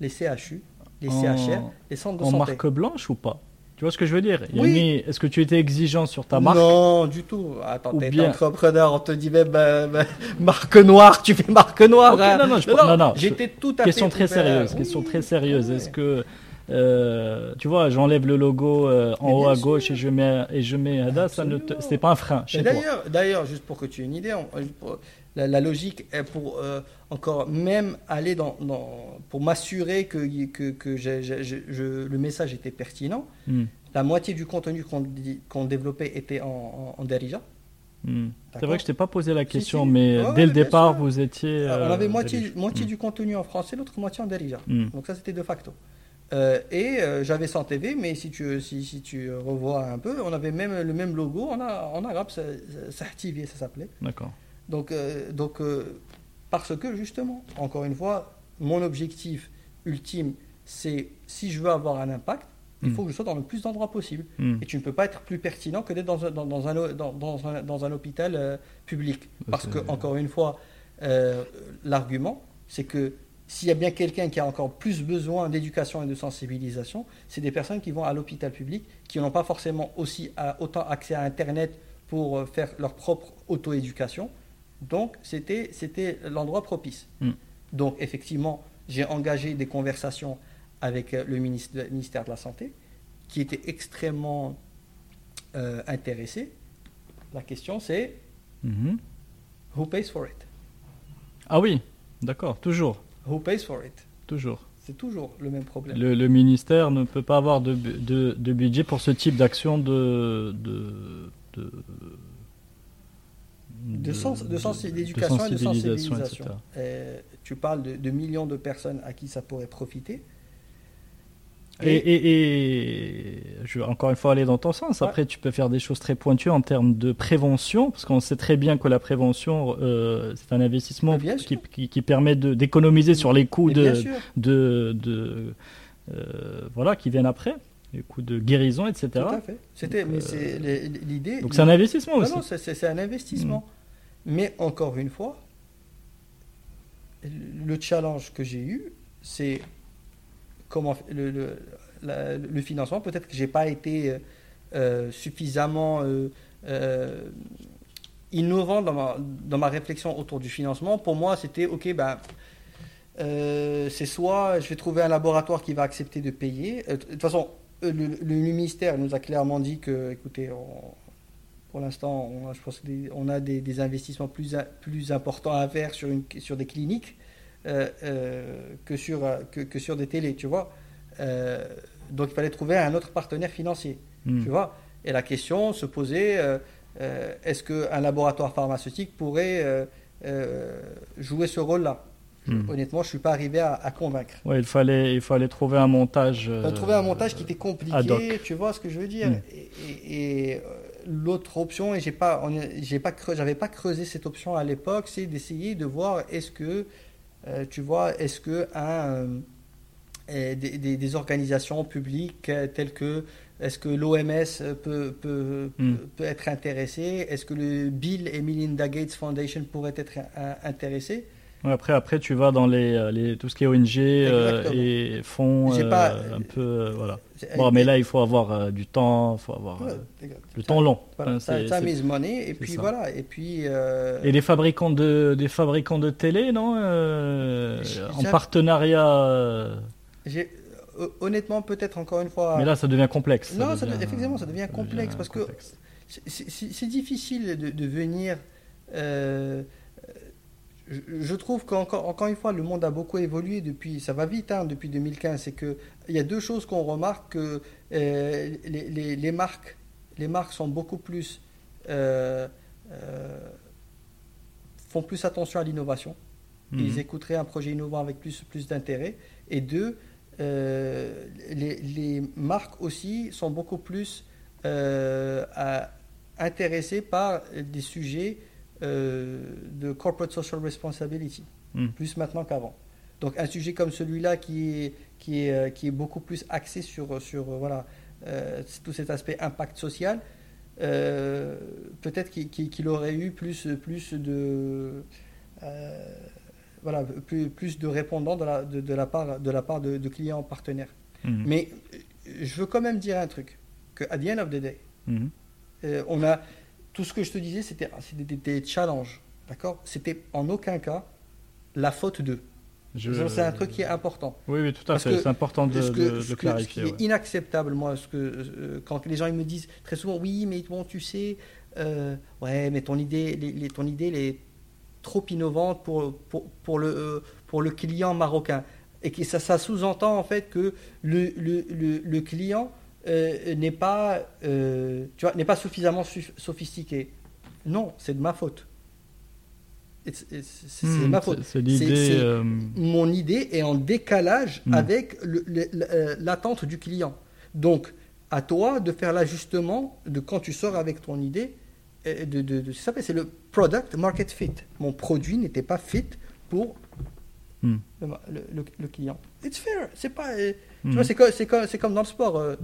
les CHU, les En- CHR, les centres de En santé. marque blanche ou pas? Tu vois ce que je veux dire? Oui. Est-ce que tu étais exigeant sur ta marque? Non, du tout. Attends, t'es bien- entrepreneur, on te dit même bah, bah, marque noire, tu fais marque noire. Hein. non, non, je- non, J'étais tout à Question fait très sérieuse. Oui, Question très sérieuse. Est-ce que euh, tu vois, j'enlève le logo euh, en haut à sûr. gauche et je mets et je mets Ada, ça ne te- c'est pas un frein Mais chez toi. D'ailleurs, d'ailleurs, juste pour que tu aies une idée, on- pour- la, la logique est pour euh, encore même aller dans, dans- pour m'assurer que, que, je- le message était pertinent. Hmm, La moitié du contenu qu'on qu'on développait était en, en, hmm. C'est vrai que je t'ai pas posé la question, si. mais dès le départ, sûr. vous étiez. Euh, on euh, avait moitié, moitié Hmm, du contenu en français, l'autre moitié en Darija. hmm. Donc ça, c'était de facto. Euh, et euh, j'avais 100 TV, mais si tu, si, si tu revois un peu, on avait même le même logo en, a- en arabe, ça, Sahtivi, ça s'appelait. D'accord. Donc, euh, donc euh, parce que justement, encore une fois, mon objectif ultime, c'est si je veux avoir un impact, il Mm. faut que je sois dans le plus d'endroits possible. Hmm. Et tu ne peux pas être plus pertinent que d'être dans un, dans, dans un, dans, un, dans un hôpital euh, public. Parce que, encore une fois, l'argument, c'est que s'il y a bien quelqu'un qui a encore plus besoin d'éducation et de sensibilisation, c'est des personnes qui vont à l'hôpital public, qui n'ont pas forcément aussi à- autant accès à Internet pour faire leur propre auto-éducation. Donc, c'était c'était l'endroit propice. Mm. Donc, effectivement, j'ai engagé des conversations avec euh, le ministère de la Santé, qui était extrêmement euh, intéressé. La question, c'est Mhm. who pays for it? Ah oui, d'accord, toujours, Who pays for it? Toujours. C'est toujours le même problème. Le, le ministère ne peut pas avoir de, de, de budget pour ce type d'action de de de, sens- de de d'éducation et de sensibilisation, etc. Euh, tu parles de, de millions de personnes à qui ça pourrait profiter. Et, et, et je vais encore une fois aller dans ton sens. Ouais. Après, tu peux faire des choses très pointues en termes de prévention, parce qu'on sait très bien que la prévention, euh, c'est un investissement qui, sûr. qui, qui permet d'économiser sur les coûts de euh, voilà qui viennent après, les coûts de guérison, etc. tout à fait. C'était, Donc, euh, l'idée. Donc c'est un investissement Non, aussi. non, c'est- c'est un investissement. Mais encore une fois, le challenge que j'ai eu, c'est comment le, le, la- le financement. Peut-être que j'ai pas été euh, euh, suffisamment euh, innovant dans ma, dans ma réflexion autour du financement. Pour moi, c'était ok, ben. euh, c'est soit je vais trouver un laboratoire qui va accepter de payer. Euh, De toute façon, le, le ministère nous a clairement dit que, écoutez, on- pour l'instant, on a- je pense qu'on a des, des investissements plus, importants à faire sur, une, sur des cliniques euh, euh, que, sur, euh, que, que sur des télés, tu vois. Euh, donc il fallait trouver un autre partenaire financier, Hmm. tu vois. Et la question se posait, euh, euh, est-ce qu'un laboratoire pharmaceutique pourrait euh, euh, jouer ce rôle-là? Hmm. Honnêtement, je ne suis pas arrivé à, à convaincre. Ouais, il fallait, il fallait trouver un montage. Euh, trouvé un montage qui était compliqué, tu vois ce que je veux dire? Mm. Et, et- et, euh, l'autre option, et j'ai pas, j'ai pas, creux- j'avais pas creusé cette option à l'époque, c'est d'essayer de voir est-ce que, euh, tu vois, est-ce que un, euh, des, des- des organisations publiques telles que, est-ce que l'OMS peut, peut, Mm. peut, peut être intéressé, est-ce que le Bill et Melinda Gates Foundation pourrait être intéressé. Après, après, tu vas dans les, euh, les, tout ce qui est ONG euh, et fonds, euh, pas- un peu, euh, voilà. Bon, mais là, il faut avoir du temps, il faut avoir Ouais, le temps long. Voilà, Hein, ça, ça mise et puis ça. voilà et puis Et des fabricants de, des fabricants de télé, non En partenariat. honnêtement peut-être encore une fois. Mais là, ça devient complexe. Non, devient- effectivement, ça devient complexe parce que- complexe. c'est- difficile de, de venir. Je, trouve qu'encore encore une fois, le monde a beaucoup évolué depuis. Ça va vite hein, depuis 2015. C'est que il y a deux choses qu'on remarque que euh, les, les- les marques, les marques sont beaucoup plus euh, euh, font plus attention à l'innovation. Mhm. Ils écouteraient un projet innovant avec plus, plus d'intérêt. Et deux, les, les marques aussi sont beaucoup plus intéressées par des sujets de corporate social responsibility, Mm. plus maintenant qu'avant. Donc un sujet comme celui-là qui est, qui est, euh, qui est beaucoup plus axé sur, sur euh, voilà, euh, tout cet aspect impact social, euh, peut-être qu'il aurait eu plus, plus de... euh, voilà, plus, plus de répondants de la, de, de la part, de, la part de, de clients partenaires. Mhm. Mais euh, je veux quand même dire un truc, que à the end of the day, euh, on a tout ce que je te disais, c'était c'était des, challenges, d'accord? C'était en aucun cas la faute d'eux. Je- C'est un truc qui est important. Oui, oui, tout à fait. que C'est important de, ce, que- de- de ce que- clarifier. ce qui ouais. est inacceptable, moi, ce que, euh, quand les gens ils me disent très souvent, oui, mais bon, tu sais, euh, ouais, mais ton idée, les- les- ton idée, elle est trop innovante pour, pour, pour le, euh, pour le client marocain. Et que ça, ça sous-entend en fait que le, le, le, le client euh, n'est pas, euh, tu vois, n'est pas suffisamment su- sophistiqué. Non, c'est de ma faute. C'est Hmm, ma faute. C'est l'idée. euh, Mon idée est en décalage Mm. avec l'attente du client. Donc, à toi de faire l'ajustement de quand tu sors avec ton idée. De, de, de- c'est le product market fit. Mon produit n'était pas fit pour Mm. le, le- le- le client. It's fair. C'est pas. Tu vois, c'est comme, comme, c'est comme dans le sport.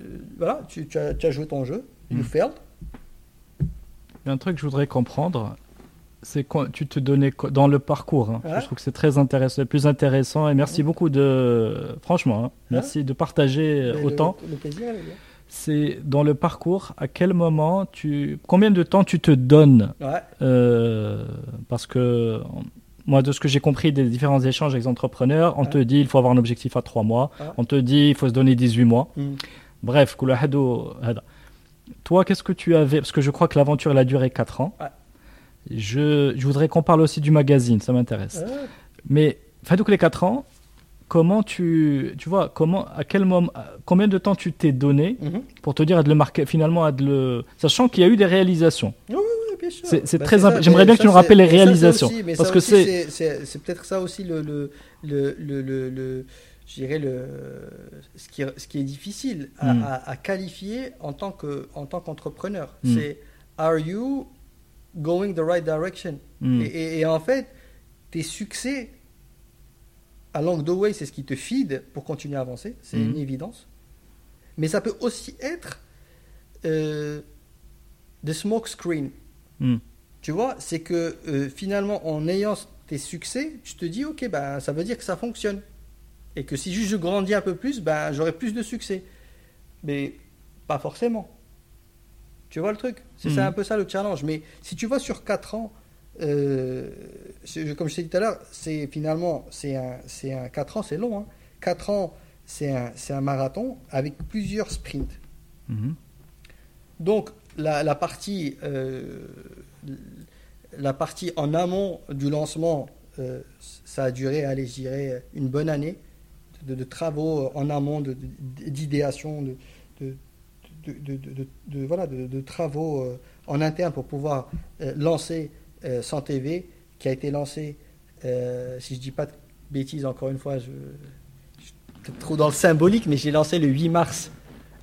Euh, voilà, tu, tu as, tu as joué ton jeu, you Mm. failed. Il y a un truc que je voudrais comprendre, c'est quand tu te donnais dans le parcours. hein. Je trouve que c'est très intéressant, le plus intéressant. Et merci beaucoup de, franchement, hein, merci de partager euh, Mais autant. Le, le plaisir. C'est dans le parcours. À quel moment tu, combien de temps tu te donnes Ouais. euh, Parce que moi, de ce que j'ai compris des différents échanges avec les entrepreneurs, on Ouais. te dit il faut avoir un objectif à 3 mois. Ouais. On te dit il faut se donner 18 mois. Mm. Bref, toi, qu'est-ce que tu avais? Parce que je crois que l'aventure, elle a duré 4 ans. Je, je, voudrais qu'on parle aussi du magazine, ça m'intéresse. Ah. Mais, Fadouk, les 4 ans, comment tu. Tu vois, comment, à quel moment, combien de temps tu t'es donné mhm. pour te dire à de le marquer, finalement, à de le. Sachant qu'il y a eu des réalisations. Oui, oui, bien. C'est bah, très imp... J'aimeais bien que tu nous rappelles les réalisations. Parce que c'est. C'est peut-être ça aussi le, le, le, le je dirais le, ce, qui, est- ce qui est difficile à, Mm. à- à qualifier en tant que en tant qu'entrepreneur. Mm. C'est Are you going the right direction? Hmm. et, et- et en fait, tes succès along the way, c'est ce qui te feed pour continuer à avancer. C'est Mhm. une évidence. Mais ça peut aussi être euh, the smoke screen. Hmm. Tu vois, c'est que euh, finalement, en ayant tes succès, tu te dis, ok, ben, ça veut dire que ça fonctionne. Et que si juste je grandis un peu plus, ben, j'aurai plus de succès. Mais pas forcément. Tu vois le truc? C'est ça Mhm. un peu ça le challenge. Mais si tu vois sur 4 ans, euh, comme je t'ai dit tout à l'heure, c'est finalement, c'est un, c'est un 4 ans, c'est long. Hein. 4 ans, c'est un, c'est un marathon avec plusieurs sprints. Mhm. Donc, la, la partie, euh, la partie en amont du lancement, euh, ça a duré, allez, je dirais, une bonne année de, travaux en amont, d'idéation, de, de, voilà, de, travaux euh, en interne pour pouvoir euh, lancer euh, 100 TV, qui a été lancé, euh, si je dis pas de bêtises, encore une fois, je, je trop dans le symbolique, mais j'ai lancé le 8 mars.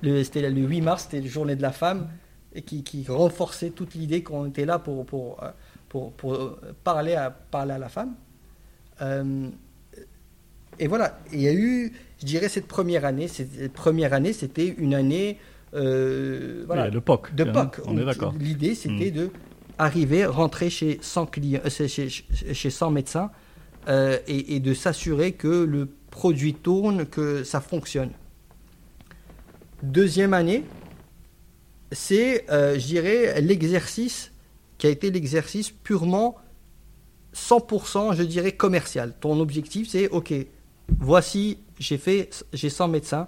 Le, c'était le 8 mars, c'était la journée de la femme, et qui, renforçait toute l'idée qu'on était là pour, pour, euh, pour, euh, parler, à, parler à la femme. Euh, et voilà, il y a eu, je dirais, cette première année. Cette première année, c'était une année euh, voilà, Oui, le POC. de hein, POC. On est d'accord. L'idée, c'était Mm. de arriver, rentrer chez 100 clients, euh, chez, chez- chez 100 médecins euh, et, et de s'assurer que le produit tourne, que ça fonctionne. Deuxième année, c'est, je dirais, l'exercice qui a été l'exercice purement 100%, je dirais, commercial. Ton objectif, c'est, OK, voici, j'ai fait, j'ai 100 médecins,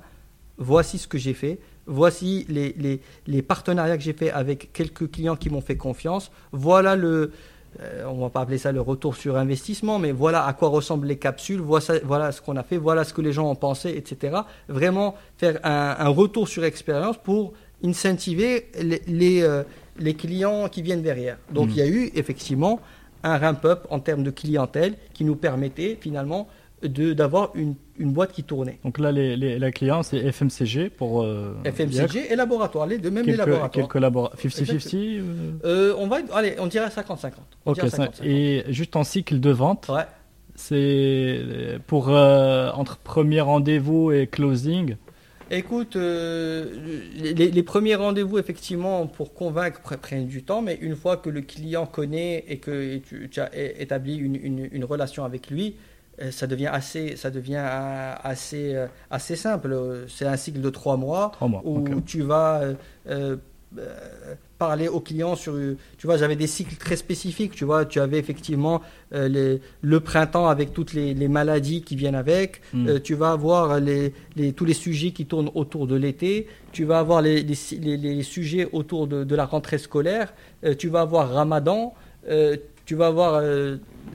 voici ce que j'ai fait, voici les, les, les partenariats que j'ai fait avec quelques clients qui m'ont fait confiance, voilà le, euh, on va pas appeler ça le retour sur investissement, mais voilà à quoi ressemblent les capsules, voilà, voilà ce qu'on a fait, voilà ce que les gens ont pensé, etc. Vraiment faire un, un retour sur expérience pour incentiver les, les, euh, les clients qui viennent derrière. Donc Mhm. il y a eu effectivement un ramp-up en termes de clientèle qui nous permettait finalement d'avoir une, une boîte qui tournait. Donc là, les, les, la client, c'est FMCG pour. euh, FMCG et laboratoire, les deux, même les laboratoires. quelques labora- 50-50 euh, Euh, on va, allez, on dirait 50-50. On Ok, dirait ça- 50-50. et juste en cycle de vente, Ouais. c'est pour euh, entre premier rendez-vous et closing? Écoute, les, les premiers rendez-vous, effectivement, pour convaincre, pre- prennent du temps, mais une fois que le client connaît et que tu, tu as établi une, une- une relation avec lui, ça devient assez, ça devient euh, assez, euh, assez simple. C'est un cycle de trois mois Trois mois. où tu vas euh, euh, euh, parler aux clients sur. Tu vois, j'avais des cycles très spécifiques. Tu vois, tu avais effectivement euh, les- le printemps avec toutes les, les maladies qui viennent avec. Mm. Euh, tu vas avoir les, les- tous les sujets qui tournent autour de l'été. Tu vas avoir les, sujets autour de, de la rentrée scolaire. Euh, tu vas avoir Ramadan. Euh, tu vas avoir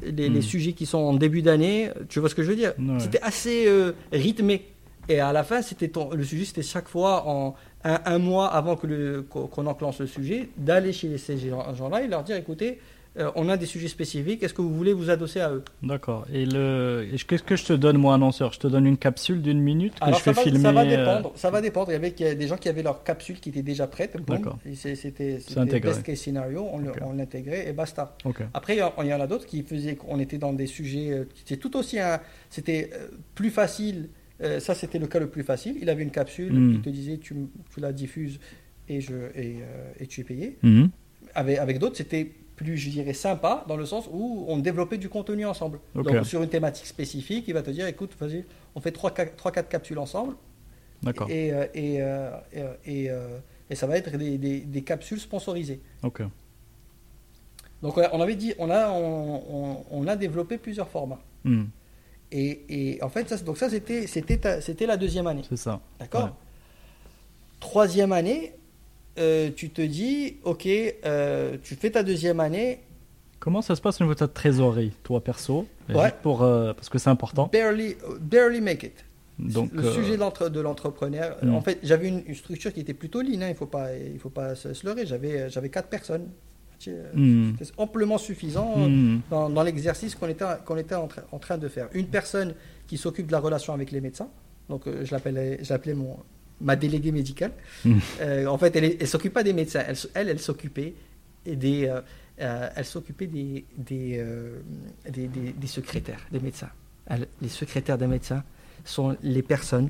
les, les Mm. sujets qui sont en début d'année. Tu vois ce que je veux dire? Ouais. C'était assez euh, rythmé. Et à la fin, c'était le sujet, c'était chaque fois en un, un mois avant que qu'on enclenche le sujet, d'aller chez les- ces gens- gens-là et leur dire écoutez, euh, on a des sujets spécifiques, est-ce que vous voulez vous adosser à eux? D'accord. Et le, qu'est-ce que je te donne, moi, annonceur? Je te donne une capsule d'une minute que Alors je fais va, filmer. ça va euh, dépendre. Ça va dépendre. Il y avait qu'il y a des gens qui avaient leur capsule qui était déjà prête. D'accord. C'était c'était intégré. best case scénario. On le- l'intégrait et basta. Ok. Après, il y en- il y en a d'autres qui faisaient qu'on était dans des sujets euh, qui étaient tout aussi. un- C'était plus facile. euh, ça, c'était le cas le plus facile. Il avait une capsule, Mm. il te disait tu, la diffuses et, je, et, euh, et tu es payé. Avec, avec d'autres, c'était plus, je dirais, sympa dans le sens où on développait du contenu ensemble. Donc, sur une thématique spécifique, il va te dire écoute, vas-y, on fait 3-4 capsules ensemble. D'accord. Et, euh, et, euh, et, euh, et, ça va être des, des- des capsules sponsorisées. Ok. Donc, on avait dit, on a, on, on- on a développé plusieurs formats. Mhm. Et, et en fait, ça, donc ça, c'était, c'était, ta- c'était la deuxième année. C'est ça. D'accord Ouais. Troisième année, euh, tu te dis, ok, euh, tu fais ta deuxième année, Comment ça se passe au niveau de ta trésorerie, toi perso? Ouais. pour, euh, Parce que c'est important. barely, barely make it. Donc, le sujet de l'entre- de l'entrepreneur, Mm. en fait, j'avais une, une structure qui était plutôt lean, hein, il ne faut pas, il faut pas se, se leurrer. J'avais, j'avais quatre personnes. Euh, Mm. C'était amplement suffisant mhm. dans, dans l'exercice qu'on était, qu'on était en, tra- en train de faire. Une personne qui s'occupe de la relation avec les médecins, donc je l'appelais, j'appelais mon ma déléguée médicale. Mm. Euh, en fait, elle, elle s'occupe pas des médecins, elle, elle, elle s'occupait des, euh, euh, elle s'occupait des des, euh, des, des- des secrétaires des médecins. Elle- les secrétaires des médecins sont les personnes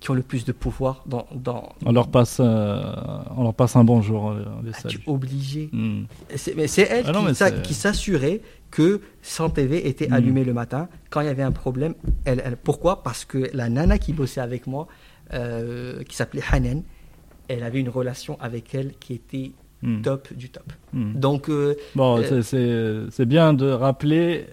qui ont le plus de pouvoir dans. dans On leur passe, euh, on leur passe un bonjour. euh, On les Ah, tu salue. es obligé Mhm. c'est mais c'est elle Ah qui, s'assurait que 100 TV était Mm. allumé le matin. Quand il y avait un problème, elle, elle- pourquoi? Parce que la nana qui bossait avec moi, euh, qui s'appelait Hanen, elle avait une relation avec elle qui était Mhm. top du top. Mhm. Donc, euh, Bon, Euh, c'est- bien de rappeler,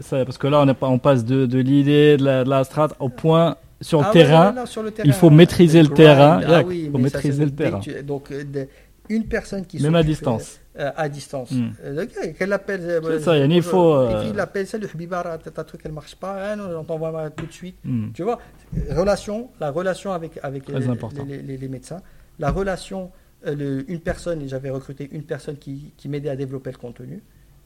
ça, parce que là, on, est pas, on passe de, de l'idée, de la, de la strat, au point sur le Ah terrain. sur le il faut maîtriser le terrain. Ah oui, faut maîtriser le terrain. Donc, de- une personne qui Même à distance. euh, à distance. Mm. Euh, ok, Qu'elle appelle. euh, C'est ça, il faut, euh, il appelle ça, le Habibara, ta ta truc, elle marche pas. Non, on t'envoie tout de suite. Hmm. Tu vois, relation, la relation avec, avec les, important. les- les- les médecins, la relation, euh, le- une personne, j'avais recruté une personne qui, qui m'aidait à développer le contenu,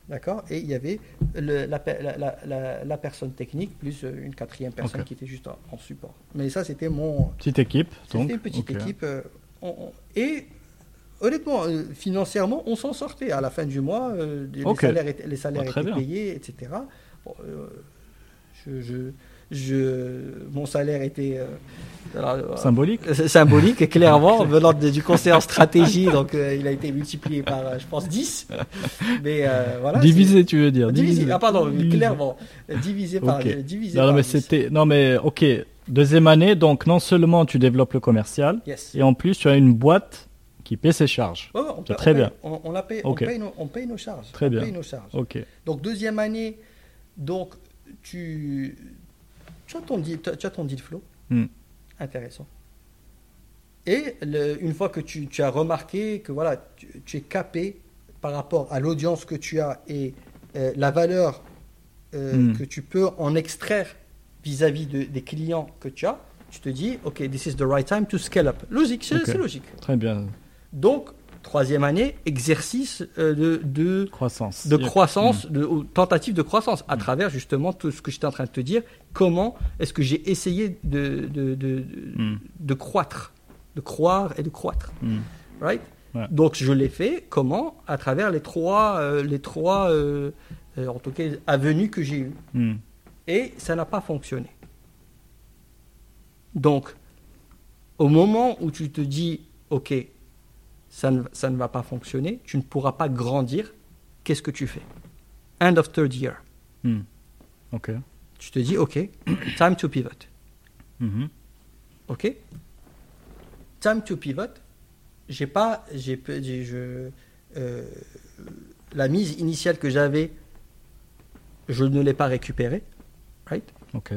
d'accord Et il y avait le- la, pe- la- la- la- la personne technique plus euh, une quatrième personne qui était juste en, en support. Mais ça, c'était mon. Petite équipe. C'était Donc, une petite équipe. euh, on- on- et honnêtement, euh, financièrement, on s'en sortait. À la fin du mois, euh, les salaires étaient, les salaires Bah, étaient payés, etc. Bon, euh, je, je- je- mon salaire était euh, alors, Symbolique. euh, symbolique, et clairement, venant de- du conseil en stratégie, donc euh, il a été multiplié par, je pense, 10. Mais voilà. Divisé, tu veux dire. Divisé. Ah, pardon, Divisé. clairement. Divisé par. Divisé Non, par mais 10. c'était. Non, mais ok. Deuxième année, donc non seulement tu développes le commercial, Yes. et en plus tu as une boîte qui paie ses charges. Ouais, ouais, on C'est paie- très on bien. On, on la paye, Ok. on, paye nos, on paye nos charges. Très bien. nos charges. Donc deuxième année, donc tu, tu as ton deal, tu as- ton deal flow. Hmm. Intéressant. Et le- une fois que tu, tu as remarqué que voilà, tu, tu es capé par rapport à l'audience que tu as et euh, la valeur euh, Hmm. que tu peux en extraire vis-à-vis de- des clients que tu as, tu te dis, ok, this is the right time to scale up. Logique, c'est logique. Très bien. Donc, troisième année, exercice euh, de, de, Croissance. de croissance, de, ou tentative de croissance, à travers justement tout ce que j'étais en train de te dire. Comment est-ce que j'ai essayé de, de, de, de- de croître, de croire et de croître? Right? Ouais. Donc, je l'ai fait comment? À travers les trois, euh, les trois euh, euh, en tout cas, avenues que j'ai eues. Et ça n'a pas fonctionné. Donc, au moment où tu te dis, OK, ça ne, ça ne va pas fonctionner, tu ne pourras pas grandir, qu'est-ce que tu fais? End of third year. Hmm. Ok. Tu te dis, OK, time to pivot. Mhm. OK? Time to pivot. J'ai pas, j'ai- je, euh, la mise initiale que j'avais, je ne l'ai pas récupérée, right? Ok.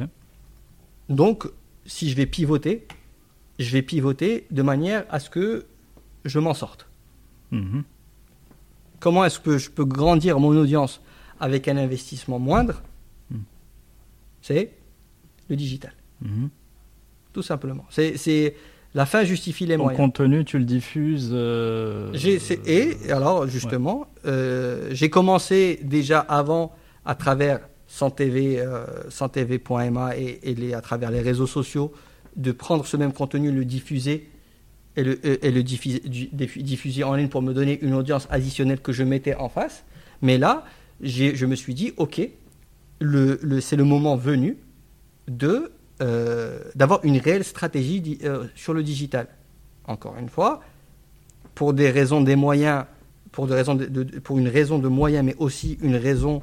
Donc, si je vais pivoter, je vais pivoter de manière à ce que je m'en sorte. Mhm. Comment est-ce que je peux grandir mon audience avec un investissement moindre Hmm. C'est le digital, Mhm. tout simplement. C'est, la fin justifie les Ton moyens. contenu, tu le diffuses. euh, et alors justement, euh, j'ai commencé déjà avant à travers SanTV, euh, et, et les, à travers les réseaux sociaux de prendre ce même contenu, le diffuser et le, diffuser, en ligne pour me donner une audience additionnelle que je mettais en face. Mais là, je me suis dit, ok, le, le- c'est le moment venu de euh, d'avoir une réelle stratégie euh, sur le digital. Encore une fois, pour des raisons des moyens, pour, des raisons de- pour une raison de moyens, mais aussi une raison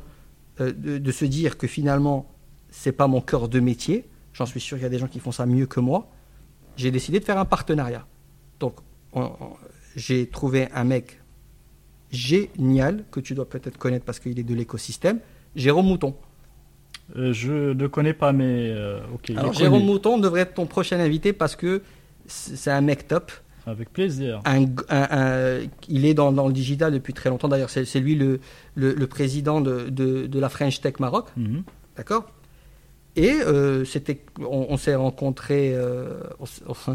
euh, de, de se dire que finalement, c'est pas mon cœur de métier. J'en suis sûr qu'il y a des gens qui font ça mieux que moi. J'ai décidé de faire un partenariat. Donc, on- on- j'ai trouvé un mec génial que tu dois peut-être connaître parce qu'il est de l'écosystème, Jérôme Mouton. euh, je ne connais pas, mais euh, ok. Alors, Jérôme. Mouton devrait être ton prochain invité parce que c'est un mec top. Avec plaisir. un- un- un- il est dans, dans le digital depuis très longtemps. D'ailleurs, c'est lui le, le, le président de, de, de la French Tech Maroc. Mhm. D'accord? Et euh, c'était, on, on s'est rencontrés. euh, on s- on-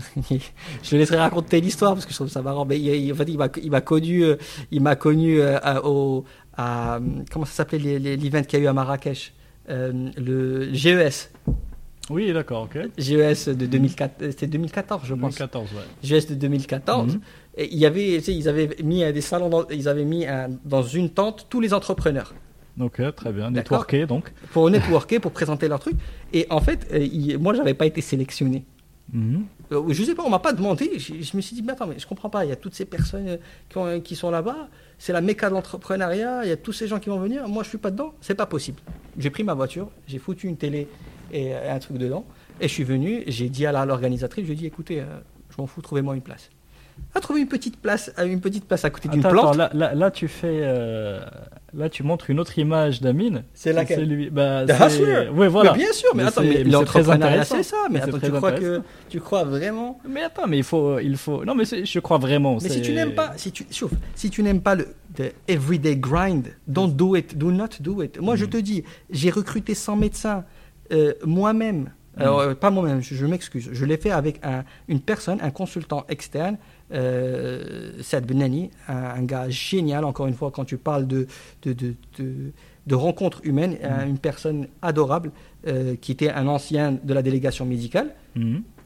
je laisserai raconter l'histoire parce que je trouve ça marrant. Mais il, il- en fait, il m'a, il m'a connu, il m'a connu euh, à- au, à, comment ça s'appelait l'event qu'il y a eu à Marrakech Euh, le GES. Oui, d'accord, ok. GES de 2004, c'était 2014, je pense. 2014, ouais. GES de 2014. Mhm. Et il y avait, tu sais, ils avaient mis des salons, dans, ils avaient mis un- dans une tente tous les entrepreneurs Ok, très bien. Networké, donc. pour networker, pour présenter leurs trucs. Et en fait, euh, moi, j'avais pas été sélectionné. Mhm. Euh, Je sais pas, on m'a pas demandé. Je, je me suis dit, mais attends, mais je comprends pas. Il y a toutes ces personnes euh, qui, ont- qui sont là-bas. C'est la méca de l'entrepreneuriat. Il y a tous ces gens qui vont venir. Moi, je suis pas dedans. C'est pas possible. J'ai pris ma voiture, j'ai foutu une télé et euh, un truc dedans. Et je suis venu. J'ai dit à la- l'organisatrice, je lui ai dit, écoutez, euh, je m'en fous, trouvez-moi une place. À trouver une petite place, à une petite place à côté d'une plante. attends, là, là, là, tu fais. euh, là, tu montres une autre image d'Amine. C'est laquelle lui. Bah. Oui, voilà. Mais bien sûr, mais, Mais attends, mais l'entrepreneuriat, très c'est ça. Mais Mais attends, tu crois que tu crois vraiment Mais attends, mais il faut, il faut. Non, mais je crois vraiment. Mais si tu n'aimes pas, si tu, chauffe, si tu n'aimes pas le the everyday grind, don't do it, do not do it. Moi, je Mm. te dis, j'ai recruté 100 médecins euh, moi-même. Mm. Alors, euh, pas moi-même, je, je m'excuse. Je l'ai fait avec un- une personne, un consultant externe, euh, Saad Benani, un, un gars génial. Encore une fois, quand tu parles de de, de, de, de rencontres humaines, euh, une personne adorable euh, qui était un ancien de la délégation médicale.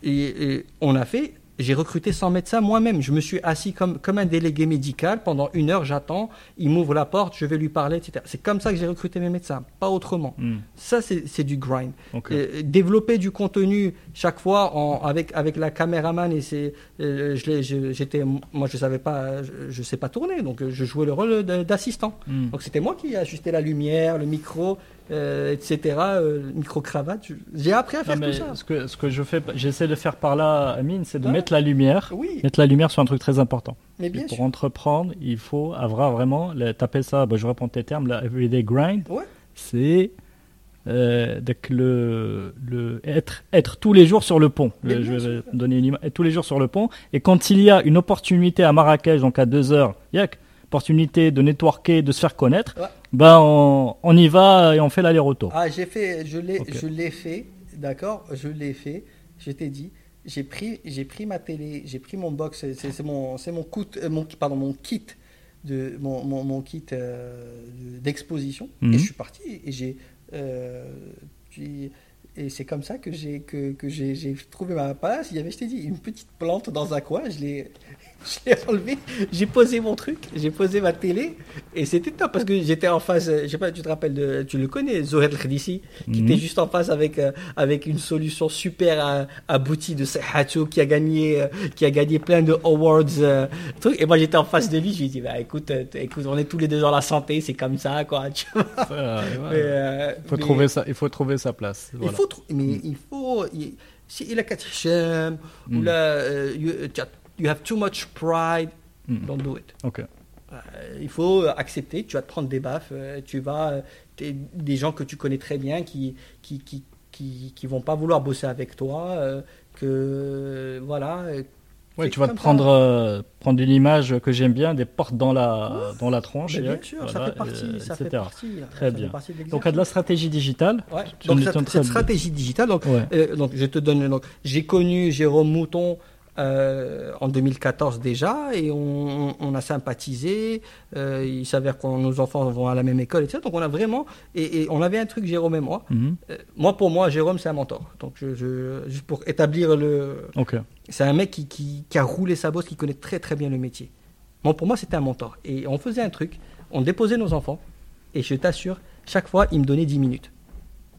Et, et on a fait, j'ai recruté 100 médecins moi-même. Je me suis assis comme, comme un délégué médical. Pendant une heure, j'attends. Il m'ouvre la porte, je vais lui parler, etc. C'est comme ça que j'ai recruté mes médecins, pas autrement. Mhm. Ça, c'est du grind. Euh, développer du contenu chaque fois en, avec, avec la caméraman et c'est euh, j'étais moi je savais pas je, je sais pas tourner donc je jouais le rôle d'assistant Mhm. donc c'était moi qui ajustais la lumière le micro euh, etc euh, le micro cravate Je- j'ai appris à faire tout ça ce que, ce que je fais, j'essaie de faire par là, Amine, c'est de Ouais. mettre la lumière. oui Mettre la lumière sur un truc très important. mais bien pour sûr entreprendre, il faut avoir vraiment, t'appelles ça, bah, je reprends tes termes, la everyday grind. Ouais. C'est euh, donc le, le être, être tous les jours sur le pont. Le- je vais donner une image. Être tous les jours sur le pont. Et quand il y a une opportunité à Marrakech, donc à deux heures, yak, opportunité de networker, de se faire connaître, Ouais. bah on, on y va et on fait l'aller-retour. Ah, j'ai fait, je l'ai, je l'ai fait, d'accord, je l'ai fait. Je t'ai dit, j'ai pris, j'ai pris ma télé, j'ai pris mon box, c'est, mon, c'est mon, coût- euh, mon, pardon, mon kit de, mon, mon, mon kit euh, de- d'exposition, Mhm. et je suis parti et j'ai, euh, et c'est comme ça que j'ai que, que j'ai, j'ai trouvé ma place. Il y avait, je t'ai dit, une petite plante dans un coin. Je l'ai, je l'ai enlevé. J'ai posé mon truc. J'ai posé ma télé. Et c'était top parce que j'étais en face. Je sais pas, tu te rappelles de, tu le connais, Zohar Khadissi, qui Mhm. était juste en face avec euh, avec une solution super euh, aboutie de Sehato qui a gagné euh, qui a gagné plein de awards. euh, trucs. Et moi j'étais en face de lui. Je lui ai dit, bah écoute, écoute, on est tous les deux dans la santé, c'est comme ça, quoi. Tu vois. Ouais. Mais, Il faut mais- trouver ça, il faut trouver sa place. il faut mais il faut il- si il a quatre Hacham, ou Mm. là tu as- you have too much pride Mm. don't do it Ok. Euh, il faut accepter tu vas te prendre des baffes euh, tu vas euh, des gens que tu connais très bien qui qui qui qui, qui vont pas vouloir bosser avec toi euh, que voilà euh, Ouais, tu vas te prendre, euh, prendre une image que j'aime bien, des portes dans la, dans la tronche. Bien sûr voilà, ça fait partie euh, ça fait partie. Très Ça fait bien. partie de Donc, à de la stratégie digitale. Ouais. donc cette, cette stratégie digitale donc Ouais. Euh, donc je te donne j'ai connu Jérôme Mouton euh, en 2014 déjà et on, on a sympathisé. Euh, il s'avère que nos enfants vont à la même école, etc. Donc on a vraiment et, et on avait un truc Jérôme et moi. Mhm. Euh, moi pour moi Jérôme c'est un mentor. Donc je, je- juste pour établir le, c'est un mec qui, qui, qui a roulé sa bosse, qui connaît très très bien le métier. Moi pour moi c'était un mentor et on faisait un truc. On déposait nos enfants et je t'assure chaque fois il me donnait 10 minutes.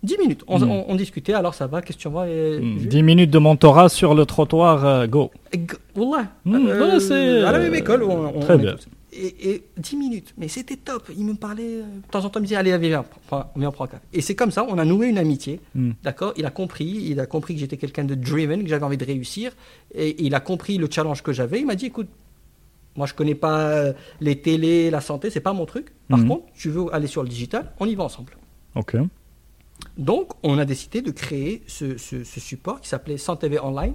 10 minutes. On, Mhm. on- on discutait, alors ça va, qu'est-ce que tu vois et- Mm. je- 10 minutes de mentorat sur le trottoir, euh, go. et Wallah. Mm, Euh, c'est, à la même école. On, très bien. Et, et 10 minutes, mais c'était top. Il me parlait, euh, de temps en temps, il me disait Allez, viens, on prend un café. Et c'est comme ça, on a noué une amitié. Mm. D'accord? Il a compris, il a compris que j'étais quelqu'un de driven, que j'avais envie de réussir. Et il a compris le challenge que j'avais. Il m'a dit Écoute, moi, je connais pas les télés, la santé, c'est pas mon truc. Par Mhm. contre, tu veux aller sur le digital, on y va ensemble. Ok. Donc, on a décidé de créer ce, ce- ce support qui s'appelait Santé TV Online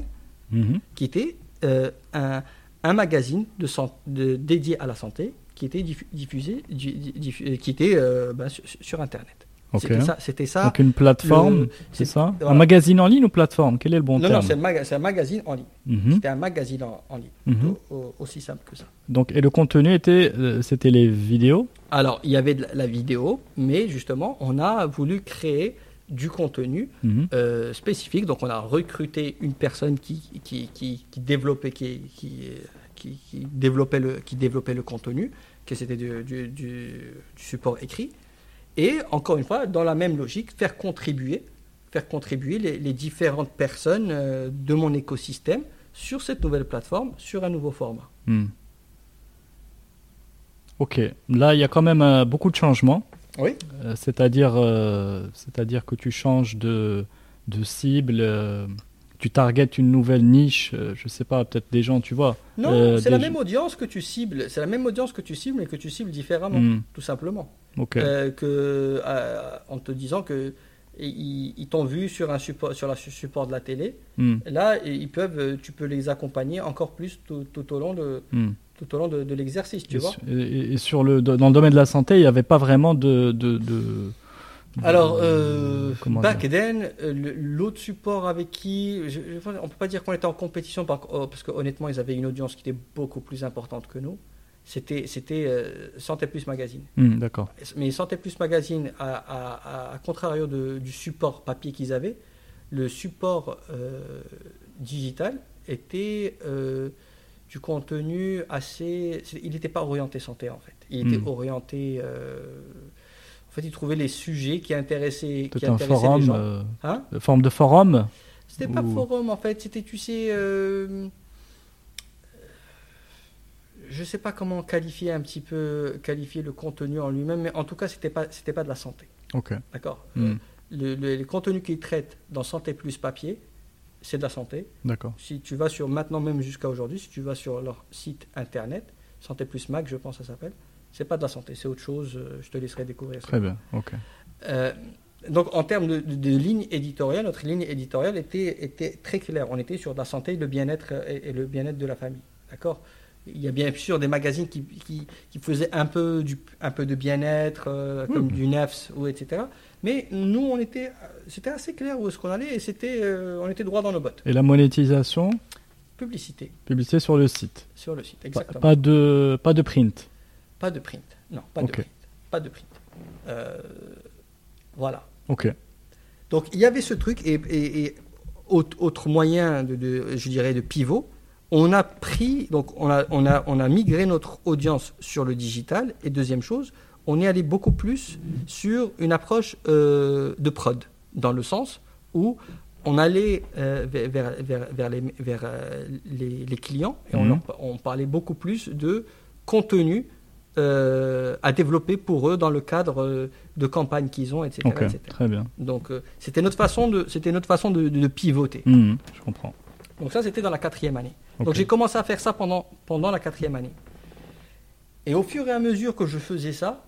Mhm. qui était euh, un, un magazine de de- dédié à la santé qui était diffu- diffusé, di- di- diffu- euh, qui était euh, ben, sur, sur Internet. Ok. C'était ça. Donc une plateforme, c'est ça? Voilà. Un magazine en ligne ou plateforme? Quel est le bon non, non, terme? c'est un, maga- c'est un magazine en ligne. Mhm. C'était un magazine en, en ligne. Mhm. Au- au- aussi simple que ça. Donc, et le contenu était, euh, c'était les vidéos? Alors, il y avait de la, la vidéo, mais justement, on a voulu créer du contenu Mhm. euh, spécifique. Donc, on a recruté une personne qui, qui, qui, qui développait, qui, qui, développait, le, qui développait le contenu, que c'était du, du, support écrit. Et encore une fois, dans la même logique, faire contribuer, faire contribuer les, les différentes personnes euh, de mon écosystème sur cette nouvelle plateforme, sur un nouveau format. Hmm. Ok, là il y a quand même euh, beaucoup de changements. Oui. Euh, c'est-à-dire, euh, c'est-à-dire que tu changes de, de cible. euh, tu targetes une nouvelle niche, je sais pas, peut-être des gens, tu vois. Non, c'est la même audience que tu cibles. C'est la même audience que tu cibles, mais que tu cibles différemment, Hmm, tout simplement. ok. Que, en te disant que ils, ils t'ont vu sur un support, sur le support de la télé. Hmm, Là, ils peuvent, tu peux les accompagner encore plus tout, tout au long de, hmm. Tout au long de, de l'exercice, tu et, vois. et- et sur le, dans le domaine de la santé, il n'y avait pas vraiment de. de, de- Alors, euh, back then, euh, l'autre support avec qui, je, je- on peut pas dire qu'on était en compétition par- oh, parce que honnêtement, ils avaient une audience qui était beaucoup plus importante que nous. C'était, c'était euh, Santé Plus Magazine. Hmm, D'accord. Mais Santé Plus Magazine, à, à- à- à contrario de- du support papier qu'ils avaient, le support euh, digital était du contenu assez. Il n'était pas orienté santé en fait. Il était Hmm. orienté. euh, en fait, il trouvait les sujets qui intéressaient, qui Peut-être un intéressaient les forum. gens. euh, Hein? de forme de forum? C'était pas forum en fait, c'était, tu sais. euh, je sais pas comment qualifier un petit peu qualifier le contenu en lui-même, mais en tout cas, c'était pas, c'était pas de la santé. Ok. D'accord? Hmm, le, le- les contenus qu'ils traitent dans Santé Plus Papier, c'est de la santé. D'accord. Si tu vas sur, maintenant même jusqu'à aujourd'hui, si tu vas sur leur site internet, Santé Plus Mac, je pense que ça s'appelle, c'est pas de la santé, c'est autre chose, euh, je te laisserai découvrir ça. Très bien. Ok. Euh, donc en termes de, de- de ligne éditoriale, notre ligne éditoriale était, était très claire. On était sur la santé, le bien-être euh, et, et le bien-être de la famille. D'accord? Il y a bien sûr des magazines qui, qui, qui faisaient un peu, du, un peu de bien-être, euh, comme Mhm. du NEFS, ou etc. Mais nous, on était, c'était assez clair où est-ce qu'on allait et c'était, euh, on était droit dans nos bottes. Et la monétisation, Publicité publicité sur le site. sur le site, exactement. pas de, pas de print. Pas de print. Non, pas de print. Pas de print. Euh, voilà. Ok. Donc il y avait ce truc et, et- et autre, autre moyen de, de- je dirais de pivot. On a pris donc on a on a on a migré notre audience sur le digital et deuxième chose, on est allé beaucoup plus sur une approche euh, de prod dans le sens où on allait euh, vers, vers, vers, vers les, vers, euh, les, les clients et on, leur- on parlait beaucoup plus de contenu euh, à développer pour eux dans le cadre de campagnes qu'ils ont, etc. Etc. Très bien. Donc c'était notre façon de c'était notre façon de, pivoter. Hmm, je comprends. Donc ça c'était dans la quatrième année. Donc j'ai commencé à faire ça pendant pendant la quatrième année. Et au fur et à mesure que je faisais ça,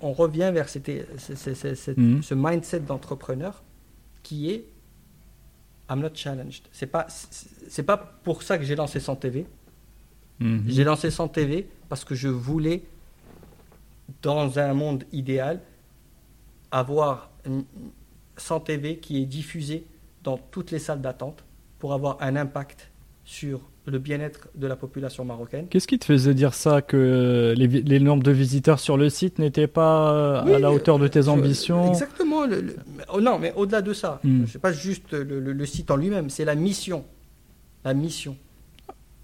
on revient vers Mhm. ce mindset d'entrepreneur qui est I'm not challenged. C'est pas c'est pas pour ça que j'ai lancé 100 TV. Mhm. J'ai lancé 100 TV parce que je voulais, dans un monde idéal, avoir une 100 TV qui est diffusée dans toutes les salles d'attente pour avoir un impact sur le bien-être de la population marocaine. Qu'est-ce qui te faisait dire ça que les, les nombres de visiteurs sur le site n'étaient pas euh, Oui, à la hauteur de tes je- ambitions? Exactement. le- le- oh non, mais au-delà de ça, Hmm. c'est pas juste le, le- le site en lui-même, c'est la mission. La mission.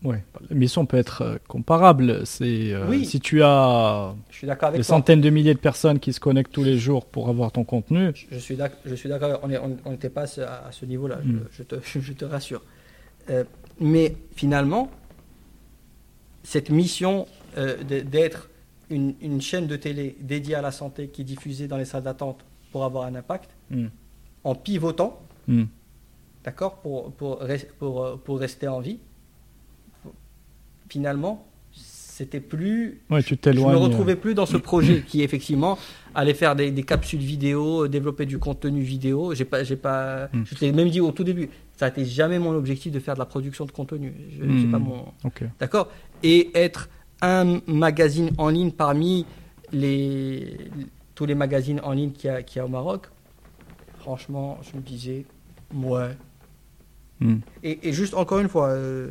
Ouais. La mission peut être euh, comparable. C'est euh, Oui. si tu as Je suis d'accord avec des toi. centaines de milliers de personnes qui se connectent tous les jours pour avoir ton contenu. Je je suis d'accord, on n'était pas à ce, niveau-là, je- Mm. je, te, je te rassure. Euh, mais finalement, cette mission euh, d'être une, une chaîne de télé dédiée à la santé qui est diffusée dans les salles d'attente pour avoir un impact, Hmm. en pivotant, Hmm. d'accord, pour, pour, res- pour, pour rester en vie, finalement, c'était plus Ouais, tu je me retrouvais plus dans ce projet qui effectivement allait faire des, des capsules vidéo, euh, développer du contenu vidéo. J'ai pas, j'ai pas, Mm. je te l'ai même dit au tout début. Ça n'a été jamais mon objectif de faire de la production de contenu. Je, Mm. pas mon, Ok. d'accord? Et être un magazine en ligne parmi les tous les magazines en ligne qu'il y a, qu'il y a au Maroc. Franchement, je me disais, ouais. Hmm. Et, et juste encore une fois, euh,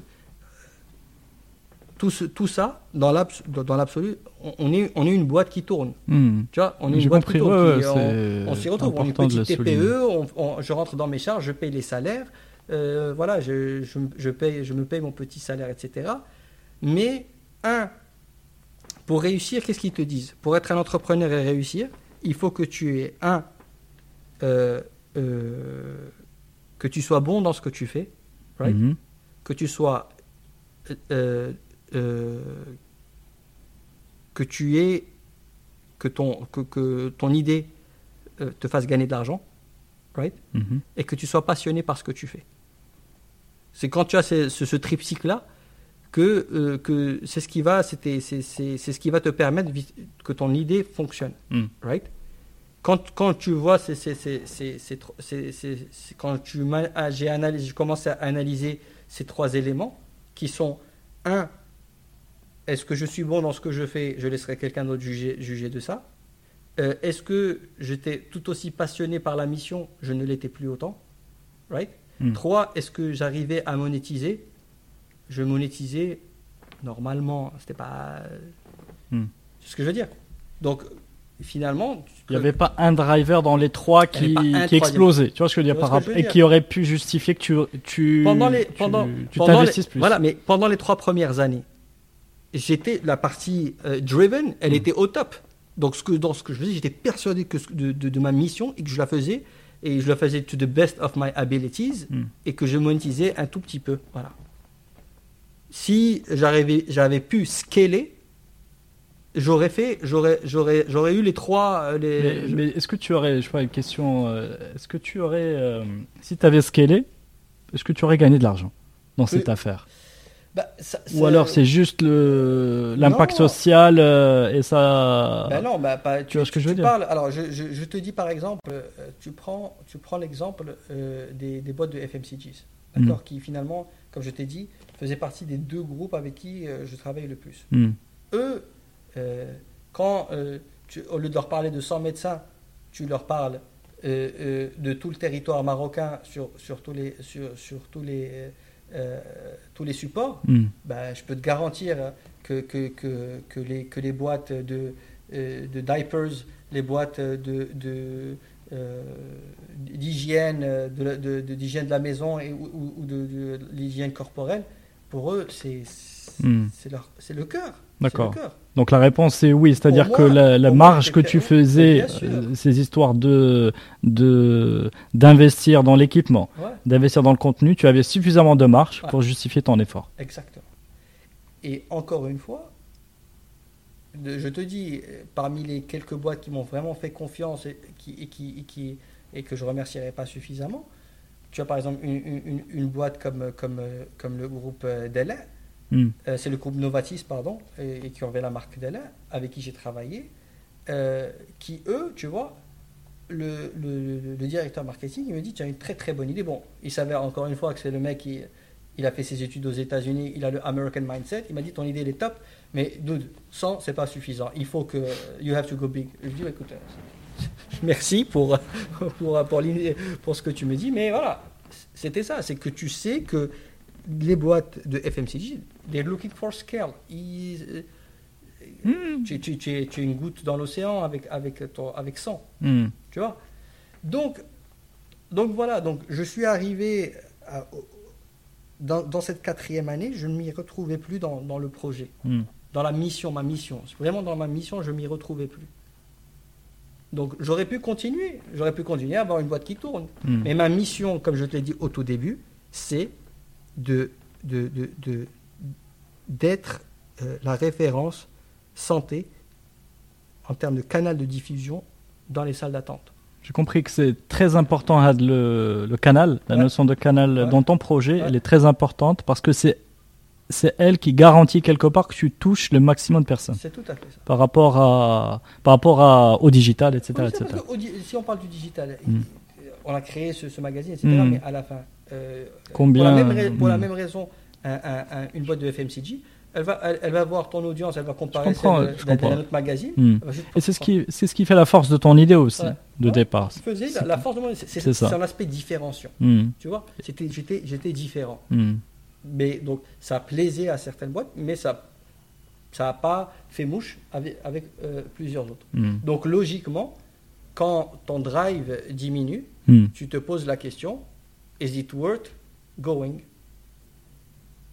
tout, ce- tout ça, dans l'abs- dans dans l'absolu, on, on est, on est une boîte qui tourne. Hmm. Tu vois, on est une boîte compris. qui tourne. ouais, qui- ouais, on- on s'y retrouve. On est une petite. TPE, on- je rentre dans mes charges, je paye les salaires, euh, voilà, je, je, je paye, je me paye mon petit salaire, etc. Mais, un, pour réussir, qu'est-ce qu'ils te disent? Pour être un entrepreneur et réussir, il faut que tu aies, un, euh, euh, que tu sois bon dans ce que tu fais, right? Mhm. que tu sois euh, euh, que tu aies que ton que, que ton idée euh, te fasse gagner de l'argent right? Mhm. et que tu sois passionné par ce que tu fais C'est quand tu as ce, ce, ce triptyque-là que, euh, que c'est ce qui va, c'était, c'est, ce qui va te permettre que ton idée fonctionne, Mm. right? Quand, quand tu vois, c'est, quand tu ah, j'ai analysé, je commence à analyser ces trois éléments qui sont un, est-ce que je suis bon dans ce que je fais Je laisserai quelqu'un d'autre juger, juger de ça. Euh, est-ce que j'étais tout aussi passionné par la mission Je ne l'étais plus autant, right? Mm. Trois, est-ce que j'arrivais à monétiser? Je monétisais normalement, c'était pas. Hmm. C'est ce que je veux dire. Donc, finalement. Il n'y avait pas un driver dans les trois qui, explosait. Tu vois ce que je veux dire, par rapport- et qui aurait pu justifier que tu, tu, pendant les tu- pendant, tu pendant t'investisses les- plus. Voilà, mais pendant les trois premières années, j'étais la partie euh, driven, elle Mm. était au top. Donc ce que dans ce que je faisais, j'étais persuadé que ce- de, de- de ma mission et que je la faisais et je la faisais to the best of my abilities Mm. et que je monétisais un tout petit peu. Voilà. Si j'arrivais, j'avais pu scaler, j'aurais fait, j'aurais, j'aurais, j'aurais eu les trois. euh, Les, Mais, mais est-ce que tu aurais, je sais pas, une question, euh, est-ce que tu aurais, euh, si tu avais scalé, est-ce que tu aurais gagné de l'argent dans Oui. cette affaire? Bah, ça- Ou alors c'est juste le l'impact social euh, et ça. Ben non, bah, pas- Tu vois ce que je veux dire parles, alors, je, je- je te dis par exemple, euh, tu prends, tu prends l'exemple euh, des, des boîtes de FMCGs, Mm. d'accord, qui finalement, comme je t'ai dit, faisaient partie des deux groupes avec qui euh, je travaille le plus. Hmm. Eux, quand, tu- au lieu de leur parler de 100 médecins, tu leur parles de tout le territoire marocain sur, sur tous les, sur, sur tous les, euh, tous les supports, Hmm. ben, je peux te garantir que, que, que, que, les, que les boîtes de, euh, de diapers, les boîtes de, de, euh, d'hygiène, de, la- de, de- d'hygiène de la maison et, ou, de, l'hygiène corporelle, pour eux, c'est, c'est leur- c'est le cœur. D'accord. Donc la réponse est oui, c'est-à-dire que la, marge que tu faisais, euh, ces histoires de de d'investir dans l'équipement, Ouais, d'investir dans le contenu, tu avais suffisamment de marge Ouais. pour justifier ton effort. exactement. Et encore une fois, je te dis, parmi les quelques boîtes qui m'ont vraiment fait confiance et, qui, et, qui, et, qui- et que je remercierai pas suffisamment, tu as par exemple une, une- boîte comme, comme, comme le groupe euh, Hmm. euh, c'est le groupe Novatis, pardon, et, qui avait la marque Della, avec qui j'ai travaillé, euh, qui eux, tu vois, le, directeur marketing, il me dit, tu as une très très bonne idée. Bon, il s'avère encore une fois que c'est le mec qui il a fait ses études aux États-Unis, il a le American mindset. Il m'a dit, ton idée elle est top, mais dude, 100, c'est pas suffisant. Il faut que you have to go big. Je lui dis, écoute, euh, merci pour, pour, pour ce que tu me dis, mais voilà, c'était ça. C'est que tu sais que les boîtes de FMCG, they're looking for scale. Ils, euh, tu, tu- tu es, tu es une goutte dans l'océan avec, avec, ton- avec 100. Hmm. Tu vois? Donc, donc voilà, donc je suis arrivé à- dans, dans cette quatrième année, je ne m'y retrouvais plus dans, dans le projet, Hmm. dans la mission, ma mission. Vraiment dans ma mission, je m'y retrouvais plus. Donc j'aurais pu continuer, j'aurais pu continuer à avoir une boîte qui tourne. Hmm. Mais ma mission, comme je te l'ai dit au tout début, c'est de, de, de- de- d'être euh, la référence santé en termes de canal de diffusion dans les salles d'attente. J'ai compris que c'est très important Had, le, le canal, la Ouais. notion de canal Ouais. dans ton projet, Ouais. elle est très importante parce que c'est c'est elle qui garantit quelque part que tu touches le maximum de personnes C'est tout à fait ça. par rapport à par rapport à, au digital, etc., Oui, etc. parce que si on parle du digital, Mm. on a créé ce, ce magazine, etc. Mm. Mais à la fin, euh, Combien pour, la même, rai- pour la Mm. même raison, un- un- un- une boîte de FMCG, elle va, elle, elle va voir ton audience, elle va comparer d'un- autre magazine. Hmm. Et c'est ce qui c'est ce qui fait la force de ton idée aussi Ouais. de Ouais. départ. Faisais la, force de mon c'est, c'est, un aspect différenciant. Hmm. Tu vois, c'était, j'étais, j'étais différent. Hmm. Mais donc, ça plaisait à certaines boîtes, mais ça ça n'a pas fait mouche avec, avec euh, plusieurs autres. Donc, logiquement, quand ton drive diminue, tu te poses la question is it worth going?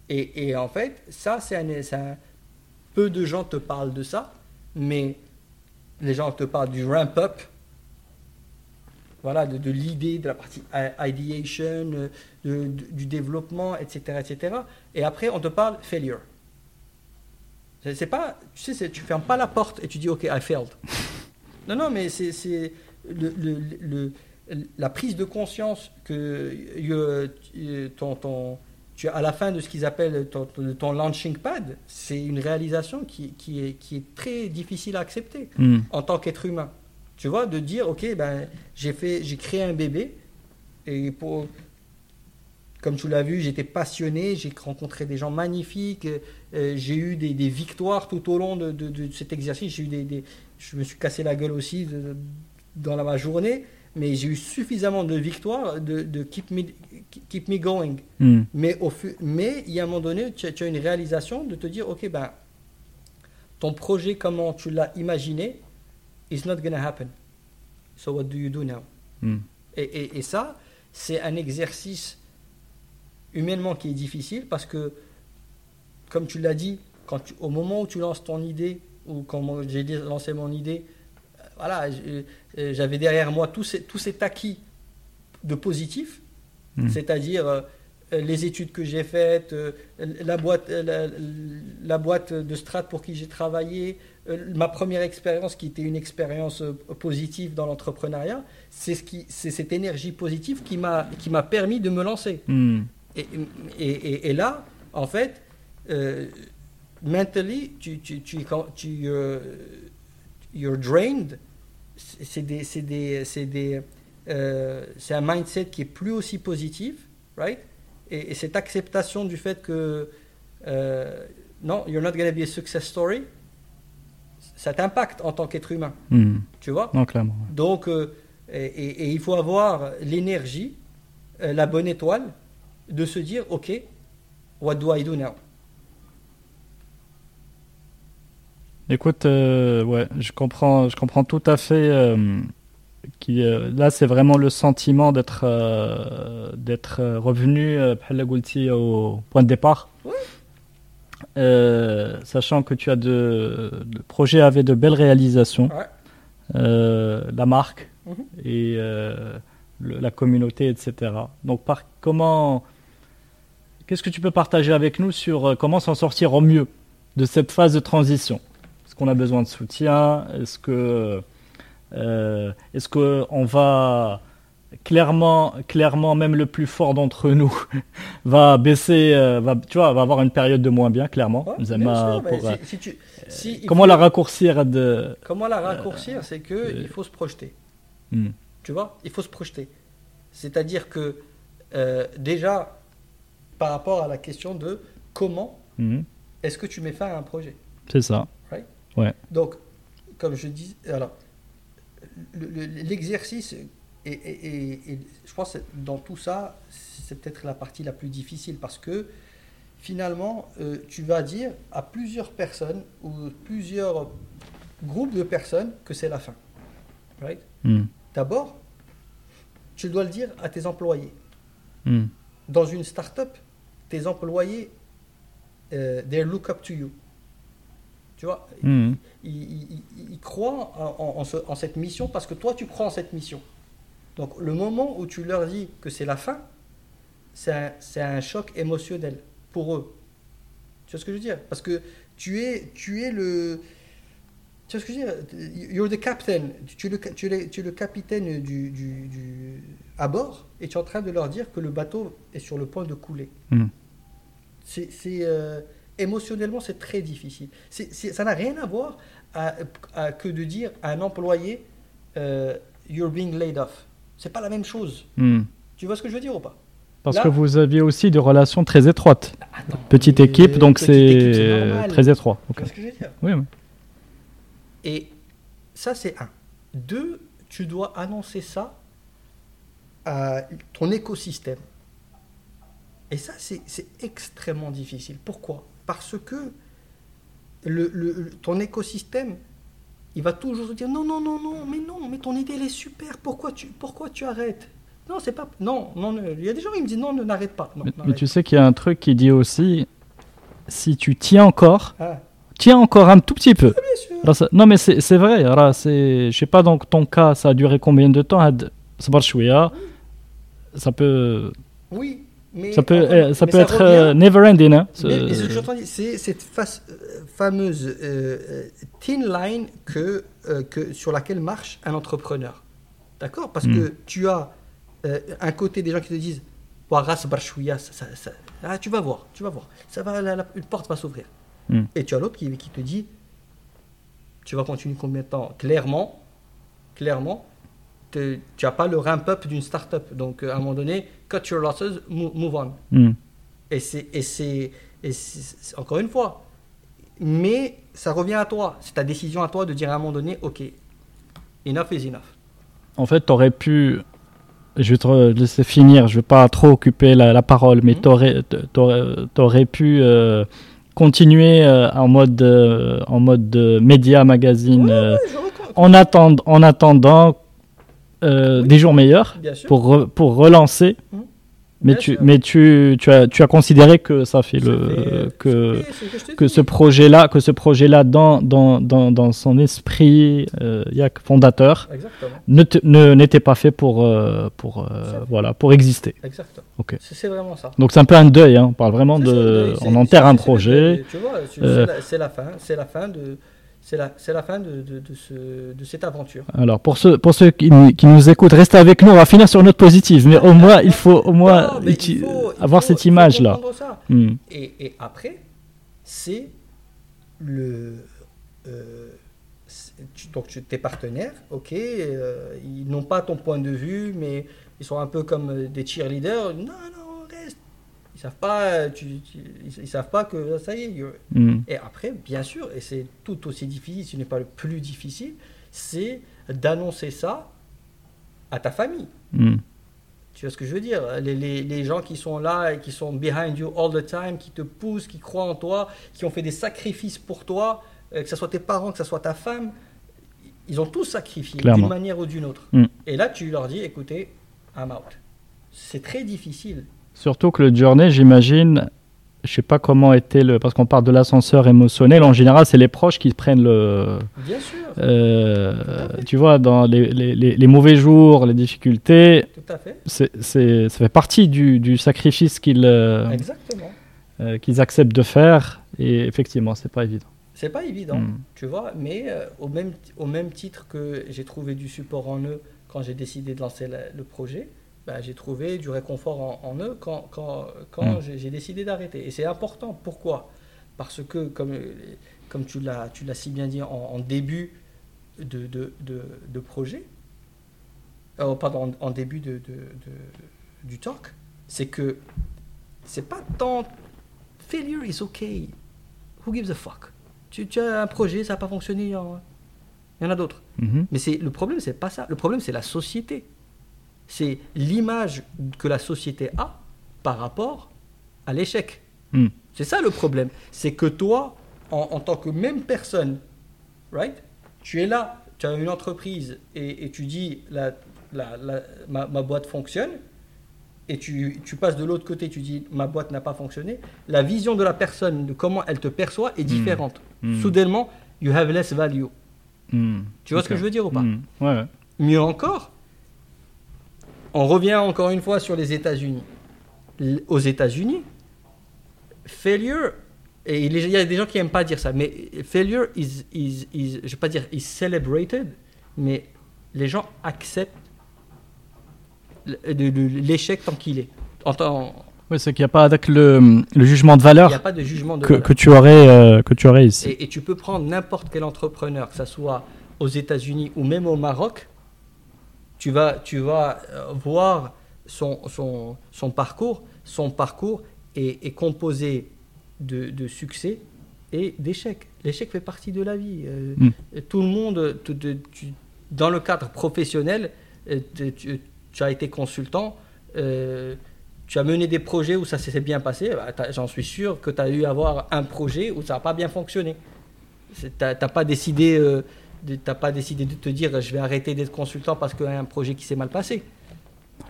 Et, et en fait, ça, c'est un, Peu de gens te parlent de ça, mais les gens te parlent du ramp-up, voilà, de, de l'idée, de la partie ideation, euh, de- de- du développement, etc., etc. Et après, on te parle failure. C'est pas, tu sais, tu fermes pas la porte et tu dis, OK, I failed. Non, non, mais c'est le, le- le- la prise de conscience que euh, euh, ton, ton, tu à la fin de ce qu'ils appellent ton, ton launching pad, c'est une réalisation qui, qui, est, qui est très difficile à accepter Hmm. en tant qu'être humain. Tu vois, de dire, ok, ben, j'ai fait, j'ai créé un bébé et pour, comme tu l'as vu, j'étais passionné, j'ai rencontré des gens magnifiques, euh, j'ai eu des, des victoires tout au long de, de- de cet exercice. J'ai eu des, des- je me suis cassé la gueule aussi de- dans la, ma journée, mais j'ai eu suffisamment de victoires de, de keep me, keep me going. Hmm. Mais, au mais il y a un moment donné, tu as, tu as une réalisation de te dire, ok, ben, ton projet, comment tu l'as imaginé, is not gonna happen. So what do you do now? Hmm. Et, et- et ça, c'est un exercice humainement qui est difficile parce que, comme tu l'as dit, quand tu- au moment où tu lances ton idée, ou quand j'ai lancé mon idée, voilà, euh, j'avais derrière moi tout, ces- tout cet acquis de positif, Mm. c'est-à-dire euh, les études que j'ai faites, euh, la, boîte, euh, la, la boîte de strat pour qui j'ai travaillé, ma première expérience qui était une expérience positive dans l'entrepreneuriat, c'est ce qui, c'est cette énergie positive qui m'a qui m'a permis de me lancer. Hmm. Et, et, et- et là, en fait, euh, mentally, tu, tu, tu, quand tu you're drained. C'est c'est des, c'est des, c'est des, euh, c'est un mindset qui est plus aussi positif, right? Et, et cette acceptation du fait que euh, non, you're not going to be a success story, ça t'impacte en tant qu'être humain, Hmm. tu vois? Non, clairement. Donc, euh, et, et- et il faut avoir l'énergie, la bonne étoile, de se dire, OK, what do I do now? Écoute, ouais, je comprends, je comprends tout à fait. Euh, là c'est vraiment le sentiment d'être euh, d'être euh, revenu au point de départ. Sachant que tu as de projets projet avait de belles réalisations. La marque mhm. et la communauté etc donc par comment qu'est-ce que tu peux partager avec nous sur comment s'en sortir au mieux de cette phase de transition? Est-ce qu'on a besoin de soutien? Est-ce que est-ce que on va clairement, clairement, même le plus fort d'entre nous va baisser, euh, va, tu vois, va avoir une période de moins bien, clairement. Ouais, Nous bien aimons, sûr, mais pour, euh, si- si tu- si il comment faut- la raccourcir de, comment la raccourcir C'est que euh, il faut se projeter. Hmm. Tu vois Il faut se projeter. C'est-à-dire que, euh, déjà, par rapport à la question de comment Mhm. est-ce que tu mets fin à un projet? C'est ça. Donc, comme je dis, alors, le- le- l'exercice, et, et- et- et je pense que dans tout ça, c'est peut-être la partie la plus difficile parce que finalement, euh, tu vas dire à plusieurs personnes ou plusieurs groupes de personnes que c'est la fin. Right? Hmm. D'abord, tu dois le dire à tes employés. Hmm. Dans une start-up, tes employés, euh, they look up to you. Tu vois, ils croient en, en- en ce- en cette mission parce que toi, tu crois en cette mission. Donc, le moment où tu leur dis que c'est la fin, c'est un, un choc émotionnel pour eux. Tu vois ce que je veux dire? Parce que tu es, tu es le. Tu vois ce que je veux dire? You're the captain. Tu es le, tu es tu es le capitaine du, du- du- à bord et tu es en train de leur dire que le bateau est sur le point de couler. Hmm. C'est, c'est, euh, émotionnellement, c'est très difficile. Ça n'a rien à voir à- à- que de dire à un employé euh, You're being laid off. C'est pas la même chose. Hmm. Tu vois ce que je veux dire ou pas? Parce Là- que vous aviez aussi des relations très étroites. Attends, Petite équipe, donc c'est normal. très étroit. Tu Ok. vois ce que je veux dire? Oui, oui. Et ça, c'est un. Deux, tu dois annoncer ça à ton écosystème. Et ça, c'est extrêmement difficile. Pourquoi? Parce que ton écosystème, il va toujours te dire non, non, non, non, mais non, mais ton idée, elle est super, pourquoi tu, pourquoi tu arrêtes? Non, c'est pas. Non, non, il y a des gens qui me disent non, ne n'arrête pas. Non, mais, tu sais qu'il y a un truc qui dit aussi si tu tiens encore. Ah. Tiens encore un tout petit peu. Ah, bien sûr. Alors, ça, non mais c'est vrai. Je sais pas dans ton cas, ça a duré combien de temps Ça peut... Oui mais. ça peut, eh, ça peut être revient- euh, never ending. Hein, ce- Mais, mais ce que j'entends c'est cette face- euh, fameuse euh, euh, thin line que, euh, que, sur laquelle marche un entrepreneur. D'accord? Parce Mm. que tu as euh, un côté des gens qui te disent Waras ah, tu vas voir, tu vas voir. Ça va, la- la- une porte va s'ouvrir. Hmm. Et tu as l'autre qui, qui te dit, tu vas continuer combien de temps? Clairement, clairement, tu n'as pas le ramp-up d'une start-up. Donc, euh, à un moment donné, cut your losses, mo- move on. Hmm. Et c'est, encore une fois, mais ça revient à toi. C'est ta décision à toi de dire à un moment donné, ok, enough is enough. En fait, t'aurais pu. Je vais te laisser finir, je vais pas trop occuper la, la parole, mais Mhm. t'aurais, t'aurais, t'aurais pu euh, continuer euh, en mode, euh, en mode de média, magazine, en, attend, en attendant euh, Oui. des jours meilleurs pour, re- pour relancer. Mhm. Mais, Bien tu, sûr. mais tu, tu, as, tu as considéré que ça fait Ça le. fait- que, ça c'est ce que je te que ce projet-là, que ce projet-là dans, dans, dans, dans son esprit euh, fondateur ne n'était pas fait pour, euh, pour, euh, Ça. voilà, pour exister. Exactement. Ok. C'est, vraiment ça. Donc c'est un peu un deuil, hein. on parle vraiment ça, de... c'est- On enterre un projet. Tu vois, c'est, Euh, c'est la, la fin. C'est la fin de. C'est la, fin de, de, de, ce, de cette aventure. Alors pour ceux, pour ceux qui, nous- qui nous écoutent, restez avec nous, on va finir sur une note positive, mais au moins il faut au moins Non, il il avoir faut- cette image-là. Hmm. Et, et après, c'est le. euh, donc, tes partenaires, ok, euh, ils n'ont pas ton point de vue, mais ils sont un peu comme des cheerleaders. Non, non, savent pas, euh, tu- tu- ils, ils savent pas que ça y est. Hmm. Et après, bien sûr, et c'est tout aussi difficile, ce n'est pas le plus difficile, c'est d'annoncer ça à ta famille. Hmm. Tu vois ce que je veux dire? Les, les- les gens qui sont là et qui sont behind you all the time, qui te poussent, qui croient en toi, qui ont fait des sacrifices pour toi, euh, que ce soit tes parents, que ce soit ta femme, ils ont tous sacrifié d'une manière ou d'une autre. Mm. Et là, tu leur dis, écoutez, I'm out. C'est très difficile. Surtout que le journey, j'imagine, je sais pas comment était le... Parce qu'on parle de l'ascenseur émotionnel, en général c'est les proches qui prennent le... Bien sûr, Euh, tu vois, dans les, les- les- les mauvais jours, les difficultés, tout à fait. c'est, c'est- ça fait partie du, du sacrifice qu'ils, euh, euh, qu'ils acceptent de faire. Et effectivement, c'est pas évident. C'est pas évident, Mm. tu vois, mais au, même, au même titre que j'ai trouvé du support en eux quand j'ai décidé de lancer la- le projet, bah, j'ai trouvé du réconfort en, en eux quand, quand, quand Mm. j'ai- décidé d'arrêter. Et c'est important. Pourquoi? Parce que, comme, comme tu l'as si bien dit en, en début de, de, de, de projet, euh, pardon, en, en début de, du talk, c'est que c'est pas tant failure is okay. Who gives a fuck? Tu, tu as un projet, ça n'a pas fonctionné, il y en, a d'autres. Mhm. Mais c'est le problème, c'est pas ça. Le problème, c'est la société. C'est l'image que la société a par rapport à l'échec. Mm. C'est ça le problème. C'est que toi, en, en tant que même personne, right, tu es là, tu as une entreprise et, et tu dis la, la- la- ma, ma boîte fonctionne, et tu, tu passes de l'autre côté, tu dis ma boîte n'a pas fonctionné, la vision de la personne, de comment elle te perçoit, est différente. Mm. Soudainement, you have less value. Mm. Tu vois ce que je veux dire ou pas ouais. Mieux encore, on revient encore une fois sur les États-Unis. Aux États-Unis, failure, et il y a des gens qui n'aiment pas dire ça, mais failure is, is, is je ne vais pas dire is celebrated, mais les gens acceptent l'échec tant qu'il est. En tant- Ouais, c'est qu'il n'y a pas avec le, le jugement de Il valeur n'y a pas de jugement de que, valeur. que tu aurais, euh, que tu aurais ici. Et, et tu peux prendre n'importe quel entrepreneur, que ce soit aux États-Unis ou même au Maroc, tu vas, tu vas euh, voir son, son, son parcours. Son parcours est, est composé de, de succès et d'échecs. L'échec fait partie de la vie. Euh, Mm. Tout le monde, tout- tu- dans le cadre professionnel, euh, tu, as été consultant. euh, tu as mené des projets où ça s'est bien passé, bah, j'en suis sûr que tu as eu à avoir un projet où ça n'a pas bien fonctionné. Tu n'as pas, décidé, euh, t'as pas décidé de te dire je vais arrêter d'être consultant parce qu'il y a un projet qui s'est mal passé.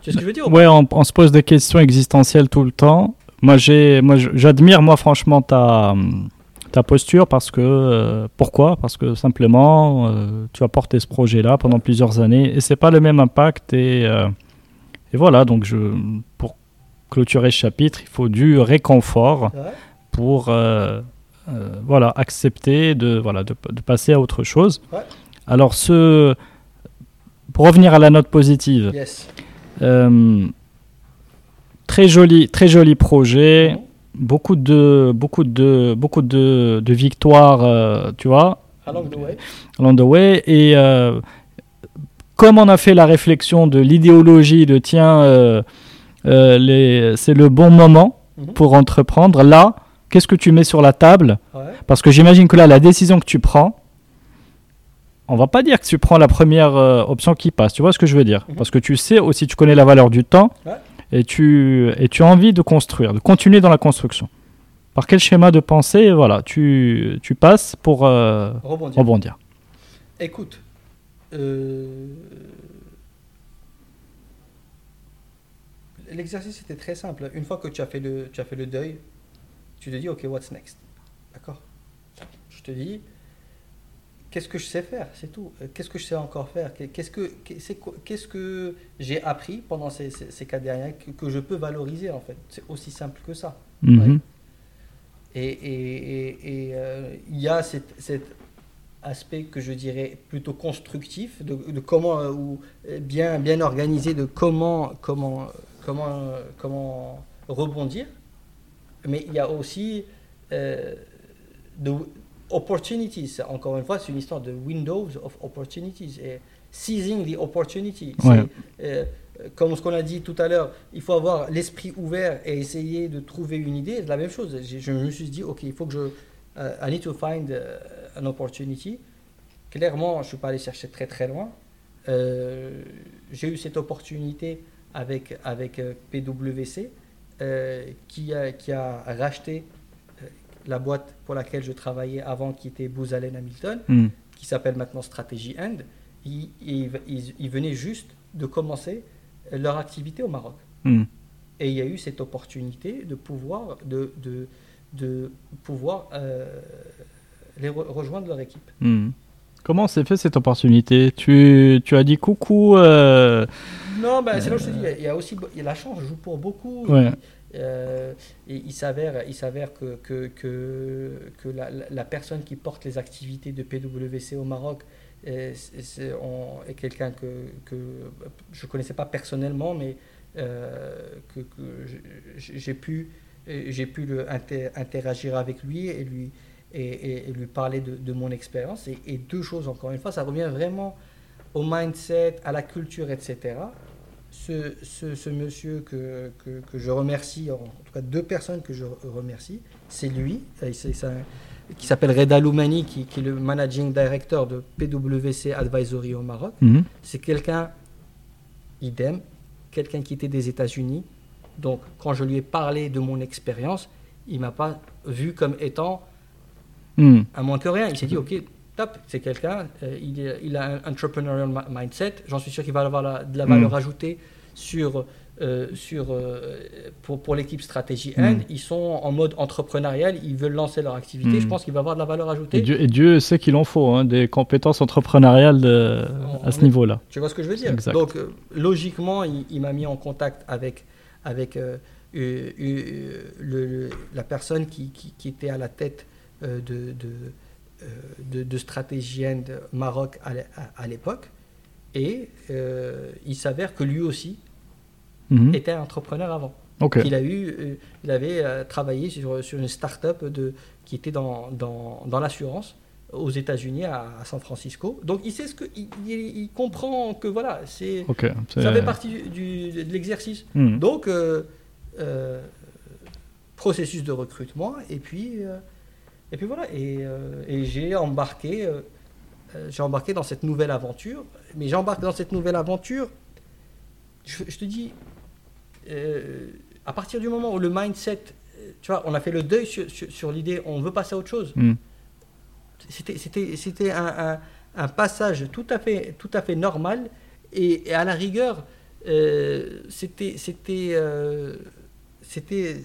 Tu sais ce que je veux dire Ouais, on, on se pose des questions existentielles tout le temps. Moi, j'ai, moi, je- j'admire moi franchement ta, ta posture parce que euh, pourquoi? Parce que simplement, euh, tu as porté ce projet-là pendant plusieurs années et c'est pas le même impact et, euh, et voilà. Donc, je, pour clôturer ce chapitre, il faut du réconfort Ouais. pour voilà accepter de voilà de, de passer à autre chose. Ouais. Alors, ce pour revenir à la note positive. Yes. Euh, Très joli, très joli projet. Beaucoup de, beaucoup de, beaucoup de, de victoires, euh, tu vois, Along the way. along the way. Et euh, comme on a fait la réflexion de l'idéologie de tiens, euh, euh, c'est le bon moment Mhm. pour entreprendre, là, qu'est-ce que tu mets sur la table Ouais. Parce que j'imagine que là, la décision que tu prends, on va pas dire que tu prends la première euh, option qui passe. Tu vois ce que je veux dire Mhm. Parce que tu sais aussi, tu connais la valeur du temps Ouais. et, tu, et tu as envie de construire, de continuer dans la construction. Par quel schéma de pensée, voilà, tu, tu passes pour euh, Rebondir. rebondir. Écoute, euh, l'exercice était très simple. Une fois que tu as fait le, tu as fait le deuil, tu te dis, OK, what's next? D'accord? Je te dis, qu'est-ce que je sais faire? C'est tout. Euh, Qu'est-ce que je sais encore faire? Qu'est-ce que, qu'est-ce que j'ai appris pendant ces, ces, ces quatre dernières que, que je peux valoriser, en fait? C'est aussi simple que ça. Et et- et- et, euh, il y a cet, cet aspect que je dirais plutôt constructif de, de comment euh, ou bien bien organisé de comment comment comment comment rebondir. Mais il y a aussi euh, de opportunities. Encore une fois, c'est une histoire de windows of opportunities et seizing the opportunity. Ouais. euh, comme ce qu'on a dit tout à l'heure, il faut avoir l'esprit ouvert et essayer de trouver une idée. C'est la même chose. Je me suis dit, ok, il faut que je, euh, I need to find euh, an opportunity. Clairement, je suis pas allé chercher très très loin. Euh, j'ai eu cette opportunité avec avec PwC euh, qui a qui a racheté euh, la boîte pour laquelle je travaillais avant, qui était Booz Allen Hamilton Mhm. qui s'appelle maintenant Strategy End, ils, ils, ils- ils venaient juste de commencer leur activité au Maroc. Mhm. Et il y a eu cette opportunité de pouvoir, de, de, de pouvoir euh, les re- rejoindre leur équipe. Mhm. Comment s'est fait cette opportunité? Tu, tu as dit coucou. euh, Non, ben, c'est là où je te dis, il y a- il y a aussi il y a la chance joue pour beaucoup. Ouais. Euh, et il s'avère, il s'avère que, que, que, que la, la- personne qui porte les activités de PwC au Maroc euh, c'est- on- est quelqu'un que, que je ne connaissais pas personnellement, mais euh, que, que je- j'ai pu, j'ai pu le inter- interagir avec lui et lui, et, lui parler de, de mon expérience. Et, et deux choses, encore une fois, ça revient vraiment au mindset, à la culture, etc ce, ce, ce monsieur que, que, que je remercie, en tout cas deux personnes que je remercie, c'est lui, c'est- c'est un- qui s'appelle Reda Loumani, qui, qui est le managing director de PwC Advisory au Maroc. mhm. C'est quelqu'un, idem, quelqu'un qui était des États-Unis. Donc, quand je lui ai parlé de mon expérience, il m'a pas vu comme étant Mhm. un moins que rien. Il s'est dit, OK, top, c'est quelqu'un, euh, il, a un entrepreneurial mi- mindset. J'en suis sûr qu'il va avoir la- de la Mm. valeur ajoutée sur, euh, sur, euh, pour, pour l'équipe Stratégie End. Mm. Ils sont en mode entrepreneurial, ils veulent lancer leur activité. Mm. Je pense qu'il va avoir de la valeur Et, ajoutée. Dieu, et Dieu sait qu'il en faut, hein, des compétences entrepreneuriales de- On- à ce niveau-là. Tu vois ce que je veux dire? Exact. Donc, logiquement, il, il m'a mis en contact avec, avec le- le- la personne qui, qui- qui était à la tête de, de, euh, de, de Stratégie End Maroc à l'é- à- à l'époque. Et euh, il s'avère que lui aussi Mhm. était entrepreneur avant. Ok. Il, a eu, euh, il avait euh, travaillé sur, sur une start-up de, qui était dans, dans, dans l'assurance aux États-Unis, à, à San Francisco. Donc il sait ce que. Il, il- il comprend que voilà, c'est. Ça fait partie du, de l'exercice. Mhm. Donc, euh, euh, processus de recrutement, et puis, euh, et puis voilà. Et, euh, et j'ai embarqué, euh, euh, j'ai embarqué dans cette nouvelle aventure. Mais j'embarque dans cette nouvelle aventure, je, je te dis, euh, à partir du moment où le mindset, tu vois, on a fait le deuil sur, sur- sur l'idée, on veut passer à autre chose. Mhm. C'était, un, un- un passage tout à fait, tout à fait normal et, et à la rigueur, c'était, c'était, c'était,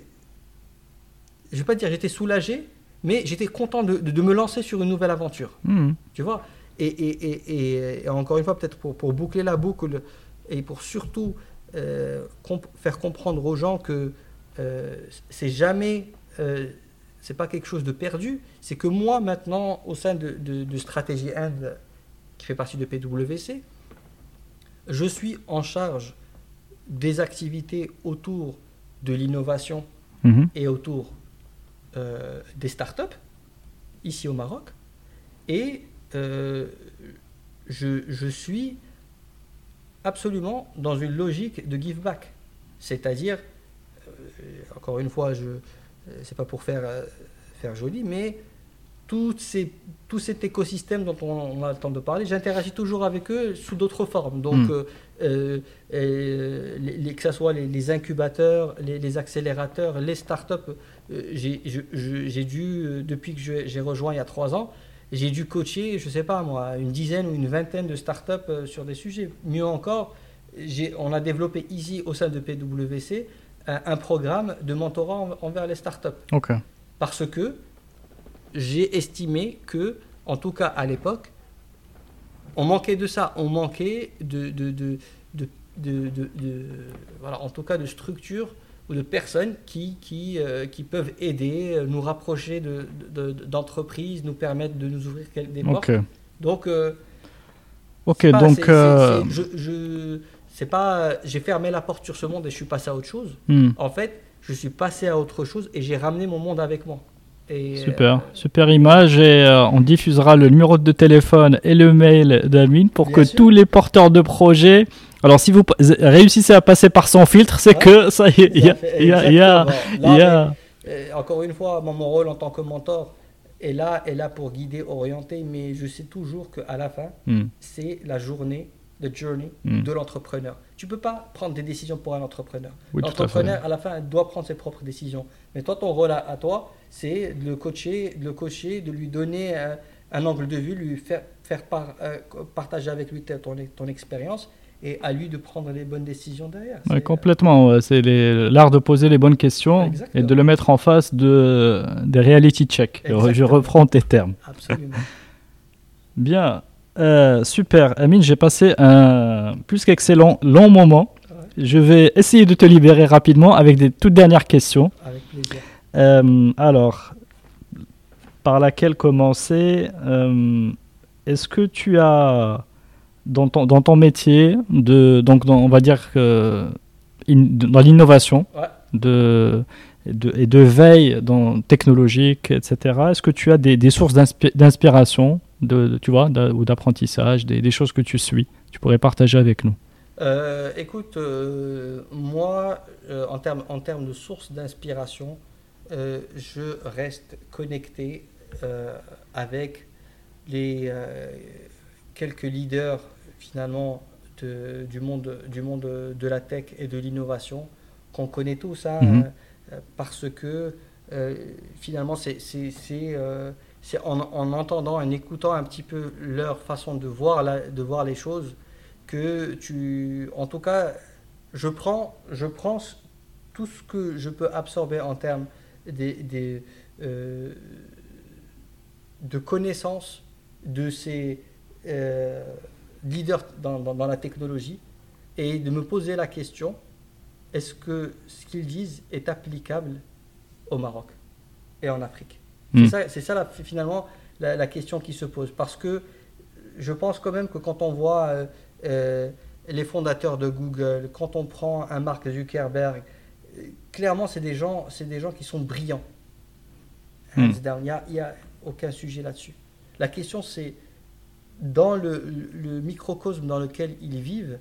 je vais pas dire j'étais soulagé, mais j'étais content de, de- de me lancer sur une nouvelle aventure. Mhm. Tu vois? Et, et, et, encore une fois, peut-être pour, pour boucler la boucle et pour surtout euh, comp- faire comprendre aux gens que euh, c'est jamais, euh, c'est pas quelque chose de perdu. C'est que moi, maintenant, au sein de, de, de Stratégie Inde, qui fait partie de PwC, je suis en charge des activités autour de l'innovation Mhm. et autour euh, des startups ici au Maroc. Et euh, je, je suis absolument dans une logique de give back. C'est-à-dire, euh, encore une fois, je c'est pas pour faire, faire joli, mais tout, ces, tout cet écosystème dont on, on a le temps de parler, j'interagis toujours avec eux sous d'autres formes. Donc, Mm. euh, euh, euh, les, les- que ce soit les, les incubateurs, les, les accélérateurs, les startups, j'ai je- j'ai dû, euh, depuis que j'ai rejoint il y a trois ans, j'ai dû coacher, je sais pas moi, une dizaine ou une vingtaine de startups euh, sur des sujets. Mieux encore, on a développé ici au sein de PwC un, un programme de mentorat en- envers les startups parce que j'ai estimé que, en tout cas à l'époque, on manquait de ça, on manquait de, de, de, de, de- de- de- voilà, en tout cas de structures ou de personnes qui, qui, euh, qui peuvent aider, euh, nous rapprocher de- de- de- d'entreprises, nous permettre de nous ouvrir des portes. Donc, euh, Ok. pas- Donc. euh, je, je- c'est pas, j'ai fermé la porte sur ce monde et je suis passé à autre chose. hmm. En fait, je suis passé à autre chose et j'ai ramené mon monde avec moi. Et, Super, euh, super image et euh, on diffusera le numéro de téléphone et le mail d'Amine pour que sûr. tous les porteurs de projets. Alors si vous réussissez à passer par son filtre, c'est que ça y est, il y a, y a, y y encore une fois, mon rôle en tant que mentor est là, est là pour guider, orienter, mais je sais toujours qu'à la fin, Hmm. c'est la journée, the journey Mm. de l'entrepreneur. Tu peux pas prendre des décisions pour un entrepreneur. Oui, à. L'entrepreneur, à, la fin, doit prendre ses propres décisions. Mais toi, ton rôle à, à toi, c'est de le coacher, de le coacher, de lui donner un, un angle de vue, lui faire, faire par- euh, partager avec lui ton expérience et à lui de prendre les bonnes décisions derrière. Ouais, C'est- complètement. C'est l'art de poser les bonnes questions Exactement. et de le mettre en face de, des reality checks. Je reprends tes termes. Absolument. Bien, Euh, super. Amine, j'ai passé un plus qu'excellent long moment. Ouais. Je vais essayer de te libérer rapidement avec des toutes dernières questions. Avec plaisir. Euh, alors, par laquelle commencer? Euh, Est-ce que tu as, dans ton, dans ton métier, de, donc dans- on va dire que in- dans l'innovation Ouais. de, et de, et de veille dans, technologique, etc., est-ce que tu as des, des sources d'inspi- d'inspiration, de, de- tu vois, ou d'apprentissage, des, des choses que tu suis Tu pourrais partager avec nous? Euh, écoute, euh, moi, euh, en termes en de source d'inspiration, je reste connecté avec les quelques leaders finalement de- du monde du monde de la tech et de l'innovation qu'on connaît tous, hein, Mhm. euh, parce que euh, finalement c'est c'est- c'est, euh, c'est en, en entendant, en écoutant un petit peu leur façon de voir la- de voir les choses que tu, en tout cas, je prends, je prends tout ce que je peux absorber en termes des, des, euh, de connaissances de ces leaders dans, dans- dans la technologie et de me poser la question est-ce que ce qu'ils disent est applicable au Maroc et en Afrique? Mm. C'est ça, ça la- finalement la, la question qui se pose parce que je pense quand même que quand on voit euh, euh, les fondateurs de Google, quand on prend un Mark Zuckerberg, euh, clairement, c'est des gens, c'est des gens qui sont brillants. Hmm. Il n'y a aucun sujet là-dessus. La question, c'est dans le, le microcosme dans lequel ils vivent,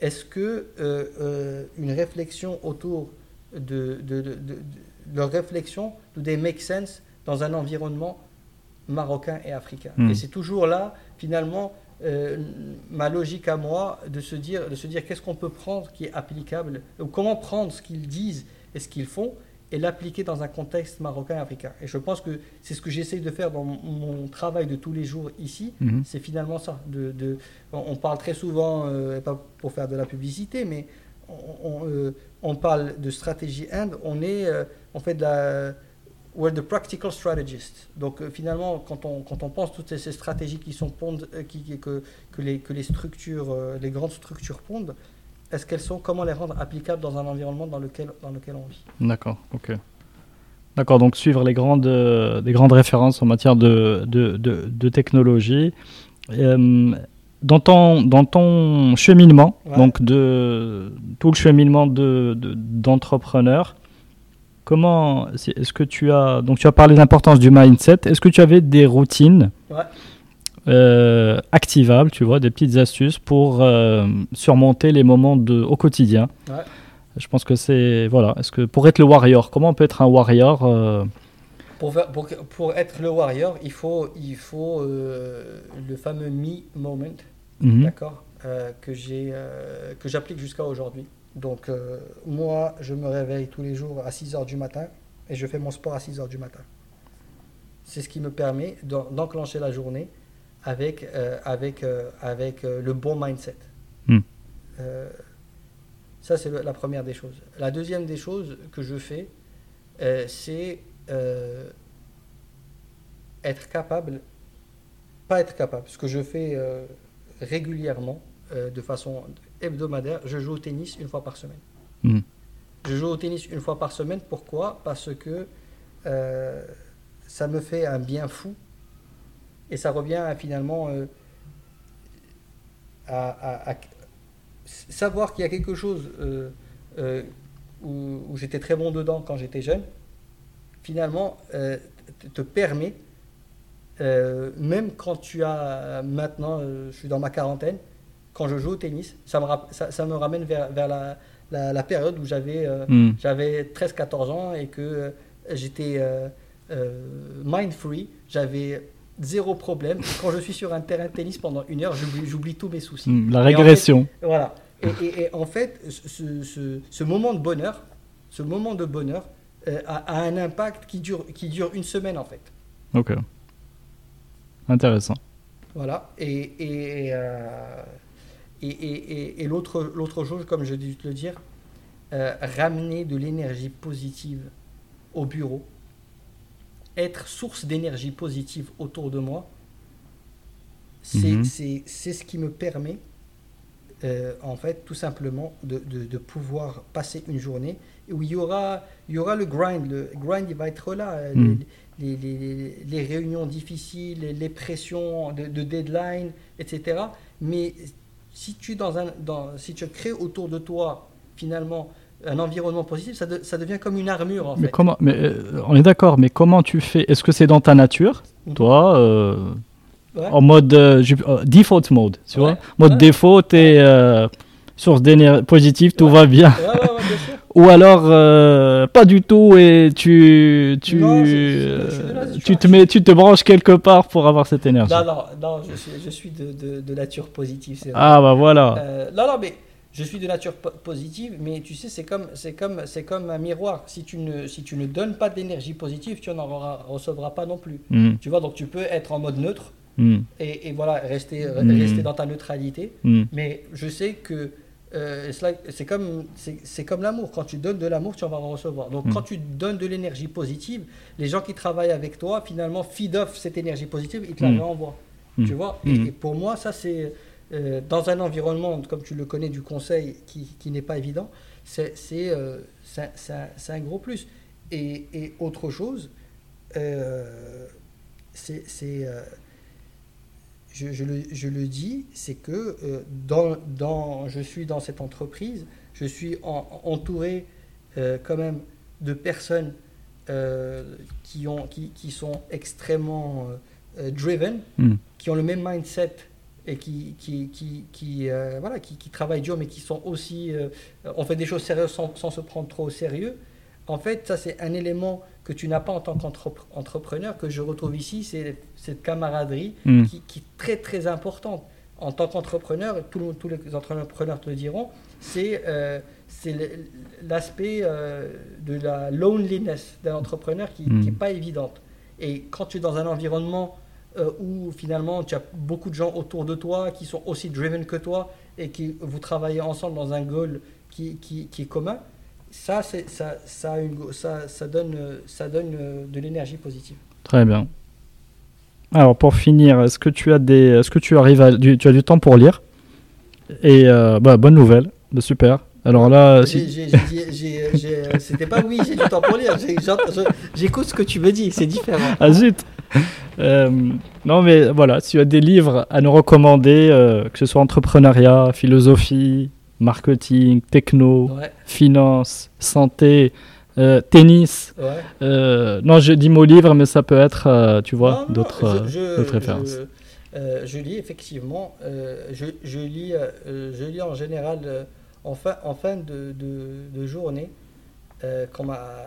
est-ce que euh, euh, une réflexion autour de, de, de- de- de- leur réflexion do they make sense dans un environnement marocain et africain? Hmm. Et c'est toujours là, finalement, euh, ma logique à moi de se dire, de se dire qu'est-ce qu'on peut prendre qui est applicable, ou comment prendre ce qu'ils disent et ce qu'ils font et l'appliquer dans un contexte marocain et africain. Et je pense que c'est ce que j'essaye de faire dans mon, travail de tous les jours ici, Mhm. c'est finalement ça. De, de- on, parle très souvent, euh, pas pour faire de la publicité, mais on, on, euh, on parle de stratégie Inde, on est, euh, on fait de la, we're the practical strategist. Donc euh, finalement, quand on, quand on pense toutes ces, ces stratégies qui sont pondent, euh, qui, qui- que, que les, que les structures, euh, les grandes structures pondent, est-ce qu'elles sont, comment les rendre applicables dans un environnement dans lequel, dans lequel on vit? D'accord, ok. D'accord, donc suivre les grandes, euh, des grandes références en matière de, de, de, de technologie. Euh, dans ton, dans ton cheminement, Ouais. donc de tout le cheminement de, de- d'entrepreneur, comment est-ce que tu as donc tu as parlé de l'importance du mindset. Est-ce que tu avais des routines? Ouais. Euh, activables, tu vois, des petites astuces pour euh, surmonter les moments de au quotidien Ouais. Je pense que c'est voilà. Est-ce que pour être le warrior, comment on peut être un warrior euh, Pour, faire- pour, que- pour être le warrior, il faut, il faut le fameux me moment, mhm, d'accord, que j'ai, que j'applique jusqu'à aujourd'hui. Donc moi, je me réveille tous les jours à 6 heures du matin et je fais mon sport à 6 heures du matin. C'est ce qui me permet d'en- d'enclencher la journée avec, euh, avec, euh, avec euh, le bon mindset. Hmm. Ça, c'est la première des choses. La deuxième des choses que je fais, c'est être capable, pas être capable, ce que je fais régulièrement, de façon hebdomadaire, je joue au tennis une fois par semaine. Hmm. Je joue au tennis une fois par semaine, pourquoi? Parce que ça me fait un bien fou et ça revient à, finalement euh, à, à- à- savoir qu'il y a quelque chose euh, euh, où, où j'étais très bon dedans quand j'étais jeune, finalement, te- permet, même quand tu as maintenant, je suis dans ma quarantaine, quand je joue au tennis, ça me, ça, ça me ramène vers, vers la, la- la période où j'avais euh, hmm, j'avais 13-14 ans et que j'étais euh, mind-free, j'avais zéro problème. Quand je suis sur un terrain de tennis pendant une heure, j'oublie tous mes soucis. hmm, la Et en fait, régression. voilà. Et, et- et en fait, ce, ce- ce moment de bonheur, ce moment de bonheur euh, a, a un impact qui dure, qui dure une semaine en fait. Ok. Intéressant. Voilà. Et, et, euh, et, l'autre, chose, comme je dû te le dire, euh, ramener de l'énergie positive au bureau, être source d'énergie positive autour de moi, c'est, c'est ce qui me permet, euh, en fait, tout simplement, de, de- de pouvoir passer une journée où il y aura, il y aura le grind. Le grind, il va être là. euh, Mhm. Les, les- les- les réunions difficiles, les, pressions de, de deadline, etc. Mais si tu, dans un, dans, si tu crées autour de toi, finalement, un environnement positif, ça, de- ça devient comme une armure, en Mais fait. comment mais, euh, On est d'accord, mais comment tu fais? Est-ce que c'est dans ta nature, Mhm. toi, euh, Ouais. en mode euh, euh, default mode, tu Ouais. vois Mode Ouais. défaut, t'es source d'énergie positive, tout va bien. Sûr. Ou alors pas du tout et tu tu Non, je- je- te mets tu te branches quelque part pour avoir cette énergie. Non, non, non, je suis, je suis de, de- de nature positive, c'est vrai. Ah bah voilà. Non, non, mais je suis de nature po- positive, mais tu sais, c'est comme, c'est comme, c'est comme un miroir. Si tu ne, si tu ne donnes pas d'énergie positive, tu n'en recevras pas non plus. Hmm, Tu vois, donc tu peux être en mode neutre hmm, et, et voilà, rester, Mhm. rester dans ta neutralité. Mais je sais que euh, c'est comme, c'est comme l'amour. Quand tu donnes de l'amour, tu en vas en recevoir. Donc Mm. quand tu donnes de l'énergie positive, les gens qui travaillent avec toi, finalement, feed off cette énergie positive, ils te la Mm. renvoient. Mm. Tu vois? Mm. et, et pour moi, ça, c'est euh, dans un environnement, comme tu le connais, du conseil, qui, qui n'est pas évident, c'est euh, un- un, gros plus. Et, et autre chose, euh, c'est... euh, je, je le, je le dis, c'est que euh, dans, dans, je suis dans cette entreprise, je suis en- entouré quand même de personnes qui, ont, qui, qui sont extrêmement driven, Mm. qui ont le même mindset et qui, qui, qui, qui, euh, voilà, qui, qui travaillent dur, mais qui sont aussi... euh, on fait des choses sérieuses sans, sans se prendre trop au sérieux. En fait, ça, c'est un élément que tu n'as pas en tant qu'entrepreneur, que je retrouve ici, c'est cette camaraderie Mm. qui, qui est très très importante. En tant qu'entrepreneur, tous les entrepreneurs te le diront, c'est euh, l'aspect de la loneliness d'un entrepreneur qui Mm. n'est pas évidente. Et quand tu es dans un environnement euh, où finalement tu as beaucoup de gens autour de toi qui sont aussi driven que toi et qui vous travaillez ensemble dans un goal qui, qui, qui est commun, ça, c'est- ça, ça, a une- ça, ça donne, euh, ça donne euh, de l'énergie positive. Très bien. Alors pour finir, est-ce que tu as des, est-ce que tu arrives à, du- tu as du temps pour lire? Et euh, bah, bonne nouvelle, bah, super. Alors là, si- j'ai- C'était pas oui, j'ai du temps pour lire. J'écoute ce que tu me dis, c'est différent. ah zut. Euh, non, mais voilà, si tu as des livres à nous recommander, euh, que ce soit entrepreneuriat, philosophie, marketing, techno, Ouais, finance, santé, euh, tennis. ouais. non, je dis mots livres, mais ça peut être, tu vois, d'autres références. Je, je lis effectivement, je, je lis, je lis en général en fin, en fin de, de- de journée, euh, quand, ma-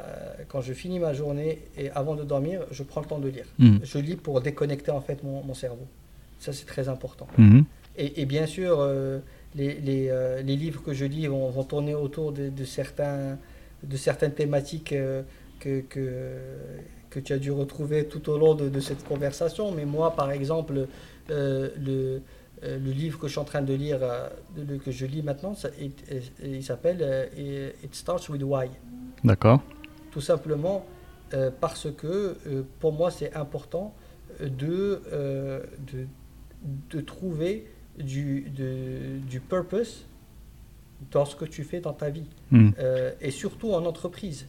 quand je finis ma journée et avant de dormir, je prends le temps de lire. Mhm. Je lis pour déconnecter en fait mon, mon cerveau. Ça c'est très important. Mhm. Et, et bien sûr, euh, les, les, euh, les livres que je lis vont, vont tourner autour de, de certains, de certaines thématiques que, que, que tu as dû retrouver tout au long de, de cette conversation. Mais moi, par exemple, le, le livre que je suis en train de lire, que je lis maintenant, ça- il, il s'appelle It Starts with Why. D'accord. Tout simplement euh, parce que euh, pour moi c'est important de, euh, de, de trouver du, de- du purpose dans ce que tu fais dans ta vie. Euh, et surtout en entreprise.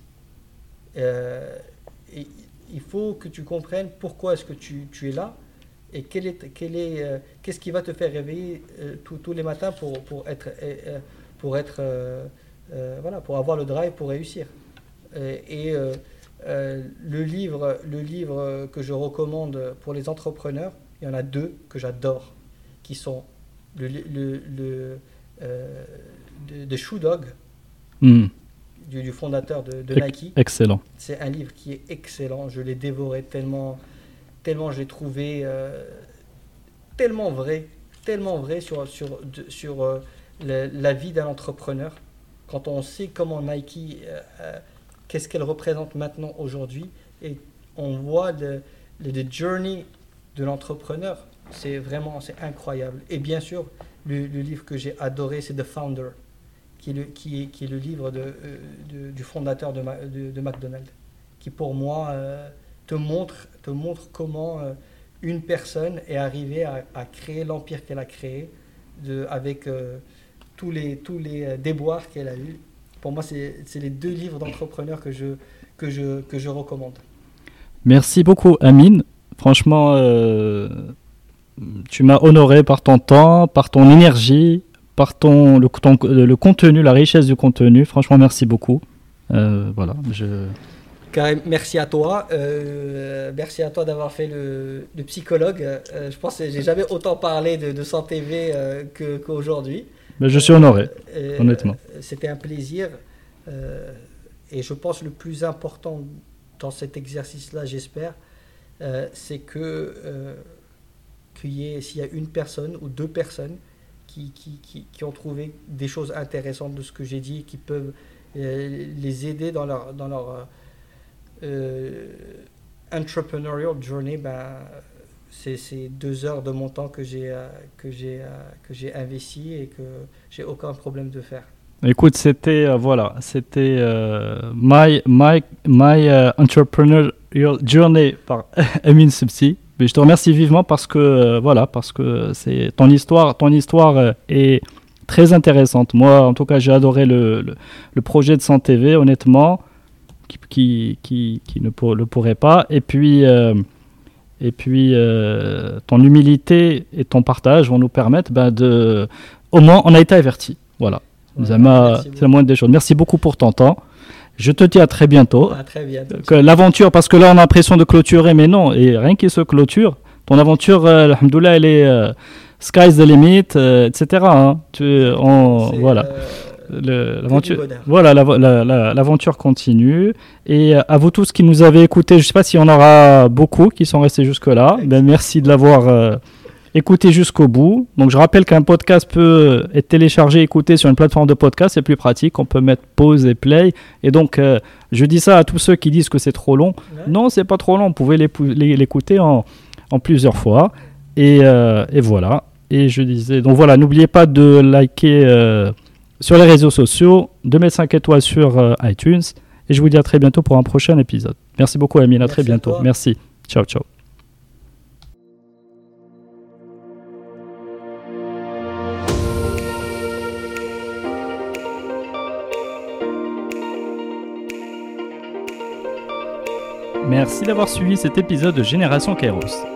Et il faut que tu comprennes pourquoi est-ce que tu, tu es là et quel est, quel est, qu'est-ce qui va te faire réveiller tous- tous les matins pour, pour être, pour être euh, voilà, pour avoir le drive pour réussir. Euh, et euh, le, livre, le livre que je recommande pour les entrepreneurs, il y en a deux que j'adore, qui sont le, le, le, de, de Shoe Dog, Mhm. du, du fondateur de, Nike. Excellent. C'est un livre qui est excellent. Je l'ai dévoré tellement, tellement j'ai trouvé euh, tellement vrai, tellement vrai sur, sur, sur euh, le- la vie d'un entrepreneur. Quand on sait comment Nike, euh, euh, qu'est-ce qu'elle représente maintenant aujourd'hui, et on voit le, le, journey de l'entrepreneur, c'est vraiment c'est incroyable. Et bien sûr, le, livre que j'ai adoré, c'est The Founder, qui est le, qui est, qui est le livre de, euh, du fondateur de, de, de McDonald's, qui pour moi te, montre, te montre comment une personne est arrivée à, créer l'empire qu'elle a créé de, avec tous les, tous les euh, déboires qu'elle a eus. Pour moi, c'est les deux livres d'entrepreneurs que je, que, je, que je recommande. Merci beaucoup, Amine. Franchement, euh, tu m'as honoré par ton temps, par ton énergie, par ton le, ton- le contenu, la richesse du contenu. Franchement, merci beaucoup. Euh, voilà, je... Karim, merci à toi. Euh, merci à toi d'avoir fait le, le psychologue. Euh, je pense que j'ai jamais autant parlé de, de santé V euh, que- qu'aujourd'hui. Mais je suis honoré. Euh, honnêtement. C'était un plaisir. Euh, et je pense le plus important dans cet exercice-là, j'espère, euh, c'est que qu'il y ait, s'il y a une personne ou deux personnes qui, qui, qui, qui ont trouvé des choses intéressantes de ce que j'ai dit, qui peuvent les aider dans leur, dans leur entrepreneurial journey, ben, c'est deux heures de mon temps que j'ai euh, euh, que j'ai investi et que j'ai aucun problème de faire. Écoute, c'était euh, voilà, c'était my my my entrepreneurial journey par Amine Subsi. Mais je te remercie vivement parce que voilà, parce que c'est ton histoire, ton histoire est très intéressante. Moi, en tout cas, j'ai adoré le, le, projet de Santé TV, honnêtement, qui qui, qui, ne le pourrait pas. Et puis et puis euh, ton humilité et ton partage vont nous permettre ben, de au moins on a été avertis. Voilà. C'est la moindre des choses. Merci beaucoup pour ton temps. Je te dis à très bientôt. À très bientôt. L'aventure, parce que là on a l'impression de clôturer, mais non, et rien qui se clôture. Ton aventure, euh, alhamdoulilah, elle est euh, sky's the limit, euh, etc. hein. Tu, on, voilà. Euh, l'aventure, voilà, la- la- la- l'aventure continue. Et euh, à vous tous qui nous avez écoutés, je ne sais pas s'il y en aura beaucoup qui sont restés jusque-là. Ben, merci de l'avoir euh, écouté jusqu'au bout. Donc je rappelle qu'un podcast peut être téléchargé, écouté sur une plateforme de podcast, c'est plus pratique. On peut mettre pause et play. Et donc euh, je dis ça à tous ceux qui disent que c'est trop long. Ouais. Non, c'est pas trop long. Vous pouvez l'écouter en, en plusieurs fois. Et, euh, et voilà. Et je disais, donc voilà, n'oubliez pas de liker euh, sur les réseaux sociaux, de mettre 5 étoiles sur euh, iTunes. Et je vous dis à très bientôt pour un prochain épisode. Merci beaucoup, Amine. À très bientôt. Merci. Ciao, ciao. Merci d'avoir suivi cet épisode de Génération Kairos.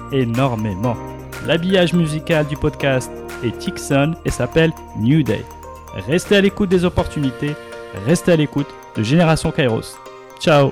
énormément. L'habillage musical du podcast est Tixon et s'appelle New Day. Restez à l'écoute des opportunités, restez à l'écoute de Génération Kairos. Ciao